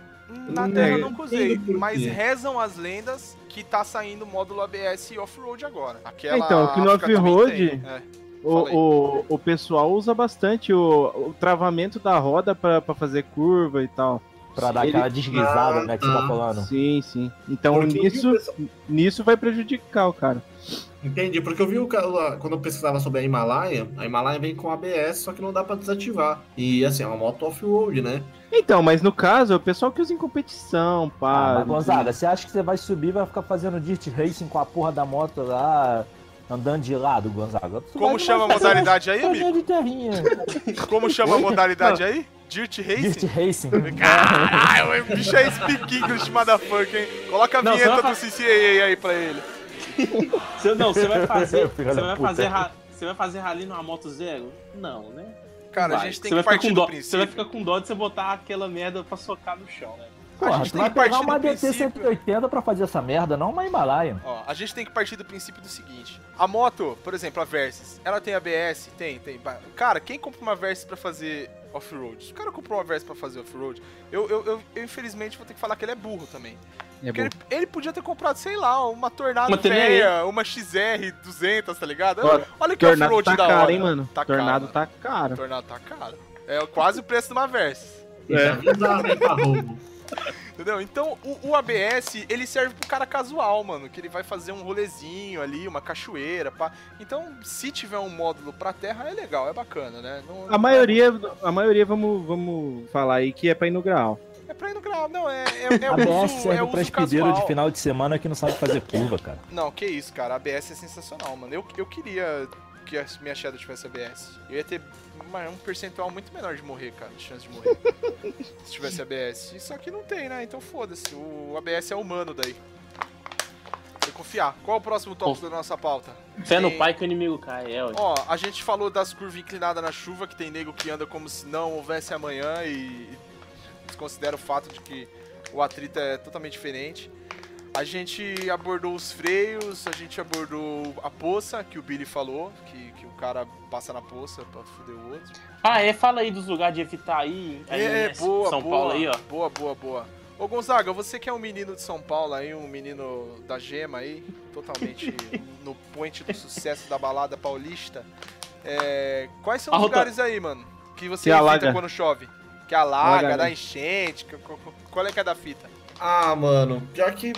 [SPEAKER 2] Na
[SPEAKER 4] Hum,
[SPEAKER 2] Terra eu nunca usei, mas rezam as lendas que tá saindo o módulo ABS off-road agora. Aquela
[SPEAKER 5] Então, que no off-road-
[SPEAKER 2] é.
[SPEAKER 5] O, o, o pessoal usa bastante o, o travamento da roda pra fazer curva e tal.
[SPEAKER 3] Pra dar
[SPEAKER 5] Ele-
[SPEAKER 3] aquela deslizada, né, que você tá
[SPEAKER 4] Ah,
[SPEAKER 3] falando.
[SPEAKER 5] Sim, sim. Então
[SPEAKER 4] Porque
[SPEAKER 5] nisso,
[SPEAKER 4] pessoal-
[SPEAKER 5] nisso vai prejudicar o cara.
[SPEAKER 4] Entendi, porque eu vi o ca- lá, quando eu pesquisava sobre a Himalaia, a Himalaia vem com ABS, só que não dá pra desativar. E assim, é uma moto off-road, né?
[SPEAKER 5] Então, mas no caso, é o pessoal que usa em competição,
[SPEAKER 3] Ah,
[SPEAKER 5] pá.
[SPEAKER 3] mas Gonzaga, você acha que você vai subir e vai ficar fazendo dirt racing com a porra da moto lá, andando de lado, Gonzaga? Tu
[SPEAKER 2] Como chama a modalidade aí, amigo?
[SPEAKER 3] corridinha de terrinha.
[SPEAKER 2] Como chama a modalidade aí? Dirt
[SPEAKER 3] Dirt
[SPEAKER 2] Racing?
[SPEAKER 3] racing.
[SPEAKER 2] Caralho, o bicho é speak English, motherfucker, hein? Coloca a
[SPEAKER 1] Não,
[SPEAKER 2] vinheta do CCAA aí pra ele.
[SPEAKER 1] Você, não, você vai fazer. Você vai fazer. ra- Você vai fazer rally numa moto zero? Não, né?
[SPEAKER 2] Cara, a
[SPEAKER 1] Vai.
[SPEAKER 2] gente tem
[SPEAKER 1] Você
[SPEAKER 2] que partir do
[SPEAKER 1] dó. Você vai
[SPEAKER 2] princípio.
[SPEAKER 1] ficar com dó de você botar aquela merda pra socar no chão, né?
[SPEAKER 3] Porra,
[SPEAKER 2] gente
[SPEAKER 3] tu
[SPEAKER 2] tem que partir
[SPEAKER 3] pegar
[SPEAKER 2] do
[SPEAKER 3] uma DT
[SPEAKER 2] princípio-
[SPEAKER 3] 180 pra fazer essa merda, não uma Himalaia.
[SPEAKER 2] Ó, a gente tem que partir do princípio do seguinte. A moto, por exemplo, a Versys, ela tem ABS? Tem, tem. Cara, quem compra uma Versys pra fazer off-road? Se o cara comprou uma Versys pra fazer off-road, eu, eu, eu, eu, infelizmente vou ter que falar que ele é burro também.
[SPEAKER 5] É
[SPEAKER 2] Porque ele, ele podia ter comprado, sei lá, uma Tornado
[SPEAKER 1] Uma
[SPEAKER 2] uma XR 200, tá ligado?
[SPEAKER 5] Ó,
[SPEAKER 2] Olha que off-road
[SPEAKER 5] tá
[SPEAKER 2] da
[SPEAKER 5] caro,
[SPEAKER 2] hora.
[SPEAKER 5] hein, mano?
[SPEAKER 2] Tá
[SPEAKER 5] Tornado
[SPEAKER 2] caro,
[SPEAKER 5] tá caro.
[SPEAKER 2] Tornado tá caro. É quase o preço de uma
[SPEAKER 4] avisar, né, pra roubo.
[SPEAKER 2] Entendeu? Então, o, o ABS, ele serve pro cara casual, mano, que ele vai fazer um rolezinho ali, uma cachoeira, pá. Então, se tiver um módulo pra terra, é legal, é bacana, né? Não-
[SPEAKER 5] A maioria, a maioria vamos, vamos falar aí que é pra ir no grau.
[SPEAKER 2] É pra ir no grau, não, é, é, é
[SPEAKER 3] A BS
[SPEAKER 2] uso,
[SPEAKER 3] serve
[SPEAKER 2] é
[SPEAKER 3] pra
[SPEAKER 2] casual.
[SPEAKER 3] de final de semana que não sabe fazer curva, cara.
[SPEAKER 2] Não, que isso, cara, a ABS é sensacional, mano. Eu, eu queria que a minha Shadow tivesse ABS. Eu ia ter uma- um percentual muito menor de morrer, cara, de chance de morrer. se tivesse ABS. Só que não tem, né? Então foda-se. O ABS é humano daí. Tem que confiar. Qual é o próximo tópico da nossa pauta?
[SPEAKER 1] Fé no
[SPEAKER 2] Tem-
[SPEAKER 1] pai que o inimigo cai, é, ó.
[SPEAKER 2] Ó, a gente falou das curvas inclinadas na chuva, que tem nego que anda como se não houvesse amanhã e desconsidera o fato de que o atrito é totalmente diferente. A gente abordou os freios, a gente abordou a poça, que o Billy falou, que, que o cara passa na poça pra foder o outro.
[SPEAKER 1] Ah, é, fala aí dos lugares de evitar aí. aí
[SPEAKER 2] É,
[SPEAKER 1] né,
[SPEAKER 2] boa,
[SPEAKER 1] São
[SPEAKER 2] boa,
[SPEAKER 1] Paulo aí, ó.
[SPEAKER 2] Boa, boa, boa. Ô Gonzaga, você que é um menino de São Paulo aí, um menino da gema aí, totalmente no point do sucesso da balada paulista. é, quais são
[SPEAKER 1] A
[SPEAKER 2] os
[SPEAKER 1] rota-
[SPEAKER 2] lugares aí, mano, que você
[SPEAKER 5] Que
[SPEAKER 2] evita
[SPEAKER 5] alaga.
[SPEAKER 2] quando chove? Que alaga,
[SPEAKER 5] Alaga,
[SPEAKER 2] dá enchente, qual é que é da fita?
[SPEAKER 4] Ah, mano, pior que.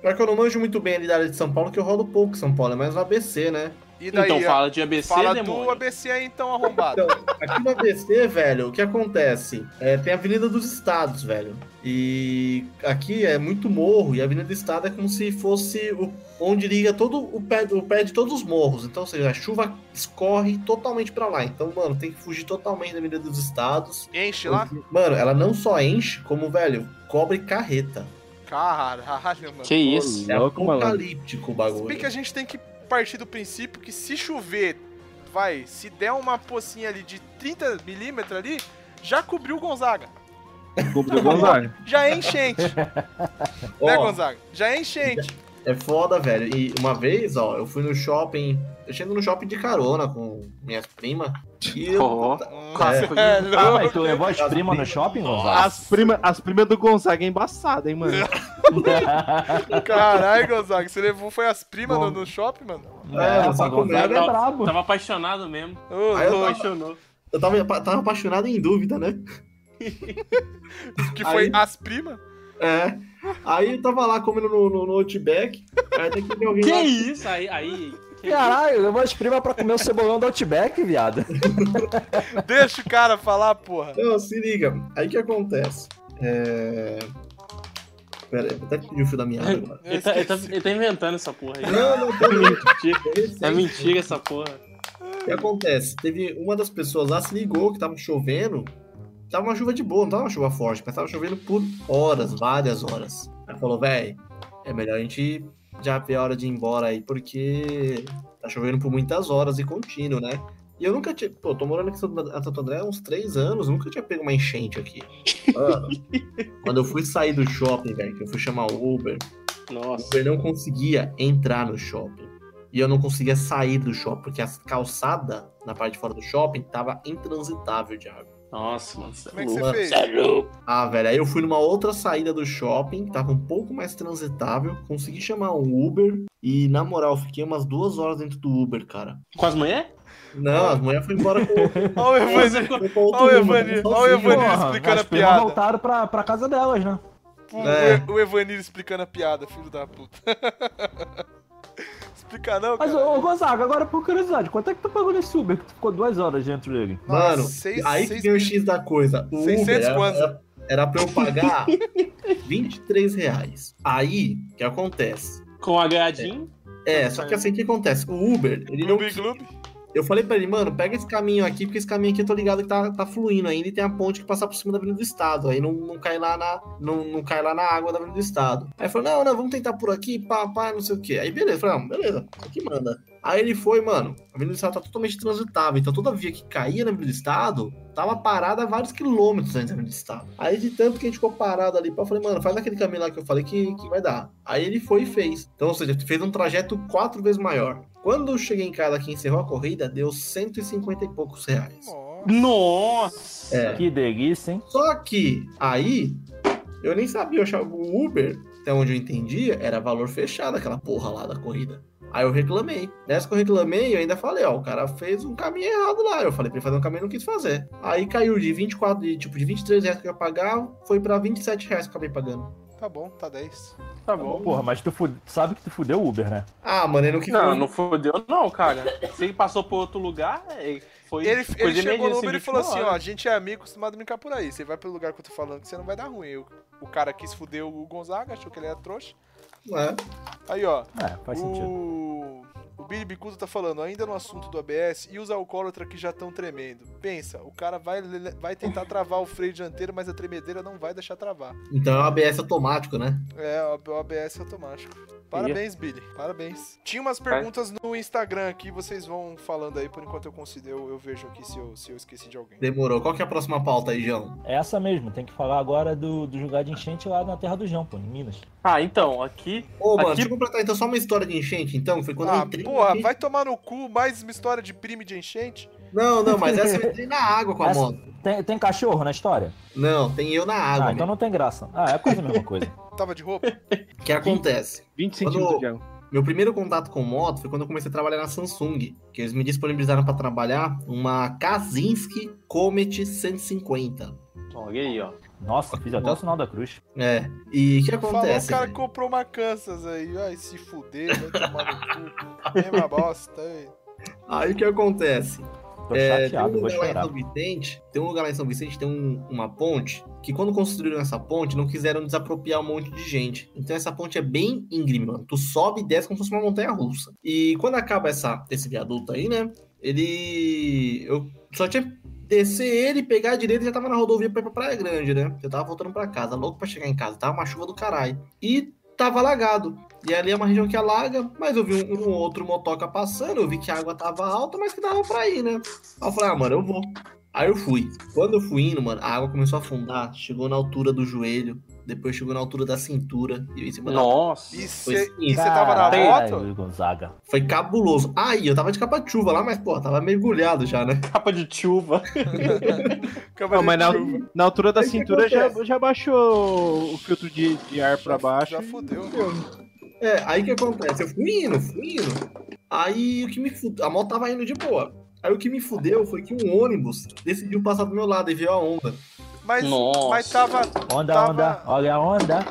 [SPEAKER 4] Pior que eu não manjo muito bem ali da área de São Paulo, que eu rodo pouco em São Paulo, é mais no ABC, né?
[SPEAKER 2] E daí,
[SPEAKER 1] então fala de ABC,
[SPEAKER 2] fala
[SPEAKER 1] demônio.
[SPEAKER 2] do ABC aí então, arrombado.
[SPEAKER 4] Então, aqui no ABC, velho, o que acontece? É, tem a Avenida dos Estados, velho. E aqui é muito morro, e a Avenida do Estado é como se fosse o, onde liga todo o pé, o pé de todos os morros. Então, ou seja, a chuva escorre totalmente pra lá. Então, mano, tem que fugir totalmente da Avenida dos Estados.
[SPEAKER 2] Enche lá?
[SPEAKER 4] Mano, ela não só enche, como, velho, cobre carreta.
[SPEAKER 2] Caralho, mano.
[SPEAKER 1] Que isso?
[SPEAKER 4] É
[SPEAKER 5] Louco,
[SPEAKER 4] apocalíptico o
[SPEAKER 2] Se
[SPEAKER 4] bagulho.
[SPEAKER 2] bem que a gente tem que partir do princípio que se chover, vai, se der uma pocinha ali de 30 milímetros ali, já cobriu o Gonzaga.
[SPEAKER 5] Clube do Gonzaga.
[SPEAKER 2] Já é enchente, né, Gonzaga? Já é enchente.
[SPEAKER 4] É foda, velho. E uma vez, ó, eu fui no shopping. Eu chego no shopping de carona com minhas primas. E eu,
[SPEAKER 1] Ó,
[SPEAKER 4] É.
[SPEAKER 2] Velho.
[SPEAKER 3] Ah, mas tu levou as primas no shopping, Gonzaga?
[SPEAKER 5] As primas as prima do Gonzaga é embaçada, hein, mano?
[SPEAKER 2] Caralho, Gonzaga, você levou foi as primas no, no shopping, mano?
[SPEAKER 4] É,
[SPEAKER 3] É,
[SPEAKER 4] só
[SPEAKER 3] o Gonzaga
[SPEAKER 4] comer,
[SPEAKER 3] é brabo.
[SPEAKER 1] Tava apaixonado mesmo.
[SPEAKER 2] Ô,
[SPEAKER 4] Aí eu
[SPEAKER 1] Apaixonou.
[SPEAKER 4] eu tava, tava apaixonado em dúvida, né?
[SPEAKER 2] que foi
[SPEAKER 4] Aí-
[SPEAKER 2] as primas?
[SPEAKER 4] É. Aí eu tava lá comendo no, no, no Outback. Aí até que alguém
[SPEAKER 1] Que
[SPEAKER 4] lá.
[SPEAKER 1] isso? Aí, aí.
[SPEAKER 3] Caralho, levou as primas pra comer o cebolão do Outback, viado.
[SPEAKER 2] Deixa o cara falar, porra.
[SPEAKER 4] Não, se liga. Aí o que acontece? É. Pera aí, vou até pedir o fio da minha agora.
[SPEAKER 1] Ele tá, ele, tá, ele tá inventando essa porra aí.
[SPEAKER 4] Não, não, tô
[SPEAKER 1] É mentira.
[SPEAKER 4] É
[SPEAKER 1] É mentira essa porra.
[SPEAKER 4] O que acontece? Teve uma das pessoas lá se ligou que tava chovendo. Tava uma chuva de boa, não tava uma chuva forte, mas tava chovendo por horas, várias horas. Aí falou, véi, é melhor a gente já ver a hora de ir embora aí, porque tá chovendo por muitas horas e contínuo, né? E eu nunca tinha. Pô, tô morando aqui em Santo- André há uns três anos, nunca tinha pego uma enchente aqui. Mano, quando eu fui sair do shopping, velho, que eu fui chamar o Uber, o
[SPEAKER 1] Nossa.
[SPEAKER 4] Uber não conseguia entrar no shopping. E eu não conseguia sair do shopping, porque a calçada na parte de fora do shopping tava intransitável de água.
[SPEAKER 1] Nossa, mano. Cê é
[SPEAKER 2] Como é que você
[SPEAKER 1] louco.
[SPEAKER 2] fez?
[SPEAKER 1] É louco.
[SPEAKER 4] Ah, velho, aí eu fui numa outra saída do shopping, que tava um pouco mais transitável, consegui chamar um Uber e, na moral, fiquei umas duas horas dentro do Uber, cara.
[SPEAKER 1] Com as mulheres?
[SPEAKER 4] Não, as mulheres foram embora com,
[SPEAKER 2] Olha o
[SPEAKER 4] foi outro
[SPEAKER 2] Olha o
[SPEAKER 4] tava
[SPEAKER 2] olha o. Evanir
[SPEAKER 3] Porra,
[SPEAKER 2] explicando a piada.
[SPEAKER 3] voltaram pra, pra casa delas, né?
[SPEAKER 2] O,
[SPEAKER 4] É.
[SPEAKER 2] o Evanir explicando a piada, filho da puta. Explica não,
[SPEAKER 3] Mas,
[SPEAKER 2] cara.
[SPEAKER 3] ô, Gonzaga, agora por curiosidade, quanto é que tu pagou nesse Uber que tu ficou duas horas dentro dele?
[SPEAKER 4] Mano,
[SPEAKER 2] seis-
[SPEAKER 4] aí
[SPEAKER 2] seis
[SPEAKER 4] que vem o X da coisa. O
[SPEAKER 2] 600
[SPEAKER 4] Uber era, era, era pra eu pagar 23 reais. Aí, o que acontece?
[SPEAKER 1] Com agradinho?
[SPEAKER 4] É, só que assim, o que acontece? O Uber, ele não...
[SPEAKER 2] Gloob, gloob.
[SPEAKER 4] Eu falei pra ele, mano, pega esse caminho aqui, porque esse caminho aqui eu tô ligado que tá, tá fluindo ainda e tem a ponte que passar por cima da Avenida do Estado. Aí não, não cai lá na. Não, não cai lá na água da Avenida do Estado. Aí falou, não, não, vamos tentar por aqui, pá, pá, não sei o quê. Aí beleza, eu falei, não, beleza, aqui manda. Aí ele foi, mano, a Avenida do Estado tá totalmente transitável. Então toda via que caía na Avenida do Estado tava parada a vários quilômetros antes da Avenida do Estado. Aí de tanto que a gente ficou parado ali, eu falei, mano, faz aquele caminho lá que eu falei que, que vai dar. Aí ele foi e fez. Então, ou seja, fez um trajeto quatro vezes maior. Quando eu cheguei em casa que encerrou a corrida, deu 150 e poucos reais.
[SPEAKER 2] Nossa.
[SPEAKER 1] Nossa!
[SPEAKER 4] É.
[SPEAKER 3] Que delícia, hein?
[SPEAKER 4] Só que aí eu nem sabia, eu achava o Uber, até onde eu entendia, era valor fechado aquela porra lá da corrida. Aí eu reclamei. Nessa que eu reclamei, eu ainda falei, ó, o cara fez um caminho errado lá. Eu falei pra ele fazer um caminho e não quis fazer. Aí caiu de 24, de, tipo, de 23 reais que eu ia pagar, foi pra 27 reais que eu acabei pagando.
[SPEAKER 2] Tá bom, tá 10.
[SPEAKER 1] Tá bom.
[SPEAKER 3] Porra, mas tu fude- sabe que tu fudeu o Uber, né?
[SPEAKER 4] Ah, mano, ele não quis
[SPEAKER 1] Não, não fodeu, não, cara. Se ele passou por outro lugar, é, foi.
[SPEAKER 2] Ele,
[SPEAKER 1] coisa
[SPEAKER 2] ele chegou no Uber e falou assim, ó, a gente é amigo, acostumado a brincar por aí. Você vai pelo lugar que eu tô falando que você não vai dar ruim. Eu- o cara quis fuder o Gonzaga, achou que ele era trouxa.
[SPEAKER 4] É.
[SPEAKER 2] Aí, ó,
[SPEAKER 3] É, faz sentido.
[SPEAKER 2] o... O Billy Bicudo tá falando, ainda no assunto do ABS, e os alcoólatras que já estão tremendo. Pensa, o cara vai, vai tentar travar o freio dianteiro, mas a tremedeira não vai deixar travar.
[SPEAKER 4] Então é um ABS automático, né?
[SPEAKER 2] É, o ABS automático. Parabéns, Billy. Parabéns. Tinha umas perguntas no Instagram aqui, vocês vão falando aí, por enquanto eu consigo, eu, eu vejo aqui se eu, se eu esqueci de alguém.
[SPEAKER 4] Demorou. Qual que é a próxima pauta aí, João?
[SPEAKER 3] É essa mesmo, tem que falar agora do, do lugar de enchente lá na Terra do João, pô, em Minas.
[SPEAKER 1] Ah, então, aqui.
[SPEAKER 4] Ô, mano,
[SPEAKER 1] Aqui-
[SPEAKER 4] deixa eu completar então só uma história de enchente, então. Foi quando eu
[SPEAKER 2] Ah,
[SPEAKER 4] entrei.
[SPEAKER 2] porra, vai tomar no cu mais uma história de prime de enchente?
[SPEAKER 4] Não, não, mas essa eu entrei na água com a
[SPEAKER 3] Essa-
[SPEAKER 4] moto.
[SPEAKER 3] Tem, tem cachorro na história?
[SPEAKER 4] Não, tem eu na água.
[SPEAKER 3] ah, então não tem graça. Ah, é quase a mesma coisa.
[SPEAKER 2] Tava de roupa?
[SPEAKER 4] O que acontece?
[SPEAKER 5] 20
[SPEAKER 4] Quando-
[SPEAKER 5] centímetros de água.
[SPEAKER 4] Meu primeiro contato com moto foi quando eu comecei a trabalhar na Samsung, que eles me disponibilizaram para trabalhar uma Kazinski Comet 150.
[SPEAKER 1] Olha aí, ó.
[SPEAKER 3] Nossa, fiz até o sinal da cruz.
[SPEAKER 4] É. E o que
[SPEAKER 2] Falou o
[SPEAKER 4] acontece?
[SPEAKER 2] cara comprou uma Kansas aí, vai se fuder, vai tomar no cu. Mesma bosta aí.
[SPEAKER 4] Aí o que acontece?
[SPEAKER 3] Tô
[SPEAKER 4] É, tem
[SPEAKER 3] chateado,
[SPEAKER 4] um
[SPEAKER 3] vou
[SPEAKER 4] lugar lá em
[SPEAKER 3] chorar.
[SPEAKER 4] São Vicente, tem um lugar lá em São Vicente, tem um- uma ponte, que quando construíram essa ponte, não quiseram desapropriar um monte de gente. Então essa ponte é bem íngreme, mano. Tu sobe e desce como se fosse uma montanha russa. E quando acaba essa, esse viaduto aí, né? Ele. Eu só tinha descer ele, pegar a direita e já tava na rodovia pra ir pra Praia Grande, né? Eu tava voltando pra casa, louco pra chegar em casa. Tava uma chuva do caralho. E tava alagado. E ali é uma região que alaga, mas eu vi um, um outro motoca passando, eu vi que a água tava alta, mas que dava pra ir, né? Aí eu falei, ah, mano, eu vou. Aí eu fui. Quando eu fui indo, mano, a água começou a afundar, chegou na altura do joelho. Depois chegou na altura da cintura e em cima da
[SPEAKER 1] Nossa.
[SPEAKER 2] E
[SPEAKER 4] Foi
[SPEAKER 2] você tava na moto?
[SPEAKER 3] Gonzaga.
[SPEAKER 4] Foi cabuloso. Aí, eu tava de capa de chuva lá, mas, pô, tava mergulhado já, né?
[SPEAKER 1] Capa de chuva.
[SPEAKER 2] Cavaleiro
[SPEAKER 5] Não, mas na,
[SPEAKER 2] de chuva.
[SPEAKER 5] na altura da
[SPEAKER 4] Aí,
[SPEAKER 5] cintura já, já baixou o filtro de, de ar pra baixo.
[SPEAKER 2] Já fudeu.
[SPEAKER 4] É, aí o que acontece? Eu fui indo, fui indo. Aí o que me fudeu. A moto tava indo de boa. Aí o que me fudeu foi que um ônibus decidiu passar do meu lado e veio a onda.
[SPEAKER 2] Mas,
[SPEAKER 1] Nossa.
[SPEAKER 2] mas tava,
[SPEAKER 3] Onda,
[SPEAKER 2] Tava-
[SPEAKER 3] onda, olha a onda.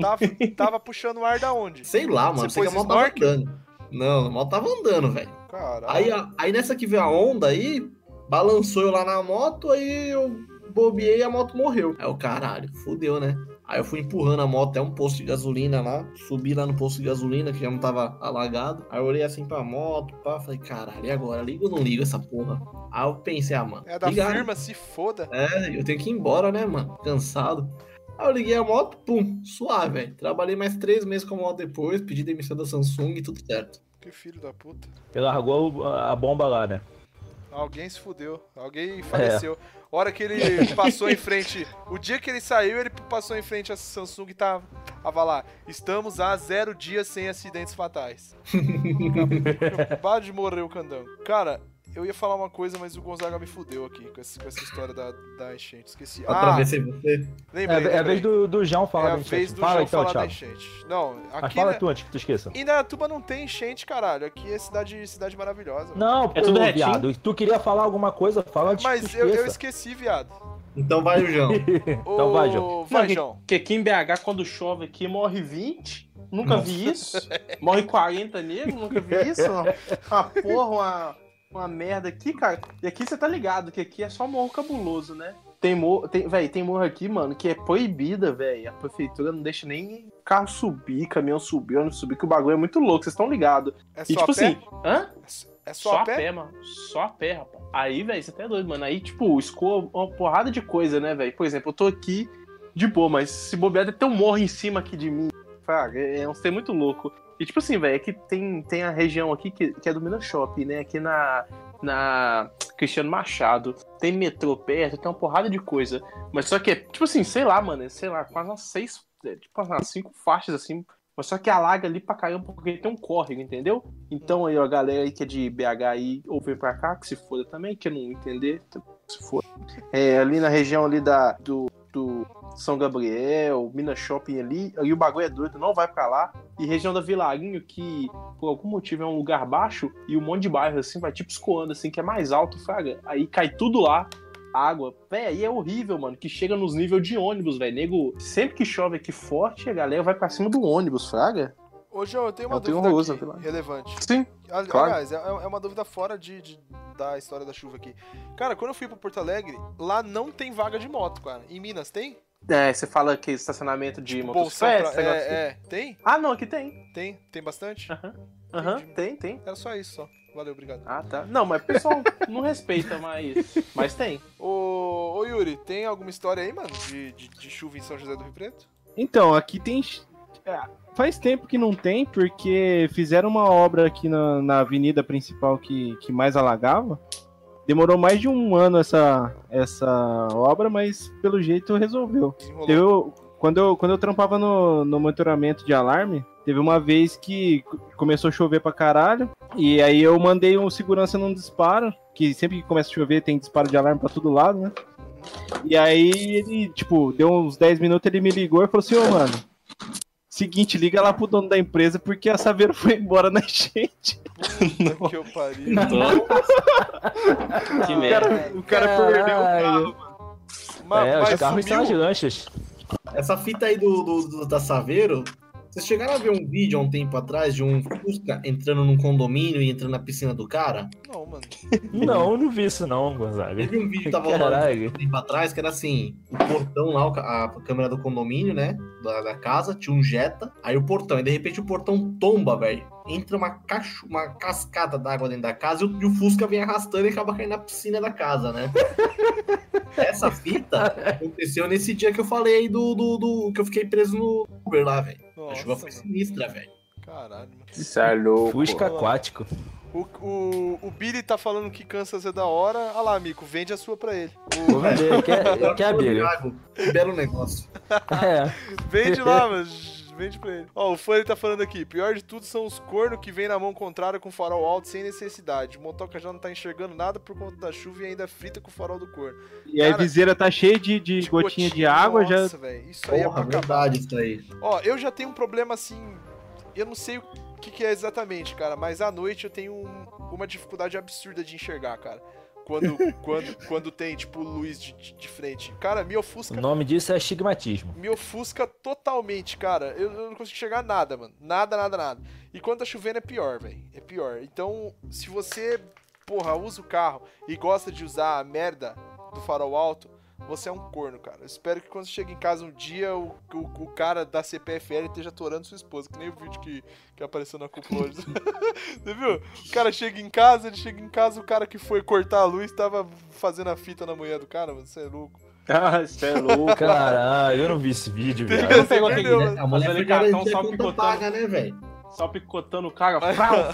[SPEAKER 2] tava, tava puxando o ar da onde?
[SPEAKER 4] Sei lá, mano.
[SPEAKER 2] Você
[SPEAKER 4] sei que a tava andando. Não, a moto tava andando, velho.
[SPEAKER 2] Caralho.
[SPEAKER 4] Aí, aí nessa que veio a onda aí, balançou eu lá na moto, aí eu bobeei e a moto morreu. Aí o caralho, fudeu, né? Aí eu fui empurrando a moto até um posto de gasolina lá, subi lá no posto de gasolina, que já não tava alagado. Aí eu olhei assim pra moto, pá, falei, caralho, e agora? Liga ou não liga essa porra? Aí eu pensei, ah, mano,
[SPEAKER 2] É da firma, se foda.
[SPEAKER 4] É, eu tenho que ir embora, né, mano? Cansado. Aí eu liguei a moto, pum, suave, velho. Trabalhei mais três meses com a moto depois, pedi demissão da Samsung e tudo certo.
[SPEAKER 2] Que filho da puta.
[SPEAKER 3] Ele largou a bomba lá, né?
[SPEAKER 2] Alguém se fudeu.
[SPEAKER 3] É.
[SPEAKER 2] Alguém faleceu. Hora que ele passou em frente. O dia que ele saiu, ele passou em frente a Samsung e tava, tava lá. Estamos a zero dias sem acidentes fatais. Acabou de morrer o candango. Cara, eu ia falar uma coisa, mas o Gonzaga me fudeu aqui com essa, com essa história da, da enchente. Esqueci. Ah,
[SPEAKER 4] Atravessei você.
[SPEAKER 3] É,
[SPEAKER 2] lembrei.
[SPEAKER 3] é a
[SPEAKER 2] lembrei.
[SPEAKER 3] vez do, do João
[SPEAKER 2] É
[SPEAKER 3] falar
[SPEAKER 2] a
[SPEAKER 3] da
[SPEAKER 2] vez
[SPEAKER 3] enchente.
[SPEAKER 2] do
[SPEAKER 3] Fala
[SPEAKER 2] João
[SPEAKER 3] então,
[SPEAKER 2] falar da enchente. Não,
[SPEAKER 3] Mas
[SPEAKER 2] aqui
[SPEAKER 3] fala
[SPEAKER 2] na...
[SPEAKER 3] tu antes que tu esqueça.
[SPEAKER 2] Indaiatuba não tem enchente, caralho. Aqui é cidade, cidade maravilhosa.
[SPEAKER 3] Não, pô,
[SPEAKER 1] tudo retinho.
[SPEAKER 3] viado. Tu queria falar alguma coisa? Fala antes que
[SPEAKER 2] Mas eu, eu esqueci, viado.
[SPEAKER 4] Então vai o João.
[SPEAKER 3] Então vai, João.
[SPEAKER 2] Vai,
[SPEAKER 1] Não,
[SPEAKER 2] João.
[SPEAKER 1] Porque aqui em BH, quando chove aqui, morre 20. Nunca vi isso. Morre 40 negros, nunca vi isso. Uma porra, uma, uma merda aqui, cara. E aqui você tá ligado que aqui é só morro cabuloso, né? Tem morro, tem, véi, tem morro aqui, mano, que é proibida, velho. A prefeitura não deixa nem carro subir, caminhão subir, ônibus subir, que o bagulho é muito louco, vocês estão ligados.
[SPEAKER 2] É
[SPEAKER 1] E
[SPEAKER 2] só
[SPEAKER 1] tipo
[SPEAKER 2] a pé?
[SPEAKER 1] assim, hã?
[SPEAKER 2] É só, a pé?
[SPEAKER 1] mano. Só a pé, rapaz. Aí, velho, você tá doido, mano. Aí, tipo, escoa uma porrada de coisa, né, velho? Por exemplo, eu tô aqui de boa, mas se bobear, ter um morro em cima aqui de mim. Fraga, é é um ser muito louco. E, tipo assim, velho, aqui tem, tem a região aqui que, que é do Minas Shopping, né? Aqui na, na Cristiano Machado. Tem metrô perto, tem uma porrada de coisa. Mas só que é, tipo assim, sei lá, mano, é, sei lá, quase umas seis, é, tipo umas cinco faixas assim. Mas só que alaga ali pra caramba porque tem um córrego, entendeu? Então aí, ó, a galera aí que é de BH aí, ou vem pra cá, que se foda também, que não entender, se foda. É, ali na região ali da, do, São Gabriel, Minas Shopping ali, aí o bagulho é doido, não vai pra lá. E região da Vilarinho, que por algum motivo é um lugar baixo, e um monte de bairro assim, vai tipo escoando assim, que é mais alto, fraga. Aí cai tudo lá, água. Véi, aí é horrível, mano, que chega nos níveis de ônibus, velho. Nego, sempre que chove aqui forte, a galera vai pra cima do ônibus, fraga.
[SPEAKER 2] Ô, João, eu tenho uma
[SPEAKER 1] Eu tenho
[SPEAKER 2] dúvida
[SPEAKER 1] horroroso,
[SPEAKER 2] aqui, relevante.
[SPEAKER 1] Sim.
[SPEAKER 2] Ali-
[SPEAKER 1] claro.
[SPEAKER 2] Aliás, é, é uma dúvida fora de, de- da história da chuva aqui. Cara, quando eu fui pra Porto Alegre, lá não tem vaga de moto, cara. Em Minas tem?
[SPEAKER 1] É, você fala que estacionamento de
[SPEAKER 2] Bolsão
[SPEAKER 1] motocicleta,
[SPEAKER 2] pra-
[SPEAKER 1] assim.
[SPEAKER 2] é, é, tem?
[SPEAKER 1] Ah, não, aqui tem.
[SPEAKER 2] Tem? Tem bastante?
[SPEAKER 1] Aham,
[SPEAKER 2] Entendi.
[SPEAKER 1] tem, tem.
[SPEAKER 2] Era só isso, só. Valeu, obrigado.
[SPEAKER 1] Ah, tá. Não, mas o pessoal não respeita, mas, mas tem.
[SPEAKER 2] Ô, ô Yuri, tem alguma história aí, mano, de, de, de chuva em São José do Rio Preto?
[SPEAKER 5] Então, aqui tem. É, Faz tempo que não tem, porque fizeram uma obra aqui na, na avenida principal que, que mais alagava. Demorou mais de um ano essa, essa obra, mas pelo jeito resolveu. Eu, quando, eu, quando eu trampava no, no monitoramento de alarme, teve uma vez que começou a chover pra caralho. E aí eu mandei um segurança num disparo, que sempre que começa a chover tem disparo de alarme pra todo lado, né? E aí ele, tipo, deu uns 10 minutos, ele me ligou e falou assim, ô mano, seguinte, liga lá pro dono da empresa porque a Saveiro foi embora na enchente.
[SPEAKER 2] Puta que eu pariu.
[SPEAKER 1] que
[SPEAKER 5] O
[SPEAKER 1] merda.
[SPEAKER 5] cara, o cara perdeu o carro.
[SPEAKER 3] É,
[SPEAKER 2] mas
[SPEAKER 3] os carros são as
[SPEAKER 2] sumiu?
[SPEAKER 3] lanchas.
[SPEAKER 4] Essa fita aí do, do, do- da Saveiro, vocês chegaram a ver um vídeo há um tempo atrás de um Fusca entrando num condomínio e entrando na piscina do cara?
[SPEAKER 2] Não, mano.
[SPEAKER 3] Não, eu não vi isso não, Gonzaga.
[SPEAKER 4] Teve um vídeo que tava rolando um tempo atrás, que era assim, o portão lá, a câmera do condomínio, né, da, da casa, tinha um Jetta, aí o portão, e de repente o portão tomba, velho. Entra uma, cacho, uma cascata d'água dentro da casa e o, e o Fusca vem arrastando e acaba caindo na piscina da casa, né? Essa fita aconteceu nesse dia que eu falei aí do, do, do- que eu fiquei preso no Uber lá, velho. A chuva
[SPEAKER 2] Nossa,
[SPEAKER 4] foi
[SPEAKER 2] mano.
[SPEAKER 4] sinistra, velho.
[SPEAKER 2] Caralho, mano.
[SPEAKER 1] Isso é louco.
[SPEAKER 3] Fusca aquático.
[SPEAKER 2] O, o, o Billy tá falando que Kansas é da hora. Olha lá, amigo, vende a sua pra ele.
[SPEAKER 3] Vou vender. Quer, quer a
[SPEAKER 4] que belo negócio.
[SPEAKER 3] É.
[SPEAKER 2] Vende lá, mas vende pra ele. Ó, o Fanny tá falando aqui. Pior de tudo são os cornos que vêm na mão contrária com farol alto sem necessidade. O motoca já não tá enxergando nada por conta da chuva e ainda frita com o farol do corno.
[SPEAKER 5] E a
[SPEAKER 2] Cara,
[SPEAKER 5] viseira tá cheia de, de
[SPEAKER 2] De
[SPEAKER 5] gotinha de água, já.
[SPEAKER 2] Nossa, velho. Isso aí é pra
[SPEAKER 4] Porra, verdade isso aí.
[SPEAKER 2] Ó, eu já tenho um problema assim. Eu não sei o que, que é exatamente, cara, mas à noite eu tenho um- uma dificuldade absurda de enxergar, cara. Quando, quando, quando tem, tipo, luz de, de- frente. Cara, me
[SPEAKER 3] O
[SPEAKER 2] ofusca.
[SPEAKER 3] nome disso é estigmatismo.
[SPEAKER 2] Me ofusca totalmente, cara. Eu, eu não consigo enxergar nada, mano. Nada, nada, nada. E quando tá chovendo é pior, velho. É pior. Então, se você, porra, usa o carro e gosta de usar a merda do farol alto, você é um corno, cara. Eu espero que quando você chega em casa um dia, o, o, o cara da CPFL esteja atorando sua esposa, que nem o vídeo que, que apareceu na cúpula hoje. você viu? O cara chega em casa, ele chega em casa, o cara que foi cortar a luz tava fazendo a fita na mulher do cara, mano. Você é louco.
[SPEAKER 1] Ah, você é louco.
[SPEAKER 3] Caralho, eu não vi esse vídeo, velho.
[SPEAKER 1] Não pegou aquele, né?
[SPEAKER 4] A mulher garantir
[SPEAKER 1] só picotando,
[SPEAKER 4] paga, né, velho?
[SPEAKER 1] só picotando o cara.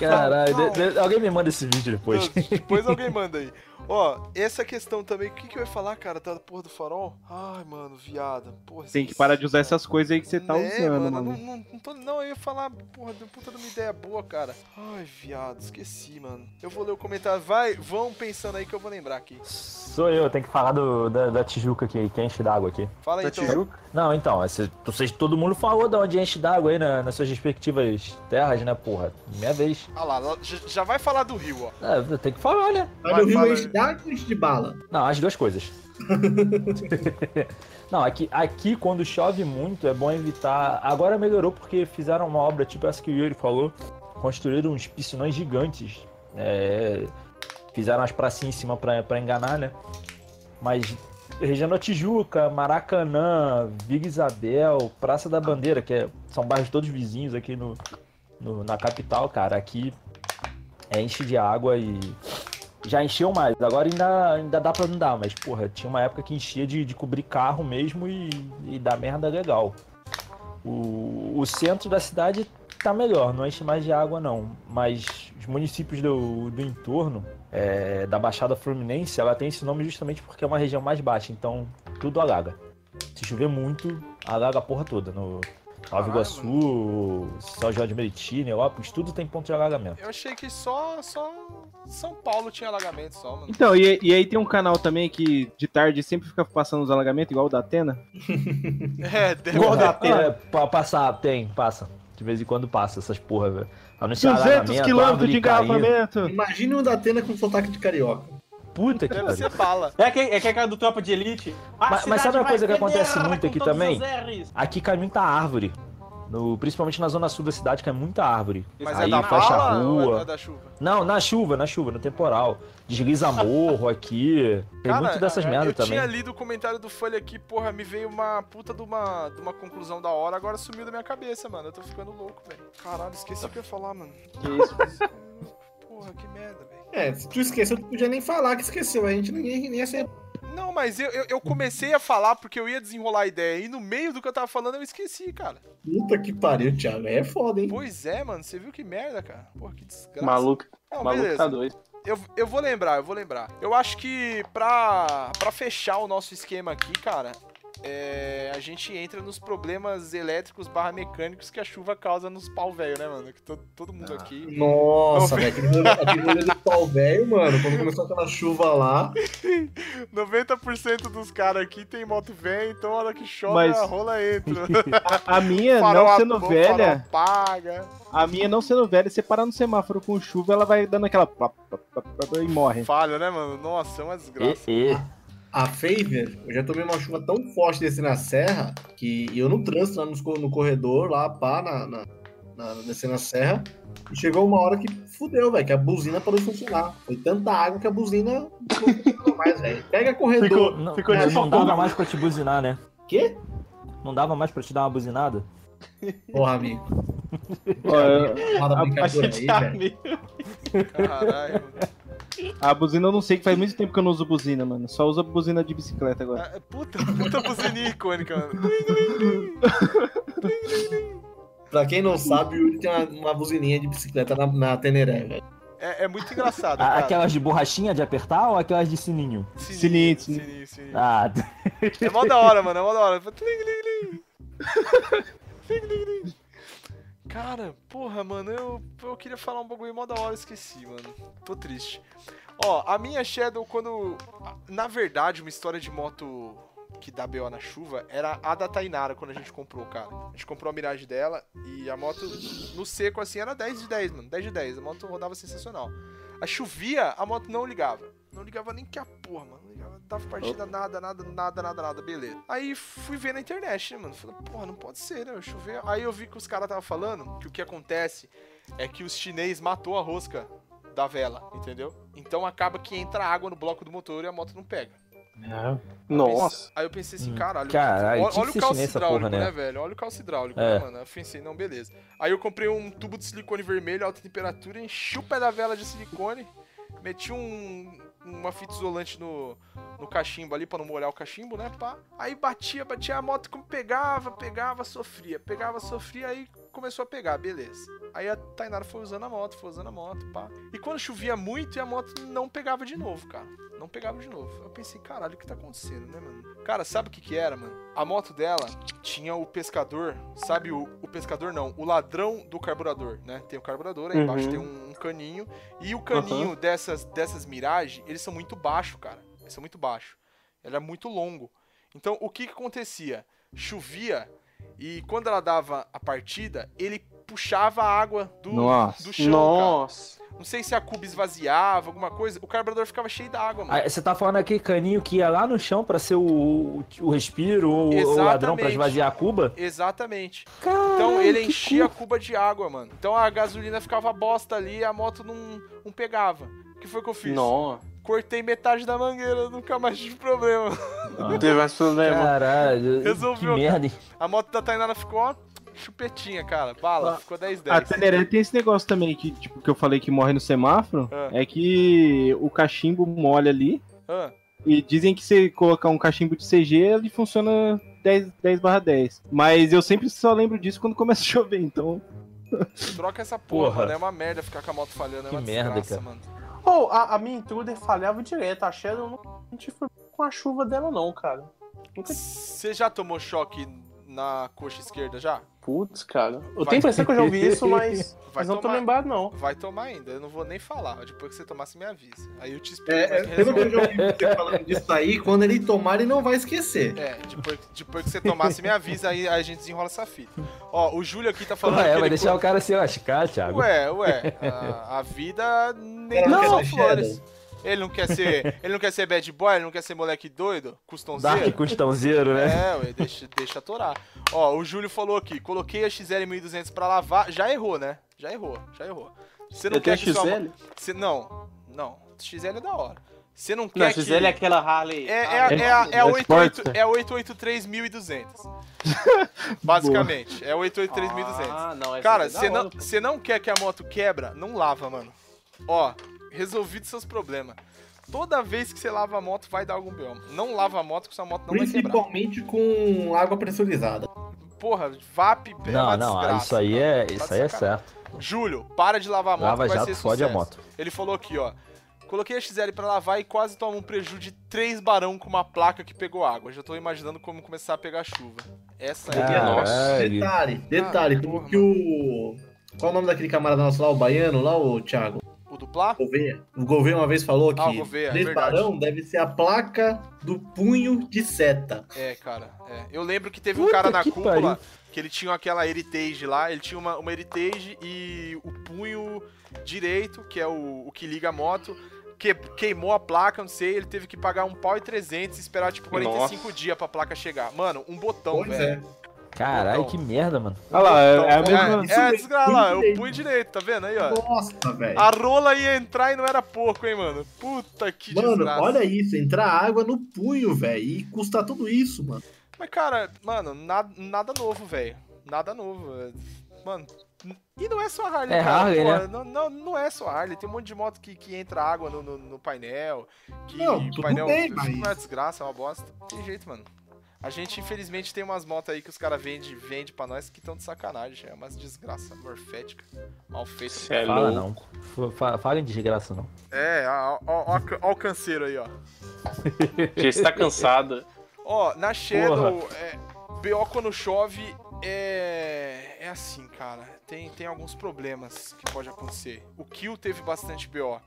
[SPEAKER 3] Caralho, de- de- alguém me manda esse vídeo depois.
[SPEAKER 2] Não, Depois alguém manda aí. Ó, essa questão também, o que, que eu ia falar, cara, da porra do farol? Ai, mano, viado. Porra,
[SPEAKER 5] Tem que parar de usar essas coisas aí que você tá
[SPEAKER 2] Né,
[SPEAKER 5] usando,
[SPEAKER 2] mano.
[SPEAKER 5] mano.
[SPEAKER 2] Não, não, não, tô- não, eu ia falar, porra, deu puta de uma ideia boa, cara. Ai, viado, esqueci, mano. Eu vou ler o comentário. Vai, vão pensando aí que eu vou lembrar aqui.
[SPEAKER 3] Sou eu, tem que falar do, da, da Tijuca aqui, que enche d'água aqui.
[SPEAKER 2] Fala aí,
[SPEAKER 1] Da
[SPEAKER 2] então.
[SPEAKER 1] Tijuca?
[SPEAKER 3] Não, então, esse, vocês, todo mundo falou de onde enche d'água aí na- nas suas respectivas terras, né, porra? Minha vez.
[SPEAKER 2] Ah lá, já, vai falar do rio, ó.
[SPEAKER 3] É, tem que falar, né?
[SPEAKER 4] Mas
[SPEAKER 2] Vai,
[SPEAKER 4] no Rio
[SPEAKER 2] fala
[SPEAKER 4] enche enche de bala?
[SPEAKER 3] Não, as duas coisas. Não, aqui, aqui quando chove muito é bom evitar. Agora melhorou porque fizeram uma obra tipo essa que o Yuri falou. Construíram uns piscinões gigantes. É, fizeram as pracinhas em cima pra, pra enganar, né? Mas região da Tijuca, Maracanã, Vila Isabel, Praça da Bandeira, que é- são bairros todos vizinhos aqui no, no- na capital, cara. Aqui é, enche de água e já encheu mais. Agora ainda, ainda dá pra andar, mas, porra, tinha uma época que enchia de, de cobrir carro mesmo e, e dar merda legal. O, o centro da cidade tá melhor, não enche mais de água não. Mas os municípios do, do entorno, é, da Baixada Fluminense, ela tem esse nome justamente porque é uma região mais baixa, então tudo alaga. Se chover muito, alaga a porra toda. No Nova Iguaçu, São João de Meriti, Neópolis, tudo tem ponto de alagamento.
[SPEAKER 2] Eu achei que só, só São Paulo tinha alagamento só, mano.
[SPEAKER 5] Então, e, e aí tem um canal também que de tarde sempre fica passando os alagamentos, igual o da Atena.
[SPEAKER 2] É, deve
[SPEAKER 1] Igual da
[SPEAKER 3] É,
[SPEAKER 1] Atena.
[SPEAKER 3] pa- passar, tem, passa. De vez em quando passa essas porra, velho. Anunciar
[SPEAKER 5] 200
[SPEAKER 3] alagamento,
[SPEAKER 5] quilômetros de engarrafamento.
[SPEAKER 4] Imagine o da Atena com sotaque de carioca.
[SPEAKER 3] Puta que pariu.
[SPEAKER 2] bala.
[SPEAKER 1] É que é que é cara do Tropa de Elite. A
[SPEAKER 3] Mas- mas sabe uma coisa que acontece muito aqui também? Aqui cai muita árvore. No, principalmente na zona sul da cidade cai muita árvore.
[SPEAKER 2] Mas
[SPEAKER 3] Aí
[SPEAKER 2] é da
[SPEAKER 3] fecha a
[SPEAKER 2] ou
[SPEAKER 3] rua.
[SPEAKER 2] é da chuva?
[SPEAKER 3] Não, na chuva, na chuva, no temporal. Desliza morro aqui. Tem
[SPEAKER 2] Cara,
[SPEAKER 3] muito dessas
[SPEAKER 2] eu
[SPEAKER 3] merdas também.
[SPEAKER 2] tinha lido o comentário do Folha aqui, porra, me veio uma puta de uma, de uma conclusão da hora, agora sumiu da minha cabeça, mano. Eu tô ficando louco, velho. Caralho, esqueci o que eu ia falar, mano.
[SPEAKER 5] Que isso?
[SPEAKER 2] Porra, que merda, velho.
[SPEAKER 4] É, se tu esqueceu, tu podia nem falar que esqueceu. A gente ninguém nem ia ser.
[SPEAKER 2] Não, mas eu, eu, eu comecei a falar porque eu ia desenrolar a ideia e no meio do que eu tava falando eu esqueci, cara.
[SPEAKER 4] Puta que pariu, Thiago. É foda, hein?
[SPEAKER 2] Pois é, mano, você viu que merda, cara? Porra, que desgraça.
[SPEAKER 1] Maluco,
[SPEAKER 2] Não,
[SPEAKER 1] maluco
[SPEAKER 2] beleza.
[SPEAKER 1] tá doido.
[SPEAKER 2] Eu, eu vou lembrar, eu vou lembrar. Eu acho que pra, pra fechar o nosso esquema aqui, cara, é, a gente entra nos problemas elétricos barra mecânicos que a chuva causa nos pau velho, né, mano? Que todo, todo mundo aqui.
[SPEAKER 4] Nossa, velho. Aquele rolê- do pau velho, mano. Quando começou aquela chuva lá.
[SPEAKER 2] 90% dos caras aqui tem moto velha, então a hora que chove
[SPEAKER 5] Mas-
[SPEAKER 2] a rola entra.
[SPEAKER 5] A minha,
[SPEAKER 2] Farol
[SPEAKER 5] não sendo velha,
[SPEAKER 2] apaga.
[SPEAKER 5] a minha não sendo velha, você parar no semáforo com chuva, ela vai dando aquela. e morre.
[SPEAKER 2] Falha, né, mano? Nossa, é uma desgraça.
[SPEAKER 3] E, e.
[SPEAKER 4] A Favor, eu já tomei uma chuva tão forte desse na serra que eu no trânsito, lá co- no, corredor, lá, pá, na, na, na, descendo a serra. E chegou uma hora que fudeu, velho, que a buzina parou de funcionar. Foi tanta água que a buzina não funcionou mais, velho. Pega corredor.
[SPEAKER 1] Ficou-
[SPEAKER 3] Não,
[SPEAKER 1] Ficou
[SPEAKER 3] não, não dava mais pra te buzinar, né?
[SPEAKER 4] Quê?
[SPEAKER 3] Não dava mais pra te dar uma buzinada?
[SPEAKER 4] Porra, amigo. Roda
[SPEAKER 5] a-
[SPEAKER 1] A
[SPEAKER 4] brincadeira aí,
[SPEAKER 1] gente
[SPEAKER 4] velho.
[SPEAKER 1] amigo.
[SPEAKER 2] Caralho.
[SPEAKER 5] A buzina eu não sei que faz muito tempo que eu não uso buzina, mano. Só uso buzina de bicicleta agora.
[SPEAKER 2] Ah, Puta, puta buzininha icônica, mano.
[SPEAKER 4] Pra quem não sabe, o Yuri tem uma, uma buzininha de bicicleta na, na Teneré, velho.
[SPEAKER 2] É, é muito engraçado,
[SPEAKER 3] A-
[SPEAKER 2] cara.
[SPEAKER 3] Aquelas de borrachinha de apertar ou aquelas de sininho?
[SPEAKER 2] Sininho,
[SPEAKER 5] Sininho,
[SPEAKER 2] sininho, sininho.
[SPEAKER 3] Ah,
[SPEAKER 2] É mó da hora, mano. É mó da hora. Cara, porra, mano, eu, eu queria falar um bagulho mó da hora, esqueci, mano. Tô triste. Ó, a minha Shadow, quando. Na verdade, uma história de moto que dá BO na chuva era a da Tainara quando a gente comprou, cara. A gente comprou a Mirage dela e a moto no seco assim era 10 de 10, mano. 10 de 10. A moto rodava sensacional. A chovia, a moto não ligava. Não ligava nem que a porra, mano. Dava partida, nada, nada, nada, nada, nada, beleza. Aí fui ver na internet, né, mano? Falei, porra, não pode ser, né? Chover. Aí eu vi que os caras estavam falando que o que acontece é que os chinês matou a rosca da vela, entendeu? Então acaba que entra água no bloco do motor e a moto não pega.
[SPEAKER 1] Nossa.
[SPEAKER 2] Aí eu pensei assim,
[SPEAKER 3] Hum,
[SPEAKER 2] caralho,
[SPEAKER 3] caralho,
[SPEAKER 2] olha, olha o calço hidráulico,
[SPEAKER 3] porra,
[SPEAKER 2] né?
[SPEAKER 3] né?
[SPEAKER 2] velho? Olha o calço hidráulico,
[SPEAKER 3] É.
[SPEAKER 2] né, mano? Eu pensei, não, beleza. Aí eu comprei um tubo de silicone vermelho, alta temperatura, enchi o pé da vela de silicone, meti um, uma fita isolante no, no cachimbo ali pra não molhar o cachimbo, né, pá. Aí batia, batia a moto, como pegava, pegava, sofria, pegava, sofria, aí começou a pegar, beleza. Aí a Tainara foi usando a moto, foi usando a moto, pá. E quando chovia muito, a moto não pegava de novo, cara. Não pegava de novo. Eu pensei, caralho, o que tá acontecendo, né, mano? Cara, sabe o que que era, mano? A moto dela tinha o pescador, sabe o, o pescador não, o ladrão do carburador, né? Tem o carburador, aí embaixo
[SPEAKER 1] Uhum.
[SPEAKER 2] tem um, um caninho. E o caninho dessas, dessas Mirage, eles são muito baixos, cara. Eles são muito baixos. Ele é muito longo. Então, o que que acontecia? Chovia e quando ela dava a partida, ele puxava a água do,
[SPEAKER 5] Nossa.
[SPEAKER 2] do chão, cara.
[SPEAKER 1] Nossa.
[SPEAKER 2] Não sei se a cuba esvaziava, alguma coisa. O carburador ficava cheio d'água, mano.
[SPEAKER 3] Ah, Você tá falando aquele caninho que ia lá no chão pra ser o, o respiro ou o ladrão pra
[SPEAKER 2] Exatamente.
[SPEAKER 3] esvaziar a cuba?
[SPEAKER 2] Exatamente.
[SPEAKER 3] Caralho,
[SPEAKER 2] Então ele enchia a
[SPEAKER 3] cu-
[SPEAKER 2] cuba de água, mano. Então a gasolina ficava bosta ali e a moto não, não pegava. O que foi que eu fiz?
[SPEAKER 1] Nossa.
[SPEAKER 2] Cortei metade da mangueira, nunca mais tive problema.
[SPEAKER 1] Não teve mais problema.
[SPEAKER 3] Caralho,
[SPEAKER 2] Resolveu,
[SPEAKER 3] que merda?
[SPEAKER 2] A moto da Tainara ficou, ó, chupetinha, cara. Bala,
[SPEAKER 5] Ah,
[SPEAKER 2] ficou 10
[SPEAKER 5] A
[SPEAKER 2] 10.
[SPEAKER 5] Teneré tem esse negócio também, que, tipo, que eu falei que morre no semáforo,
[SPEAKER 2] É.
[SPEAKER 5] é que o cachimbo molha ali,
[SPEAKER 2] Ah,
[SPEAKER 5] e dizem que se colocar um cachimbo de CG, ele funciona 10, 10 barra 10. Mas eu sempre só lembro disso quando começa a chover, então...
[SPEAKER 2] troca essa porra,
[SPEAKER 3] Porra.
[SPEAKER 2] mano. É uma merda ficar com a moto falhando. É
[SPEAKER 3] Que
[SPEAKER 2] uma
[SPEAKER 3] merda,
[SPEAKER 2] desgraça,
[SPEAKER 3] cara.
[SPEAKER 2] mano.
[SPEAKER 1] Oh, a, a minha intruder falhava direto. A Shadow não, problema com a chuva dela, não, cara. Nunca.
[SPEAKER 2] Você já tomou choque na coxa esquerda já?
[SPEAKER 1] Putz, cara. Eu
[SPEAKER 2] Vai.
[SPEAKER 1] tenho a impressão que eu já ouvi isso, mas, mas não tô
[SPEAKER 2] tomar.
[SPEAKER 1] lembrado, não.
[SPEAKER 2] Vai tomar ainda, eu não vou nem falar. Depois que você tomar, você me avisa. Aí eu te explico
[SPEAKER 4] É,
[SPEAKER 2] é
[SPEAKER 4] é, pelo que eu já ouvi você falando disso aí, quando ele tomar, ele não vai esquecer.
[SPEAKER 2] É, depois, depois que você tomar, você me avisa, aí a gente desenrola essa fita. Ó, o Júlio aqui tá falando
[SPEAKER 3] Ué, vai deixar
[SPEAKER 2] co-
[SPEAKER 3] o cara se lascar, Thiago.
[SPEAKER 2] Ué, ué, a, a vida nem tudo
[SPEAKER 4] não
[SPEAKER 2] são flores. Ele não quer ser, ele não quer ser bad boy, ele não quer ser moleque doido, customzeiro.
[SPEAKER 3] Dark custãozeiro, né?
[SPEAKER 2] É, ué, deixa, deixa atorar. Ó, o Júlio falou aqui, coloquei a XL 1200 pra lavar, já errou, né? Já errou, já errou. Você não
[SPEAKER 1] Eu
[SPEAKER 2] quer
[SPEAKER 1] tenho
[SPEAKER 2] que sua
[SPEAKER 1] XL?
[SPEAKER 2] mo- Você, não, não, XL é da hora. Você não quer
[SPEAKER 1] Não,
[SPEAKER 2] que...
[SPEAKER 1] XL é aquela Harley.
[SPEAKER 2] É, é, é, a- é, a
[SPEAKER 5] É
[SPEAKER 2] 88
[SPEAKER 5] Sportster.
[SPEAKER 2] é a 883.200. Basicamente, é a 883.200.
[SPEAKER 1] Ah, não,
[SPEAKER 2] Cara,
[SPEAKER 1] é da
[SPEAKER 2] você não, você não quer que a moto quebra? Não lava, mano. Ó, resolvido seus problemas. Toda vez que você lava a moto, vai dar algum BO. Não lava a moto, que sua moto não vai quebrar.
[SPEAKER 4] Principalmente com água pressurizada.
[SPEAKER 2] Porra, VAP é
[SPEAKER 3] Não,
[SPEAKER 2] uma
[SPEAKER 3] não,
[SPEAKER 2] desgraça,
[SPEAKER 3] isso aí é,
[SPEAKER 2] Tá
[SPEAKER 3] isso
[SPEAKER 2] de
[SPEAKER 3] aí é certo.
[SPEAKER 2] Júlio, para de lavar a moto
[SPEAKER 3] Lava
[SPEAKER 2] que vai
[SPEAKER 3] jato
[SPEAKER 2] ser
[SPEAKER 3] fode a
[SPEAKER 2] sucesso.
[SPEAKER 3] moto.
[SPEAKER 2] Ele falou aqui, ó. Coloquei a XL pra lavar e quase tomo um prejuízo de 3 barão com uma placa que pegou água. Já tô imaginando como começar a pegar chuva. Essa aí é
[SPEAKER 3] Caralho.
[SPEAKER 2] nossa.
[SPEAKER 4] Detalhe, detalhe,
[SPEAKER 2] Ah,
[SPEAKER 4] como
[SPEAKER 2] porra,
[SPEAKER 4] que o. Qual o nome daquele camarada nosso lá, o baiano, lá, o Thiago?
[SPEAKER 2] O duplá?
[SPEAKER 4] Gouveia. O Gouveia uma vez falou que
[SPEAKER 2] Ah, o Gouveia,
[SPEAKER 4] três
[SPEAKER 2] verdade.
[SPEAKER 4] barão deve ser a placa do punho de seta.
[SPEAKER 2] É, cara. é. Eu lembro que teve um
[SPEAKER 3] Puta
[SPEAKER 2] cara na
[SPEAKER 3] que
[SPEAKER 2] cúpula
[SPEAKER 3] pariu.
[SPEAKER 2] que ele tinha aquela Heritage lá. Ele tinha uma, uma Heritage e o punho direito, que é o, o que liga a moto, que, queimou a placa, não sei. Ele teve que pagar um pau e 300 e esperar tipo 45 dias pra placa chegar. Mano, um botão,
[SPEAKER 4] Pois
[SPEAKER 2] velho.
[SPEAKER 4] é.
[SPEAKER 3] Caralho, que merda, mano.
[SPEAKER 5] Olha lá, é, é a
[SPEAKER 2] É,
[SPEAKER 5] mesma...
[SPEAKER 2] É,
[SPEAKER 4] mesmo,
[SPEAKER 2] desgraça lá, é o
[SPEAKER 4] direito.
[SPEAKER 2] punho direito, tá vendo aí, ó?
[SPEAKER 4] Nossa, velho.
[SPEAKER 2] A rola ia entrar e não era pouco, hein, mano? Puta que
[SPEAKER 4] Mano,
[SPEAKER 2] desgraça.
[SPEAKER 4] olha isso, entrar água no punho, velho. E custa tudo isso, mano.
[SPEAKER 2] Mas, cara, mano, nada, nada novo, velho. Nada novo. é. Mano, e não é só a Harley,
[SPEAKER 3] É
[SPEAKER 2] cara.
[SPEAKER 3] Harley, né?
[SPEAKER 2] não, não, não é só a Harley. Tem um monte de moto que, que entra água no, no, no painel. Que
[SPEAKER 4] Não,
[SPEAKER 2] painel
[SPEAKER 4] bem,
[SPEAKER 2] é
[SPEAKER 4] mas-
[SPEAKER 2] uma desgraça, é uma bosta. Tem jeito, mano. A gente, infelizmente, tem umas motos aí que os caras vendem vende pra nós que estão de sacanagem. É umas desgraça morfética. Mal feita.
[SPEAKER 1] Cê é
[SPEAKER 3] Fala
[SPEAKER 1] louco.
[SPEAKER 3] não. Falem de desgraça não.
[SPEAKER 2] É, ó, ó, ó, ó o canseiro aí, ó.
[SPEAKER 1] Já está cansada.
[SPEAKER 2] Ó, na Shadow, é, BO quando chove é. É assim, cara. Tem, tem alguns problemas que pode acontecer. O Kill teve bastante BO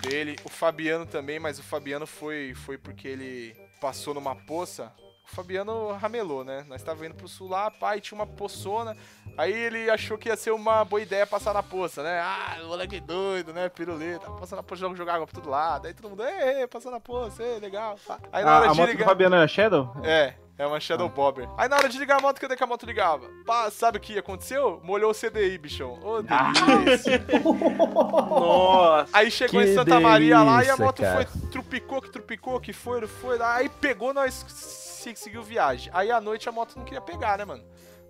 [SPEAKER 2] dele. O Fabiano também, mas o Fabiano foi, foi porque ele passou numa poça. O Fabiano ramelou, né? Nós tava indo pro sul lá, pai, tinha uma poçona. Aí ele achou que ia ser uma boa ideia passar na poça, né? Ah, o moleque doido, né? Piruleta, passando na poça, joga- jogar água pra todo lado. Aí todo mundo, ei, passando na poça, ei, legal. Aí na
[SPEAKER 5] A,
[SPEAKER 2] hora
[SPEAKER 5] a
[SPEAKER 2] de
[SPEAKER 5] moto do
[SPEAKER 2] ligar.
[SPEAKER 5] Fabiano é Shadow?
[SPEAKER 2] É, é uma Shadow Bobber. Aí na hora de ligar a moto, cadê que a moto ligava? Pá, sabe o que aconteceu? Molhou o CDI, bichão. Ô, delícia.
[SPEAKER 1] Nossa.
[SPEAKER 2] Aí chegou em Santa Maria lá e a
[SPEAKER 3] delícia,
[SPEAKER 2] moto
[SPEAKER 3] cara.
[SPEAKER 2] foi, trupicou, que trupicou, que foi, foi. Aí pegou, nós se- seguiu viagem. Aí à noite a moto não queria pegar, né, mano?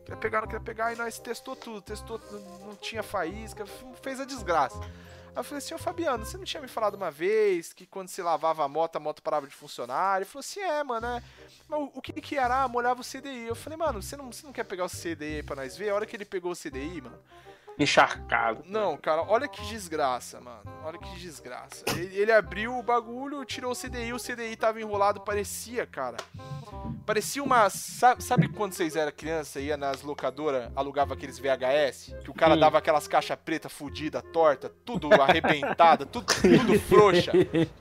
[SPEAKER 2] Queria pegar, não queria pegar, e nós testou tudo, testou, não, tinha faísca, fez a desgraça. Aí eu falei ô Fabiano, você não tinha me falado uma vez que quando você lavava a moto, a moto parava de funcionar? Ele falou assim, é, mano, é. Mas o, que que era? Ah, molhava o CDI. Eu falei, mano, você não, você não quer pegar o CDI pra nós ver? A hora que ele pegou o CDI, mano,
[SPEAKER 1] Encharcado.
[SPEAKER 2] não, cara, olha que desgraça, mano. Olha que desgraça. Ele, ele abriu o bagulho, tirou o CDI, o CDI tava enrolado, parecia, cara. Parecia uma. Sabe, sabe quando vocês eram criança e ia nas locadoras, alugava aqueles VHS? Que o cara
[SPEAKER 1] Hum.
[SPEAKER 2] dava aquelas caixas preta, fudida, torta, tudo arrebentada, tudo, tudo frouxa,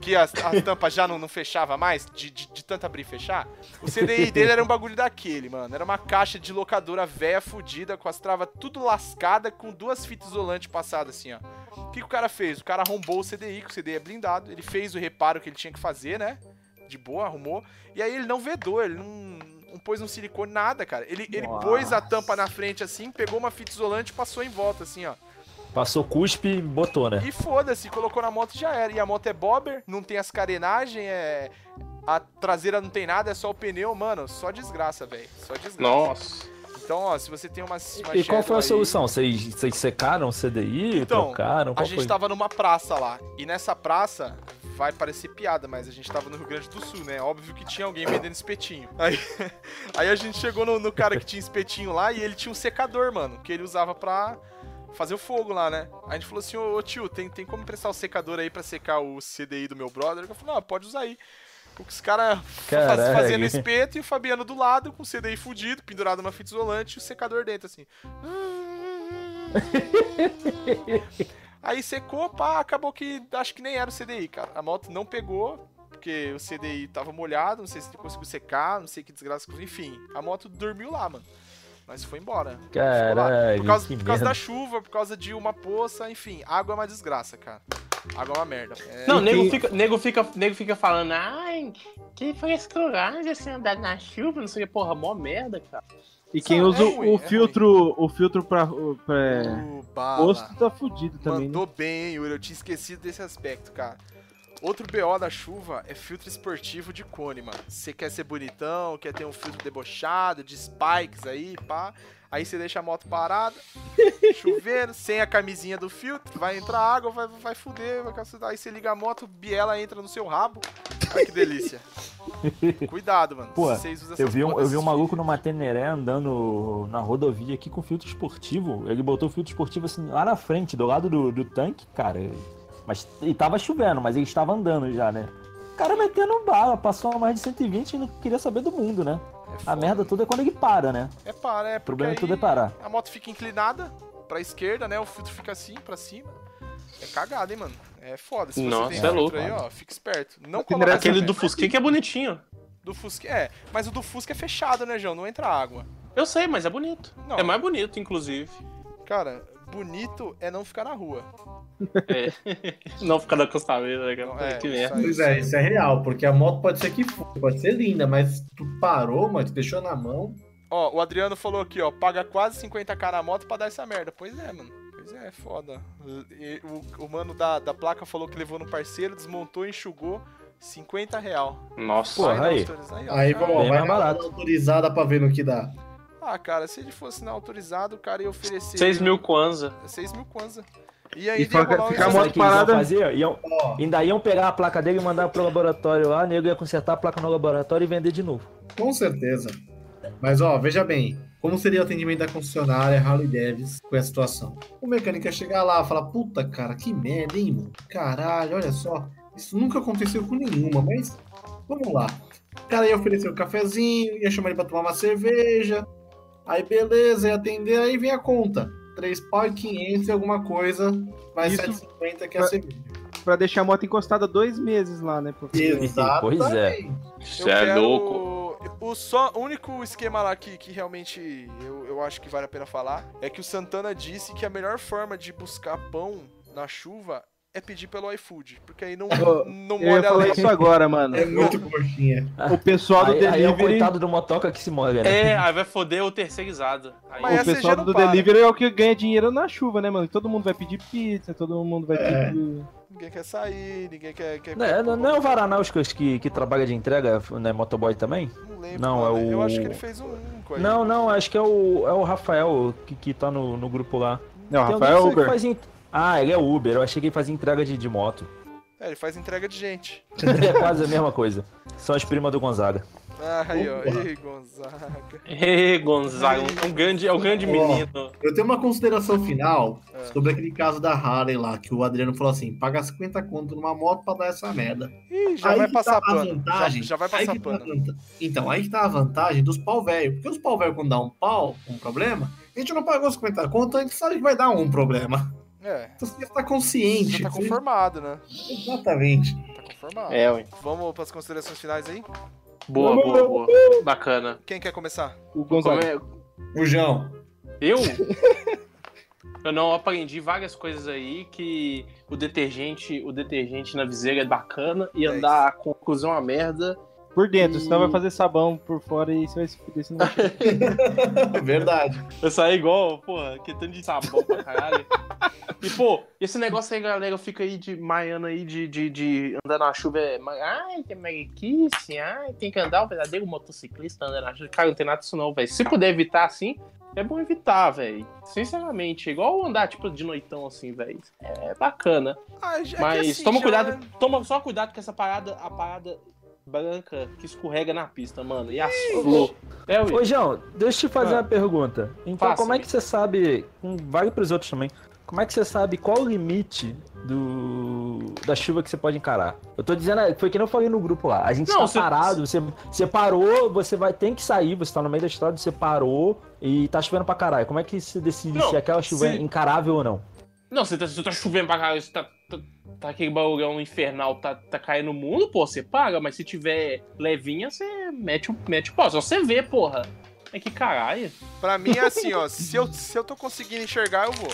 [SPEAKER 2] que as, as tampas já não, não fechava mais, de, de, de tanto abrir e fechar. O CDI dele era um bagulho daquele, mano. Era uma caixa de locadora velha, fudida, com as travas tudo lascada, com duas fitas isolantes passadas assim, ó. O que, que o cara fez? O cara arrombou o CDI, que o CDI é blindado. Ele fez o reparo que ele tinha que fazer, né? De boa, arrumou. E aí ele não vedou, ele não, não pôs um silicone, nada, cara. Ele, ele pôs a tampa na frente assim, pegou uma fita isolante e passou em volta, assim, ó.
[SPEAKER 3] Passou cuspe e botou, né?
[SPEAKER 2] E foda-se, colocou na moto e já era. E a moto é bobber, não tem as carenagens, é. A traseira não tem nada, é só o pneu, mano. Só desgraça, velho. Só desgraça.
[SPEAKER 1] Nossa.
[SPEAKER 2] Então, ó, se você tem uma. uma
[SPEAKER 3] E qual foi a
[SPEAKER 2] aí-
[SPEAKER 3] solução? Vocês, vocês secaram o CDI?
[SPEAKER 2] Então,
[SPEAKER 3] trocaram?
[SPEAKER 2] A
[SPEAKER 3] Qual
[SPEAKER 2] gente
[SPEAKER 3] foi?
[SPEAKER 2] tava numa praça lá. E nessa praça, vai parecer piada, mas a gente tava no Rio Grande do Sul, né? Óbvio que tinha alguém vendendo espetinho. Aí, aí a gente chegou no, no cara que tinha espetinho lá e ele tinha um secador, mano, que ele usava pra fazer o fogo lá, né? Aí a gente falou assim, ô, ô, tio, tem, tem como emprestar o secador aí pra secar o CDI do meu brother? Ele falou, não, pode usar aí. Os caras fazendo espeto e o Fabiano do lado com o CDI fudido, pendurado numa fita isolante e o secador dentro, assim. Aí secou, pá, acabou que acho que nem era o CDI, cara. A moto não pegou, porque o CDI tava molhado, não sei se ele conseguiu secar, não sei que desgraça. Enfim, a moto dormiu lá, mano. Mas foi embora.
[SPEAKER 3] Caralho,
[SPEAKER 2] Por causa,
[SPEAKER 3] que
[SPEAKER 2] por causa da chuva, por causa de uma poça, enfim. Água é uma desgraça, cara. Água é uma merda. É,
[SPEAKER 1] Não, nego
[SPEAKER 5] tem-
[SPEAKER 1] fica, nego, fica, nego fica falando, ai, que frescuragem assim andar na chuva, não sei o que, porra, mó merda, cara.
[SPEAKER 5] E quem
[SPEAKER 2] Não, é
[SPEAKER 5] usa o-
[SPEAKER 2] ruim,
[SPEAKER 5] o
[SPEAKER 2] é
[SPEAKER 5] filtro, o filtro pra, o- pra
[SPEAKER 2] o
[SPEAKER 5] posto tá fudido também. né?
[SPEAKER 2] Mandou bem, hein, Yuri. Eu tinha esquecido desse aspecto, cara. Outro BO da chuva é filtro esportivo de cone, mano. Você quer ser bonitão, quer ter um filtro debochado, de spikes aí, pá. Aí você deixa a moto parada, chovendo, sem a camisinha do filtro, vai entrar água, vai, vai fuder, vai cacetar. Aí você liga a moto, biela entra no seu rabo. Ai, que delícia. Cuidado, mano.
[SPEAKER 3] Pô,
[SPEAKER 2] se vocês usam
[SPEAKER 3] Eu vi, um, eu vi um maluco numa Teneré andando na rodovia aqui com filtro esportivo. Ele botou o filtro esportivo assim lá na frente, do lado do, do tanque, cara. Mas e tava chovendo, mas ele estava andando já, né? O cara metendo bala, passou a mais de 120 e não queria saber do mundo, né?
[SPEAKER 2] É
[SPEAKER 3] A merda toda é quando ele para, né?
[SPEAKER 2] É para, é
[SPEAKER 3] O problema é tudo é parar.
[SPEAKER 2] A moto fica inclinada pra esquerda, né? O filtro fica assim, pra cima. É cagada, hein, mano? É foda. Se você
[SPEAKER 1] Nossa,
[SPEAKER 2] tem
[SPEAKER 1] é
[SPEAKER 2] filtro
[SPEAKER 1] louco,
[SPEAKER 2] aí, ó, fica esperto. Não coloca
[SPEAKER 1] Aquele
[SPEAKER 2] essa-
[SPEAKER 1] do Fusquinha que é bonitinho.
[SPEAKER 2] do Fusca. É, mas o do Fusca é fechado, né, João? Não entra água.
[SPEAKER 1] Eu sei, mas é bonito.
[SPEAKER 2] Não.
[SPEAKER 1] É mais bonito, inclusive.
[SPEAKER 2] Cara, bonito é não ficar na rua.
[SPEAKER 1] É. não ficar na costaveira, né?
[SPEAKER 2] Não, é,
[SPEAKER 1] que
[SPEAKER 2] isso
[SPEAKER 1] merda.
[SPEAKER 2] aí.
[SPEAKER 4] Pois é, isso é real, porque a moto pode ser que for, pode ser linda, mas tu parou, mano, te deixou na mão.
[SPEAKER 2] Ó, o Adriano falou aqui, ó, paga quase 50k na moto pra dar essa merda. Pois é, mano. Pois é, foda. E o, o mano da, da placa falou que levou no parceiro, desmontou, enxugou 50 real.
[SPEAKER 1] Nossa.
[SPEAKER 2] Vai
[SPEAKER 3] aí.
[SPEAKER 2] ó,
[SPEAKER 4] Aí, vamos,
[SPEAKER 3] bem
[SPEAKER 4] vai
[SPEAKER 3] barato.
[SPEAKER 4] autorizada pra ver no que dá.
[SPEAKER 2] Ah, cara, se ele fosse na autorizado, o cara ia oferecer.
[SPEAKER 1] 6 mil Kwanza.
[SPEAKER 2] 6 mil kwanza. E ainda ia
[SPEAKER 5] fica-
[SPEAKER 2] rolar
[SPEAKER 5] fica a
[SPEAKER 3] Sabe o
[SPEAKER 5] moto
[SPEAKER 3] que eles iam
[SPEAKER 5] parada-
[SPEAKER 3] fazer? Iam, ainda iam pegar a placa dele e mandar pro laboratório lá, o nego ia consertar a placa no laboratório e vender de novo.
[SPEAKER 4] com certeza. Mas ó, veja bem, como seria o atendimento da concessionária Harley Davis com essa situação? O mecânico ia chegar lá e falar, puta cara, que merda, hein, mano? Caralho, olha só. Isso nunca aconteceu com nenhuma, mas vamos lá. O cara ia oferecer um cafezinho, ia chamar ele pra tomar uma cerveja. Aí beleza, ia atender, aí vem a conta. 3 pau e 500 e alguma coisa, mais
[SPEAKER 5] Isso-
[SPEAKER 4] 750 que é a cerveja.
[SPEAKER 5] Pra deixar a moto encostada dois meses lá, né?
[SPEAKER 3] Pois é.
[SPEAKER 1] Isso é
[SPEAKER 2] quero-
[SPEAKER 1] louco.
[SPEAKER 2] O só, único esquema lá que, que realmente eu, eu acho que vale a pena falar é que o Santana disse que a melhor forma de buscar pão na chuva é pedir pelo iFood, porque aí não, não
[SPEAKER 5] Eu
[SPEAKER 2] molha
[SPEAKER 5] isso agora, mano.
[SPEAKER 4] É muito coxinha.
[SPEAKER 5] O pessoal do
[SPEAKER 3] Aí, aí é o
[SPEAKER 5] delivery.
[SPEAKER 3] coitado do motoca que se molha, né?
[SPEAKER 1] É, aí vai foder o terceirizado. Aí,
[SPEAKER 5] O
[SPEAKER 2] essa
[SPEAKER 5] pessoal
[SPEAKER 2] já não
[SPEAKER 5] do
[SPEAKER 2] para.
[SPEAKER 5] delivery é o que ganha dinheiro na chuva, né, mano? Todo mundo vai pedir pizza, todo mundo vai
[SPEAKER 4] É.
[SPEAKER 5] pedir.
[SPEAKER 2] Ninguém quer sair, ninguém quer. quer
[SPEAKER 3] Não, é- não é o Varanauskas que, que trabalha de entrega, né, motoboy também?
[SPEAKER 2] Não lembro.
[SPEAKER 3] Não, é
[SPEAKER 2] mano. Eu
[SPEAKER 3] o-
[SPEAKER 2] acho que ele fez um
[SPEAKER 3] Não, não, acho que é o, é o Rafael que, que tá no, no grupo lá.
[SPEAKER 5] Não,
[SPEAKER 3] Tem
[SPEAKER 5] Rafael
[SPEAKER 3] alguém que
[SPEAKER 5] Uber.
[SPEAKER 3] faz Ah, ele é Uber, eu achei que ele fazia entrega de, de moto.
[SPEAKER 2] É, ele faz entrega de gente.
[SPEAKER 3] É quase a mesma coisa. São as primas do Gonzaga.
[SPEAKER 2] Ah, aí, ó. Ei, Gonzaga.
[SPEAKER 1] Ê, Gonzaga, um grande, é um grande
[SPEAKER 4] Ó.
[SPEAKER 1] menino.
[SPEAKER 4] Eu tenho uma consideração final
[SPEAKER 2] É.
[SPEAKER 4] sobre aquele caso da Harley lá, que o Adriano falou assim: paga 50 conto numa moto pra dar essa merda.
[SPEAKER 2] Ih, já
[SPEAKER 4] Aí
[SPEAKER 2] vai passar
[SPEAKER 4] tá a
[SPEAKER 2] pano.
[SPEAKER 4] vantagem.
[SPEAKER 2] Já, já vai passar
[SPEAKER 4] tá
[SPEAKER 2] pano.
[SPEAKER 4] vanta- Então, aí que tá a vantagem dos pau velho. Porque os pau velho, quando dá um pau, um problema, a gente não pagou 50 conto, a gente sabe que vai dar um problema.
[SPEAKER 2] É,
[SPEAKER 4] Então você tá consciente.
[SPEAKER 2] já tá
[SPEAKER 4] você-
[SPEAKER 2] conformado, né?
[SPEAKER 4] Exatamente.
[SPEAKER 2] Tá conformado.
[SPEAKER 1] É, ué.
[SPEAKER 2] Vamos pras considerações finais aí?
[SPEAKER 1] Boa, boa, boa. Bacana.
[SPEAKER 2] Quem quer começar?
[SPEAKER 5] O Gonzaga.
[SPEAKER 1] é-
[SPEAKER 4] O João.
[SPEAKER 1] Eu? Eu não aprendi várias coisas aí que o detergente, o detergente na viseira é bacana e
[SPEAKER 2] É
[SPEAKER 1] andar com a cuzão uma merda.
[SPEAKER 5] Por dentro,
[SPEAKER 1] E-
[SPEAKER 5] senão vai fazer sabão por fora e você vai se fuder. Senão...
[SPEAKER 4] É verdade.
[SPEAKER 1] Eu saí igual, porra, que tanto de sabão pra caralho. E, pô, esse negócio aí, galera, fica aí de maiano aí de, de, de andar na chuva. É, ai, que mariquice, ai, tem que andar o verdadeiro motociclista andando na chuva. Cara, não tem nada disso não, velho. Se puder evitar assim, é bom evitar, velho. Sinceramente, igual andar, tipo, de noitão assim, velho. É bacana.
[SPEAKER 2] Ah, já- é
[SPEAKER 1] Mas
[SPEAKER 2] assim,
[SPEAKER 1] toma
[SPEAKER 2] já-
[SPEAKER 1] cuidado, toma só cuidado com essa parada, a parada branca que escorrega na pista, mano. E as flor. É,
[SPEAKER 3] Ô. João, deixa eu te fazer
[SPEAKER 1] Ah.
[SPEAKER 3] uma pergunta. Então,
[SPEAKER 1] Faça,
[SPEAKER 3] como é que você sabe, um, vale pros outros também, como é que você sabe qual o limite do da chuva que você pode encarar? Eu tô dizendo, foi que eu falei no grupo lá, a gente
[SPEAKER 1] Não,
[SPEAKER 3] tá
[SPEAKER 1] você-
[SPEAKER 3] parado, você, você parou, você vai, tem que sair, você tá no meio da estrada, você parou e tá chovendo pra caralho. Como é que você decide
[SPEAKER 1] Não,
[SPEAKER 3] se aquela chuva
[SPEAKER 1] se-
[SPEAKER 3] é encarável ou não?
[SPEAKER 1] Não, você tá, você tá chovendo pra caralho, você tá, tá, tá aquele barulhão infernal, tá, tá caindo no mundo, pô, você paga, mas se tiver levinha, você mete o, mete pau. Só você vê, porra. É que caralho.
[SPEAKER 2] Pra mim é assim, ó. Se eu, se eu tô conseguindo enxergar, eu vou.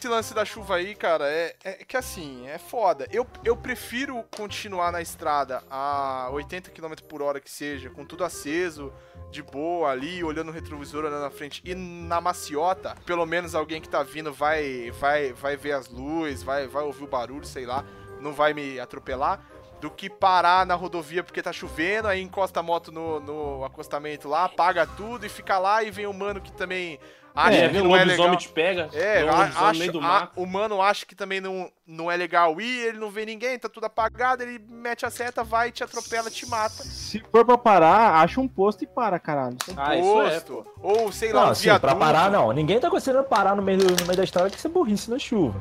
[SPEAKER 2] Esse lance da chuva aí, cara, é, é que assim, é foda. Eu, eu prefiro continuar na estrada a 80 km por hora que seja, com tudo aceso, de boa ali, olhando o retrovisor, olhando na frente. E na maciota, pelo menos alguém que tá vindo vai vai vai ver as luzes, vai, vai ouvir o barulho, sei lá, não vai me atropelar. Do que parar na rodovia porque tá chovendo, aí encosta a moto no, no acostamento lá, apaga tudo e fica lá e vem um mano que também acha
[SPEAKER 1] é,
[SPEAKER 2] que
[SPEAKER 1] um
[SPEAKER 2] não é legal.
[SPEAKER 1] te pega.
[SPEAKER 2] É,
[SPEAKER 1] um
[SPEAKER 2] a- acha,
[SPEAKER 1] meio do
[SPEAKER 2] a- o mano acha que também não, não é legal ir, ele não vê ninguém, tá tudo apagado, ele mete a seta, vai, te atropela, te mata.
[SPEAKER 5] Se for pra parar, acha um posto e para, caralho.
[SPEAKER 1] Ah, isso é,
[SPEAKER 2] Posto. Ou, sei lá,
[SPEAKER 3] Não,
[SPEAKER 2] um
[SPEAKER 3] assim, pra
[SPEAKER 2] viaduto.
[SPEAKER 3] parar não. Ninguém tá considerando parar no meio, no meio da estrada que isso é burrice na chuva.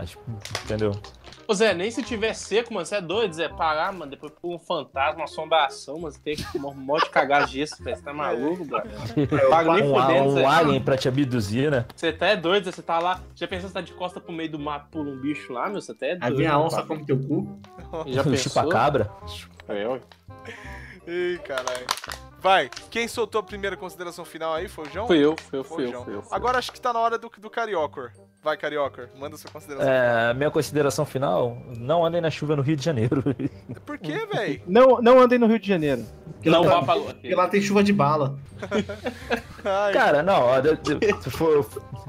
[SPEAKER 3] Mas, entendeu?
[SPEAKER 1] Ô Zé, nem se tiver seco, mano, você é doido, Zé, parar, mano, depois por um fantasma, uma assombração, mano, você tem que um monte de cagar gesso, velho, você tá maluco, velho? Paga nem
[SPEAKER 3] Um,
[SPEAKER 1] fudendo,
[SPEAKER 3] um
[SPEAKER 1] Zé.
[SPEAKER 3] alien pra te abduzir, né?
[SPEAKER 1] Você tá é doido, Zé, você tá lá, já pensou que você tá de costa pro meio do mato, pula um bicho lá, meu, você até é
[SPEAKER 4] Aí
[SPEAKER 1] doido.
[SPEAKER 4] vem a onça, come teu cu.
[SPEAKER 1] Já pensou?
[SPEAKER 3] Chupa-cabra.
[SPEAKER 1] É, ué.
[SPEAKER 2] Ei, caralho. Vai, quem soltou a primeira consideração final aí foi o João?
[SPEAKER 1] Fui eu, fui eu,
[SPEAKER 2] Foi
[SPEAKER 1] eu,
[SPEAKER 2] João.
[SPEAKER 1] fui eu. fui eu.
[SPEAKER 2] Agora acho que tá na hora do, do Cariocor. Vai, Cariocor, manda sua consideração.
[SPEAKER 3] É, minha consideração final, não andem na chuva no Rio de Janeiro.
[SPEAKER 2] Por quê, velho?
[SPEAKER 5] Não, não andem no Rio de Janeiro.
[SPEAKER 4] Porque
[SPEAKER 1] Não,
[SPEAKER 4] lá,
[SPEAKER 1] vá
[SPEAKER 4] tá-
[SPEAKER 1] pra...
[SPEAKER 4] porque lá tem chuva de bala.
[SPEAKER 2] Ai,
[SPEAKER 3] Cara, não, for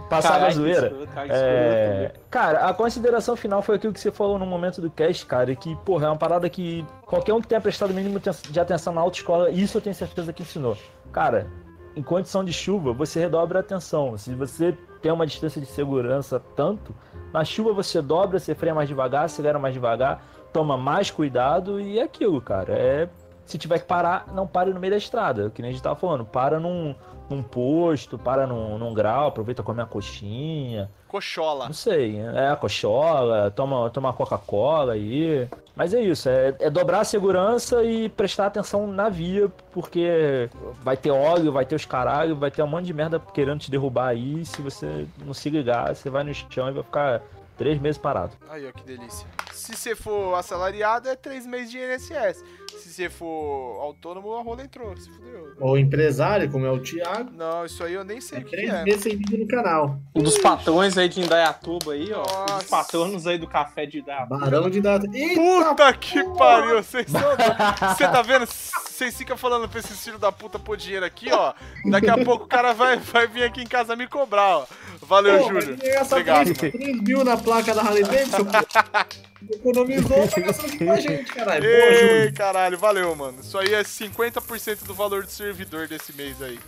[SPEAKER 3] passar
[SPEAKER 1] Caralho,
[SPEAKER 3] zoeira.
[SPEAKER 1] cara,
[SPEAKER 3] É, cara, a consideração final foi aquilo que você falou no momento do cast, cara, que, porra, é uma parada que qualquer um que tenha prestado o mínimo de atenção na autoescola, isso eu tenho certeza que ensinou. Cara, em condição de chuva, você redobra a atenção. Se você tem uma distância de segurança tanto. Na chuva você dobra, você freia mais devagar, acelera mais devagar, toma mais cuidado e é aquilo, cara. É se tiver que parar, não pare no meio da estrada, que nem a gente tava falando, para num, num posto, para num, num grau, aproveita comer uma coxinha,
[SPEAKER 2] Cochola.
[SPEAKER 3] não sei, é a cochola, toma, toma Coca-Cola aí. Mas é isso, é, é dobrar a segurança e prestar atenção na via, porque vai ter óleo, vai ter os caralho, vai ter um monte de merda querendo te derrubar aí. Se você não se ligar, você vai no chão e vai ficar três meses parado.
[SPEAKER 2] Aí, ó, que delícia. Se você for assalariado, é três meses de INSS. Se você for autônomo, a rola entrou. Se fudeu.
[SPEAKER 4] Ou empresário, como é o Thiago.
[SPEAKER 2] Não, isso aí eu nem sei o que
[SPEAKER 4] três
[SPEAKER 2] é.
[SPEAKER 4] meses sem vídeo no canal.
[SPEAKER 1] Um dos patrões aí de Indaiatuba aí, ó. Um
[SPEAKER 2] Nossa.
[SPEAKER 1] dos patronos aí do café de Indaiatuba.
[SPEAKER 4] Barão de data. Eita,
[SPEAKER 2] Puta que pariu, vocês são. Você tá vendo? Vocês ficam falando pra esse filho da puta pôr dinheiro aqui, ó. Daqui a pouco o cara vai, vai vir aqui em casa me cobrar, ó. Valeu,
[SPEAKER 4] pô,
[SPEAKER 2] Júlio. Obrigado,
[SPEAKER 4] três-
[SPEAKER 2] mano.
[SPEAKER 4] 3 mil na placa da Harley Davidson. Economizou, tá gastando aqui com a gente, caralho. Boa,
[SPEAKER 2] Ei, caralho, valeu, mano. Isso aí é 50% do valor do servidor desse mês aí.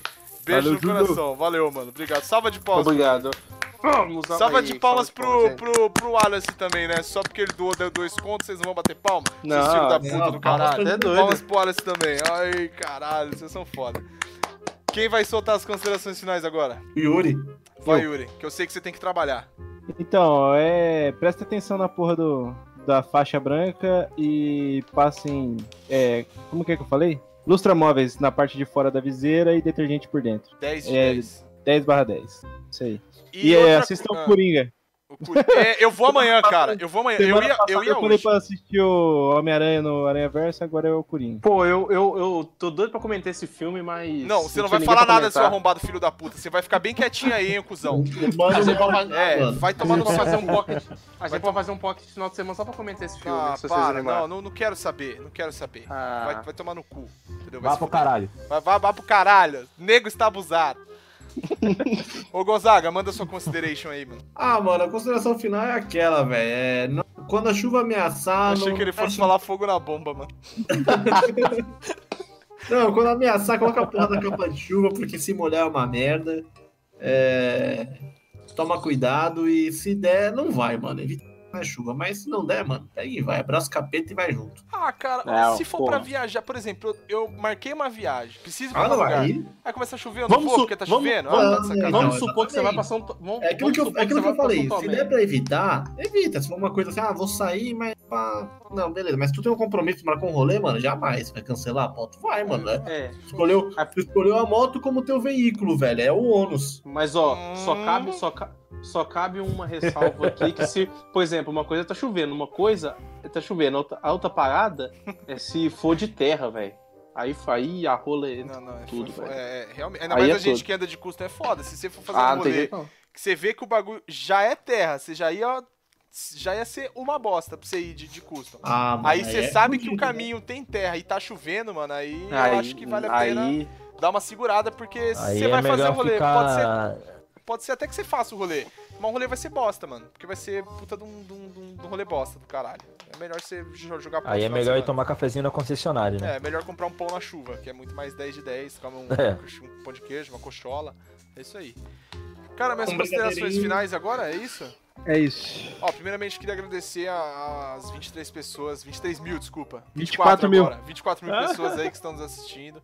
[SPEAKER 2] Beijo
[SPEAKER 5] Valeu,
[SPEAKER 2] no
[SPEAKER 5] Júlio.
[SPEAKER 2] coração, valeu, mano. Obrigado. Salva de palmas.
[SPEAKER 1] Obrigado. Vamos
[SPEAKER 2] Salva
[SPEAKER 1] aí,
[SPEAKER 2] de palmas
[SPEAKER 1] salva de
[SPEAKER 2] pro,
[SPEAKER 1] palmas,
[SPEAKER 2] pro, pro Wallace também, né? Só porque ele doou deu dois contos, vocês não vão bater palma?
[SPEAKER 1] Não,
[SPEAKER 2] Seus filhos da
[SPEAKER 1] não,
[SPEAKER 2] puta do
[SPEAKER 4] palmas
[SPEAKER 2] caralho.
[SPEAKER 1] É doido.
[SPEAKER 2] Palmas pro Wallace também. Ai, caralho, vocês são foda. Quem vai soltar as considerações finais agora?
[SPEAKER 4] Yuri.
[SPEAKER 2] Vai, Yuri, que eu sei que você tem que trabalhar.
[SPEAKER 5] Então, é. Presta atenção na porra do, da faixa branca e passem. É, como que é que eu falei? Lustra móveis na parte de fora da viseira e detergente por dentro.
[SPEAKER 2] 10 de
[SPEAKER 5] É,
[SPEAKER 2] 10.
[SPEAKER 5] 10 barra 10. Isso aí.
[SPEAKER 2] E,
[SPEAKER 5] E, é,
[SPEAKER 2] outra
[SPEAKER 5] assistam
[SPEAKER 2] ah,
[SPEAKER 5] Coringa.
[SPEAKER 2] É, eu vou amanhã, cara. Eu vou amanhã. Eu
[SPEAKER 5] Semana
[SPEAKER 2] ia, eu ia
[SPEAKER 5] eu falei
[SPEAKER 2] hoje.
[SPEAKER 5] pra assistir o Homem-Aranha no Aranha Verso, agora é o Coringa.
[SPEAKER 1] Pô, eu, eu, eu tô doido pra comentar esse filme, mas.
[SPEAKER 2] Não, você não
[SPEAKER 1] tinha
[SPEAKER 2] vai falar nada, seu arrombado filho da puta. Você vai ficar bem quietinho aí, hein, cuzão.
[SPEAKER 4] Manda
[SPEAKER 1] A gente
[SPEAKER 4] no
[SPEAKER 1] vai
[SPEAKER 4] bagulho,
[SPEAKER 1] fazer,
[SPEAKER 2] É,
[SPEAKER 4] mano.
[SPEAKER 2] vai tomar no
[SPEAKER 1] fazer um pocket. A
[SPEAKER 2] Vai
[SPEAKER 1] gente vai fazer um pocket no final de semana só pra comentar esse filme.
[SPEAKER 2] Ah, para, não, não, não quero saber, não quero saber.
[SPEAKER 1] Ah.
[SPEAKER 2] Vai, vai tomar no cu, entendeu? Vai
[SPEAKER 3] Vá
[SPEAKER 2] se
[SPEAKER 3] pro caralho.
[SPEAKER 2] Vai, vai, vai pro caralho. Nego está abusado. Ô Gonzaga, manda sua consideration aí, mano.
[SPEAKER 4] Ah, mano, a consideração final é aquela, velho. É, não- quando a chuva ameaçar.
[SPEAKER 2] Achei
[SPEAKER 4] não-
[SPEAKER 2] que ele fosse
[SPEAKER 4] acho-
[SPEAKER 2] falar fogo na bomba, mano.
[SPEAKER 4] Não, quando ameaçar, coloca a porra da capa de chuva, porque se molhar é uma merda. É... Toma cuidado e se der, não vai, mano. Evita a chuva. Mas se não der, mano, pega e vai. Abraça o capeta e vai junto.
[SPEAKER 2] Ah, cara,
[SPEAKER 1] É,
[SPEAKER 2] se for
[SPEAKER 1] porra.
[SPEAKER 2] pra viajar, por exemplo, eu, eu marquei uma viagem, preciso ir pra
[SPEAKER 4] Ah,
[SPEAKER 2] algum
[SPEAKER 4] não,
[SPEAKER 2] lugar.
[SPEAKER 4] aí.
[SPEAKER 2] Aí começa a chover, eu não
[SPEAKER 1] Vamos
[SPEAKER 2] vou porque tá
[SPEAKER 1] vamos-
[SPEAKER 2] chovendo.
[SPEAKER 4] vamos-
[SPEAKER 2] ah, tá sacanagem.
[SPEAKER 1] Vamos
[SPEAKER 4] Não,
[SPEAKER 1] supor que você vai passar um. Vamos,
[SPEAKER 4] É aquilo que eu, é aquilo que eu falei.
[SPEAKER 1] um
[SPEAKER 4] Se der pra evitar, evita. Se for uma coisa assim, ah, vou sair, mas pá. Não, beleza. Mas tu tem um compromisso, marcou um rolê, mano, jamais. Vai cancelar a pauta? Vai, mano. né?
[SPEAKER 1] É,
[SPEAKER 4] Escolheu, tu escolheu a moto como teu veículo, velho. É o ônus.
[SPEAKER 1] mas ó, só
[SPEAKER 2] Hum.
[SPEAKER 1] cabe, só, ca- só cabe uma ressalva aqui que se, por exemplo, uma coisa tá chovendo, uma coisa tá chovendo, a outra, a outra parada é se for de terra, velho. Aí, aí a rola entra.
[SPEAKER 2] Não, não, é,
[SPEAKER 1] Tudo,
[SPEAKER 2] foi-
[SPEAKER 1] velho.
[SPEAKER 2] é, é, realmente. Ainda
[SPEAKER 1] Aí
[SPEAKER 2] mais
[SPEAKER 1] é
[SPEAKER 2] a gente
[SPEAKER 1] tudo.
[SPEAKER 2] que anda de custo é foda. Se você for fazer
[SPEAKER 1] Ah,
[SPEAKER 2] um rolê que você vê que o bagulho já é terra, você já ia. Já ia ser uma bosta pra você ir de, de custom.
[SPEAKER 4] Ah,
[SPEAKER 2] Aí você
[SPEAKER 4] é
[SPEAKER 2] sabe que o
[SPEAKER 4] fudido,
[SPEAKER 2] caminho tem terra e tá chovendo, mano. Aí, eu
[SPEAKER 1] Aí,
[SPEAKER 2] acho que vale a pena
[SPEAKER 1] aí,
[SPEAKER 2] dar uma segurada, porque
[SPEAKER 3] Aí
[SPEAKER 2] você
[SPEAKER 3] é
[SPEAKER 2] vai fazer o rolê. Pode ser
[SPEAKER 3] ficar.
[SPEAKER 2] Pode ser até que você faça o rolê. Mas o rolê vai ser bosta, mano. Porque vai ser puta de um, de um- de um- de um rolê bosta do caralho. É melhor você jo- jogar pau
[SPEAKER 3] Aí é melhor ir tomar cafezinho na concessionária, né?
[SPEAKER 2] É, melhor comprar um pão na chuva, que é muito mais 10 de 10. Come um,
[SPEAKER 3] É.
[SPEAKER 2] um pão de queijo, uma cochola. É isso aí. Cara, minhas
[SPEAKER 4] Um
[SPEAKER 2] considerações finais agora, é isso?
[SPEAKER 5] É isso.
[SPEAKER 2] Ó, primeiramente queria agradecer as 23 pessoas, 23 mil, desculpa.
[SPEAKER 5] 24 mil.
[SPEAKER 2] agora, 24 mil pessoas aí que estão nos assistindo.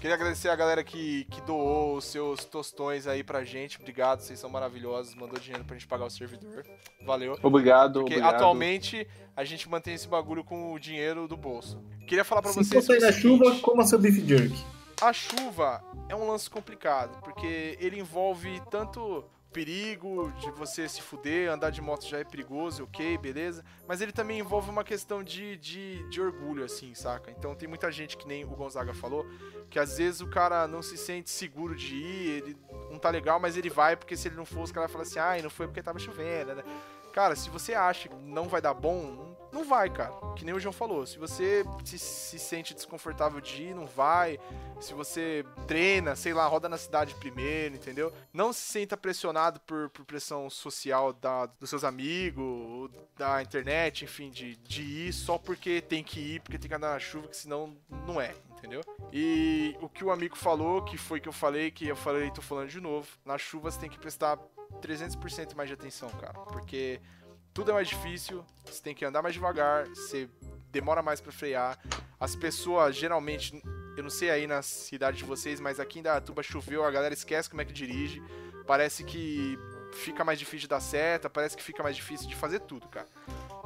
[SPEAKER 2] Queria agradecer a galera que, que doou os seus tostões aí pra gente. Obrigado, vocês são maravilhosos. Mandou dinheiro pra gente pagar o servidor. Valeu.
[SPEAKER 1] Obrigado,
[SPEAKER 2] Porque
[SPEAKER 1] obrigado.
[SPEAKER 2] atualmente a gente mantém esse bagulho com o dinheiro do bolso. Queria falar pra
[SPEAKER 4] Se
[SPEAKER 2] vocês.
[SPEAKER 4] sair
[SPEAKER 2] o
[SPEAKER 4] na chuva, coma seu beef jerky.
[SPEAKER 2] a chuva é um lance complicado, porque ele envolve tanto perigo de você se fuder, andar de moto já é perigoso, ok, beleza, mas ele também envolve uma questão de, de, de orgulho, assim, saca? Então tem muita gente, que nem o Gonzaga falou, que às vezes o cara não se sente seguro de ir, ele não tá legal, mas ele vai porque se ele não for, os caras falam assim, ai, não foi porque tava chovendo, né? Cara, se você acha que não vai dar bom, não vai, cara. Que nem o João falou. Se você se, se sente desconfortável de ir, não vai. Se você treina, sei lá, roda na cidade primeiro, entendeu? Não se sinta pressionado por, por pressão social da, dos seus amigos, da internet, enfim, de, de ir só porque tem que ir, porque tem que andar na chuva, que senão não é, entendeu? E o que o amigo falou, que foi que eu falei, que eu falei, tô falando de novo, na chuva você tem que prestar 300% mais de atenção, cara, porque tudo é mais difícil, você tem que andar mais devagar, você demora mais pra frear. As pessoas geralmente, eu não sei aí na cidade de vocês, mas aqui em Datuba choveu, a galera esquece como é que dirige. Parece que fica mais difícil de dar seta, parece que fica mais difícil de fazer tudo, cara.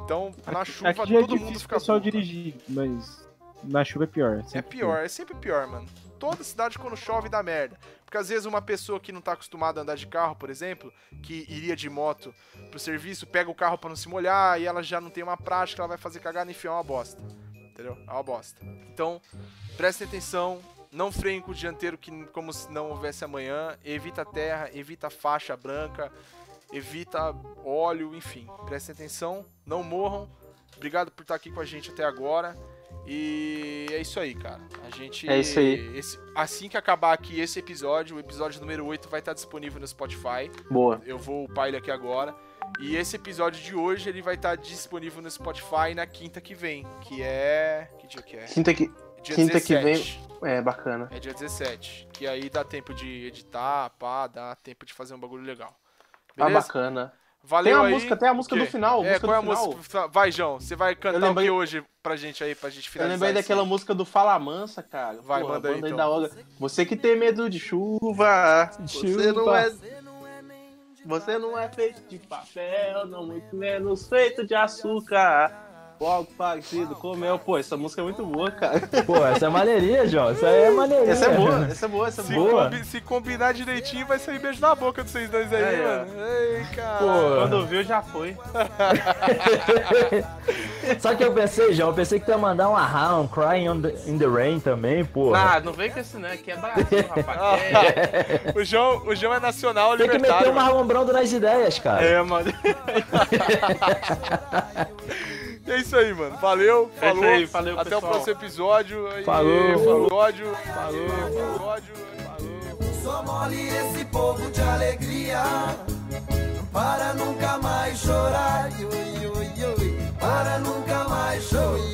[SPEAKER 2] Então, na chuva
[SPEAKER 5] Aqui é
[SPEAKER 2] todo mundo
[SPEAKER 5] difícil o
[SPEAKER 2] fica burro, cara.
[SPEAKER 5] dirigir, mas na chuva é pior.
[SPEAKER 2] É
[SPEAKER 5] sempre
[SPEAKER 2] pior, é sempre pior, mano. Toda cidade quando chove dá merda. Porque às vezes uma pessoa que não tá acostumada a andar de carro, por exemplo, que iria de moto pro serviço, pega o carro pra não se molhar e ela já não tem uma prática, ela vai fazer cagada e enfiar uma bosta. Entendeu? É uma bosta. Então, prestem atenção, não freiem com o dianteiro que, como se não houvesse amanhã, evita terra, evita faixa branca, evita óleo, enfim. Prestem atenção, não morram. Obrigado por estar aqui com a gente até agora. E é isso aí, cara. A gente.
[SPEAKER 1] É isso aí.
[SPEAKER 2] esse- assim que acabar aqui esse episódio, o episódio número 8 vai estar disponível no Spotify.
[SPEAKER 1] Boa.
[SPEAKER 2] Eu vou upar ele aqui agora. E esse episódio de hoje ele vai estar disponível no Spotify na quinta que vem, que é. Que dia que é?
[SPEAKER 1] Quinta que.
[SPEAKER 2] Dia
[SPEAKER 1] quinta que
[SPEAKER 2] 17.
[SPEAKER 1] É, bacana.
[SPEAKER 2] É dia 17. Que aí dá tempo de editar, pá, dá tempo de fazer um bagulho legal.
[SPEAKER 1] Tá
[SPEAKER 2] Beleza?
[SPEAKER 1] bacana.
[SPEAKER 2] Valeu
[SPEAKER 1] Tem a
[SPEAKER 2] aí.
[SPEAKER 1] música, tem a música do final.
[SPEAKER 2] É,
[SPEAKER 1] música
[SPEAKER 2] qual é a
[SPEAKER 1] do final.
[SPEAKER 2] música? Vai, João, você vai cantar
[SPEAKER 1] lembrei-
[SPEAKER 2] o que hoje pra gente aí, pra gente
[SPEAKER 1] Eu
[SPEAKER 2] finalizar
[SPEAKER 1] lembrei
[SPEAKER 2] isso
[SPEAKER 1] daquela
[SPEAKER 2] aí?
[SPEAKER 1] música do Fala Mansa, cara.
[SPEAKER 2] Vai,
[SPEAKER 1] Porra,
[SPEAKER 2] manda aí, então.
[SPEAKER 1] da hora. Você que tem medo de chuva. Você
[SPEAKER 3] Chuva.
[SPEAKER 1] não é. Você não é feito de papel, não muito menos feito de açúcar. Ou algo parecido com mel. Pô, essa música é muito boa, cara.
[SPEAKER 3] Pô, essa é maneirinha, João. Essa aí é maneirinha.
[SPEAKER 1] Essa é boa, essa é boa, essa é
[SPEAKER 2] Se,
[SPEAKER 1] boa.
[SPEAKER 2] Combi- se combinar direitinho, vai sair beijo na boca de vocês dois aí,
[SPEAKER 1] É,
[SPEAKER 2] mano. Ei, cara.
[SPEAKER 3] Pô.
[SPEAKER 1] Quando viu, já foi.
[SPEAKER 3] Só que eu pensei, João, eu pensei que tu ia mandar um ahá, um Crying on the- in the Rain também, pô.
[SPEAKER 1] Ah, não vem com esse, né? Que é Brasil, rapaz. É,
[SPEAKER 2] O João, o João é nacional
[SPEAKER 3] Tem que meter
[SPEAKER 2] libertário.
[SPEAKER 3] o. Marlon Brando nas ideias, cara.
[SPEAKER 1] é mano.
[SPEAKER 2] É isso aí, mano. Valeu,
[SPEAKER 1] é
[SPEAKER 2] falou.
[SPEAKER 1] É aí, valeu,
[SPEAKER 2] Até
[SPEAKER 1] pessoal.
[SPEAKER 2] o próximo episódio. Aí,
[SPEAKER 3] falou.
[SPEAKER 2] Falou. Falou. Falou. falou.
[SPEAKER 8] Só mole esse povo de alegria para nunca mais chorar. Para nunca mais chorar.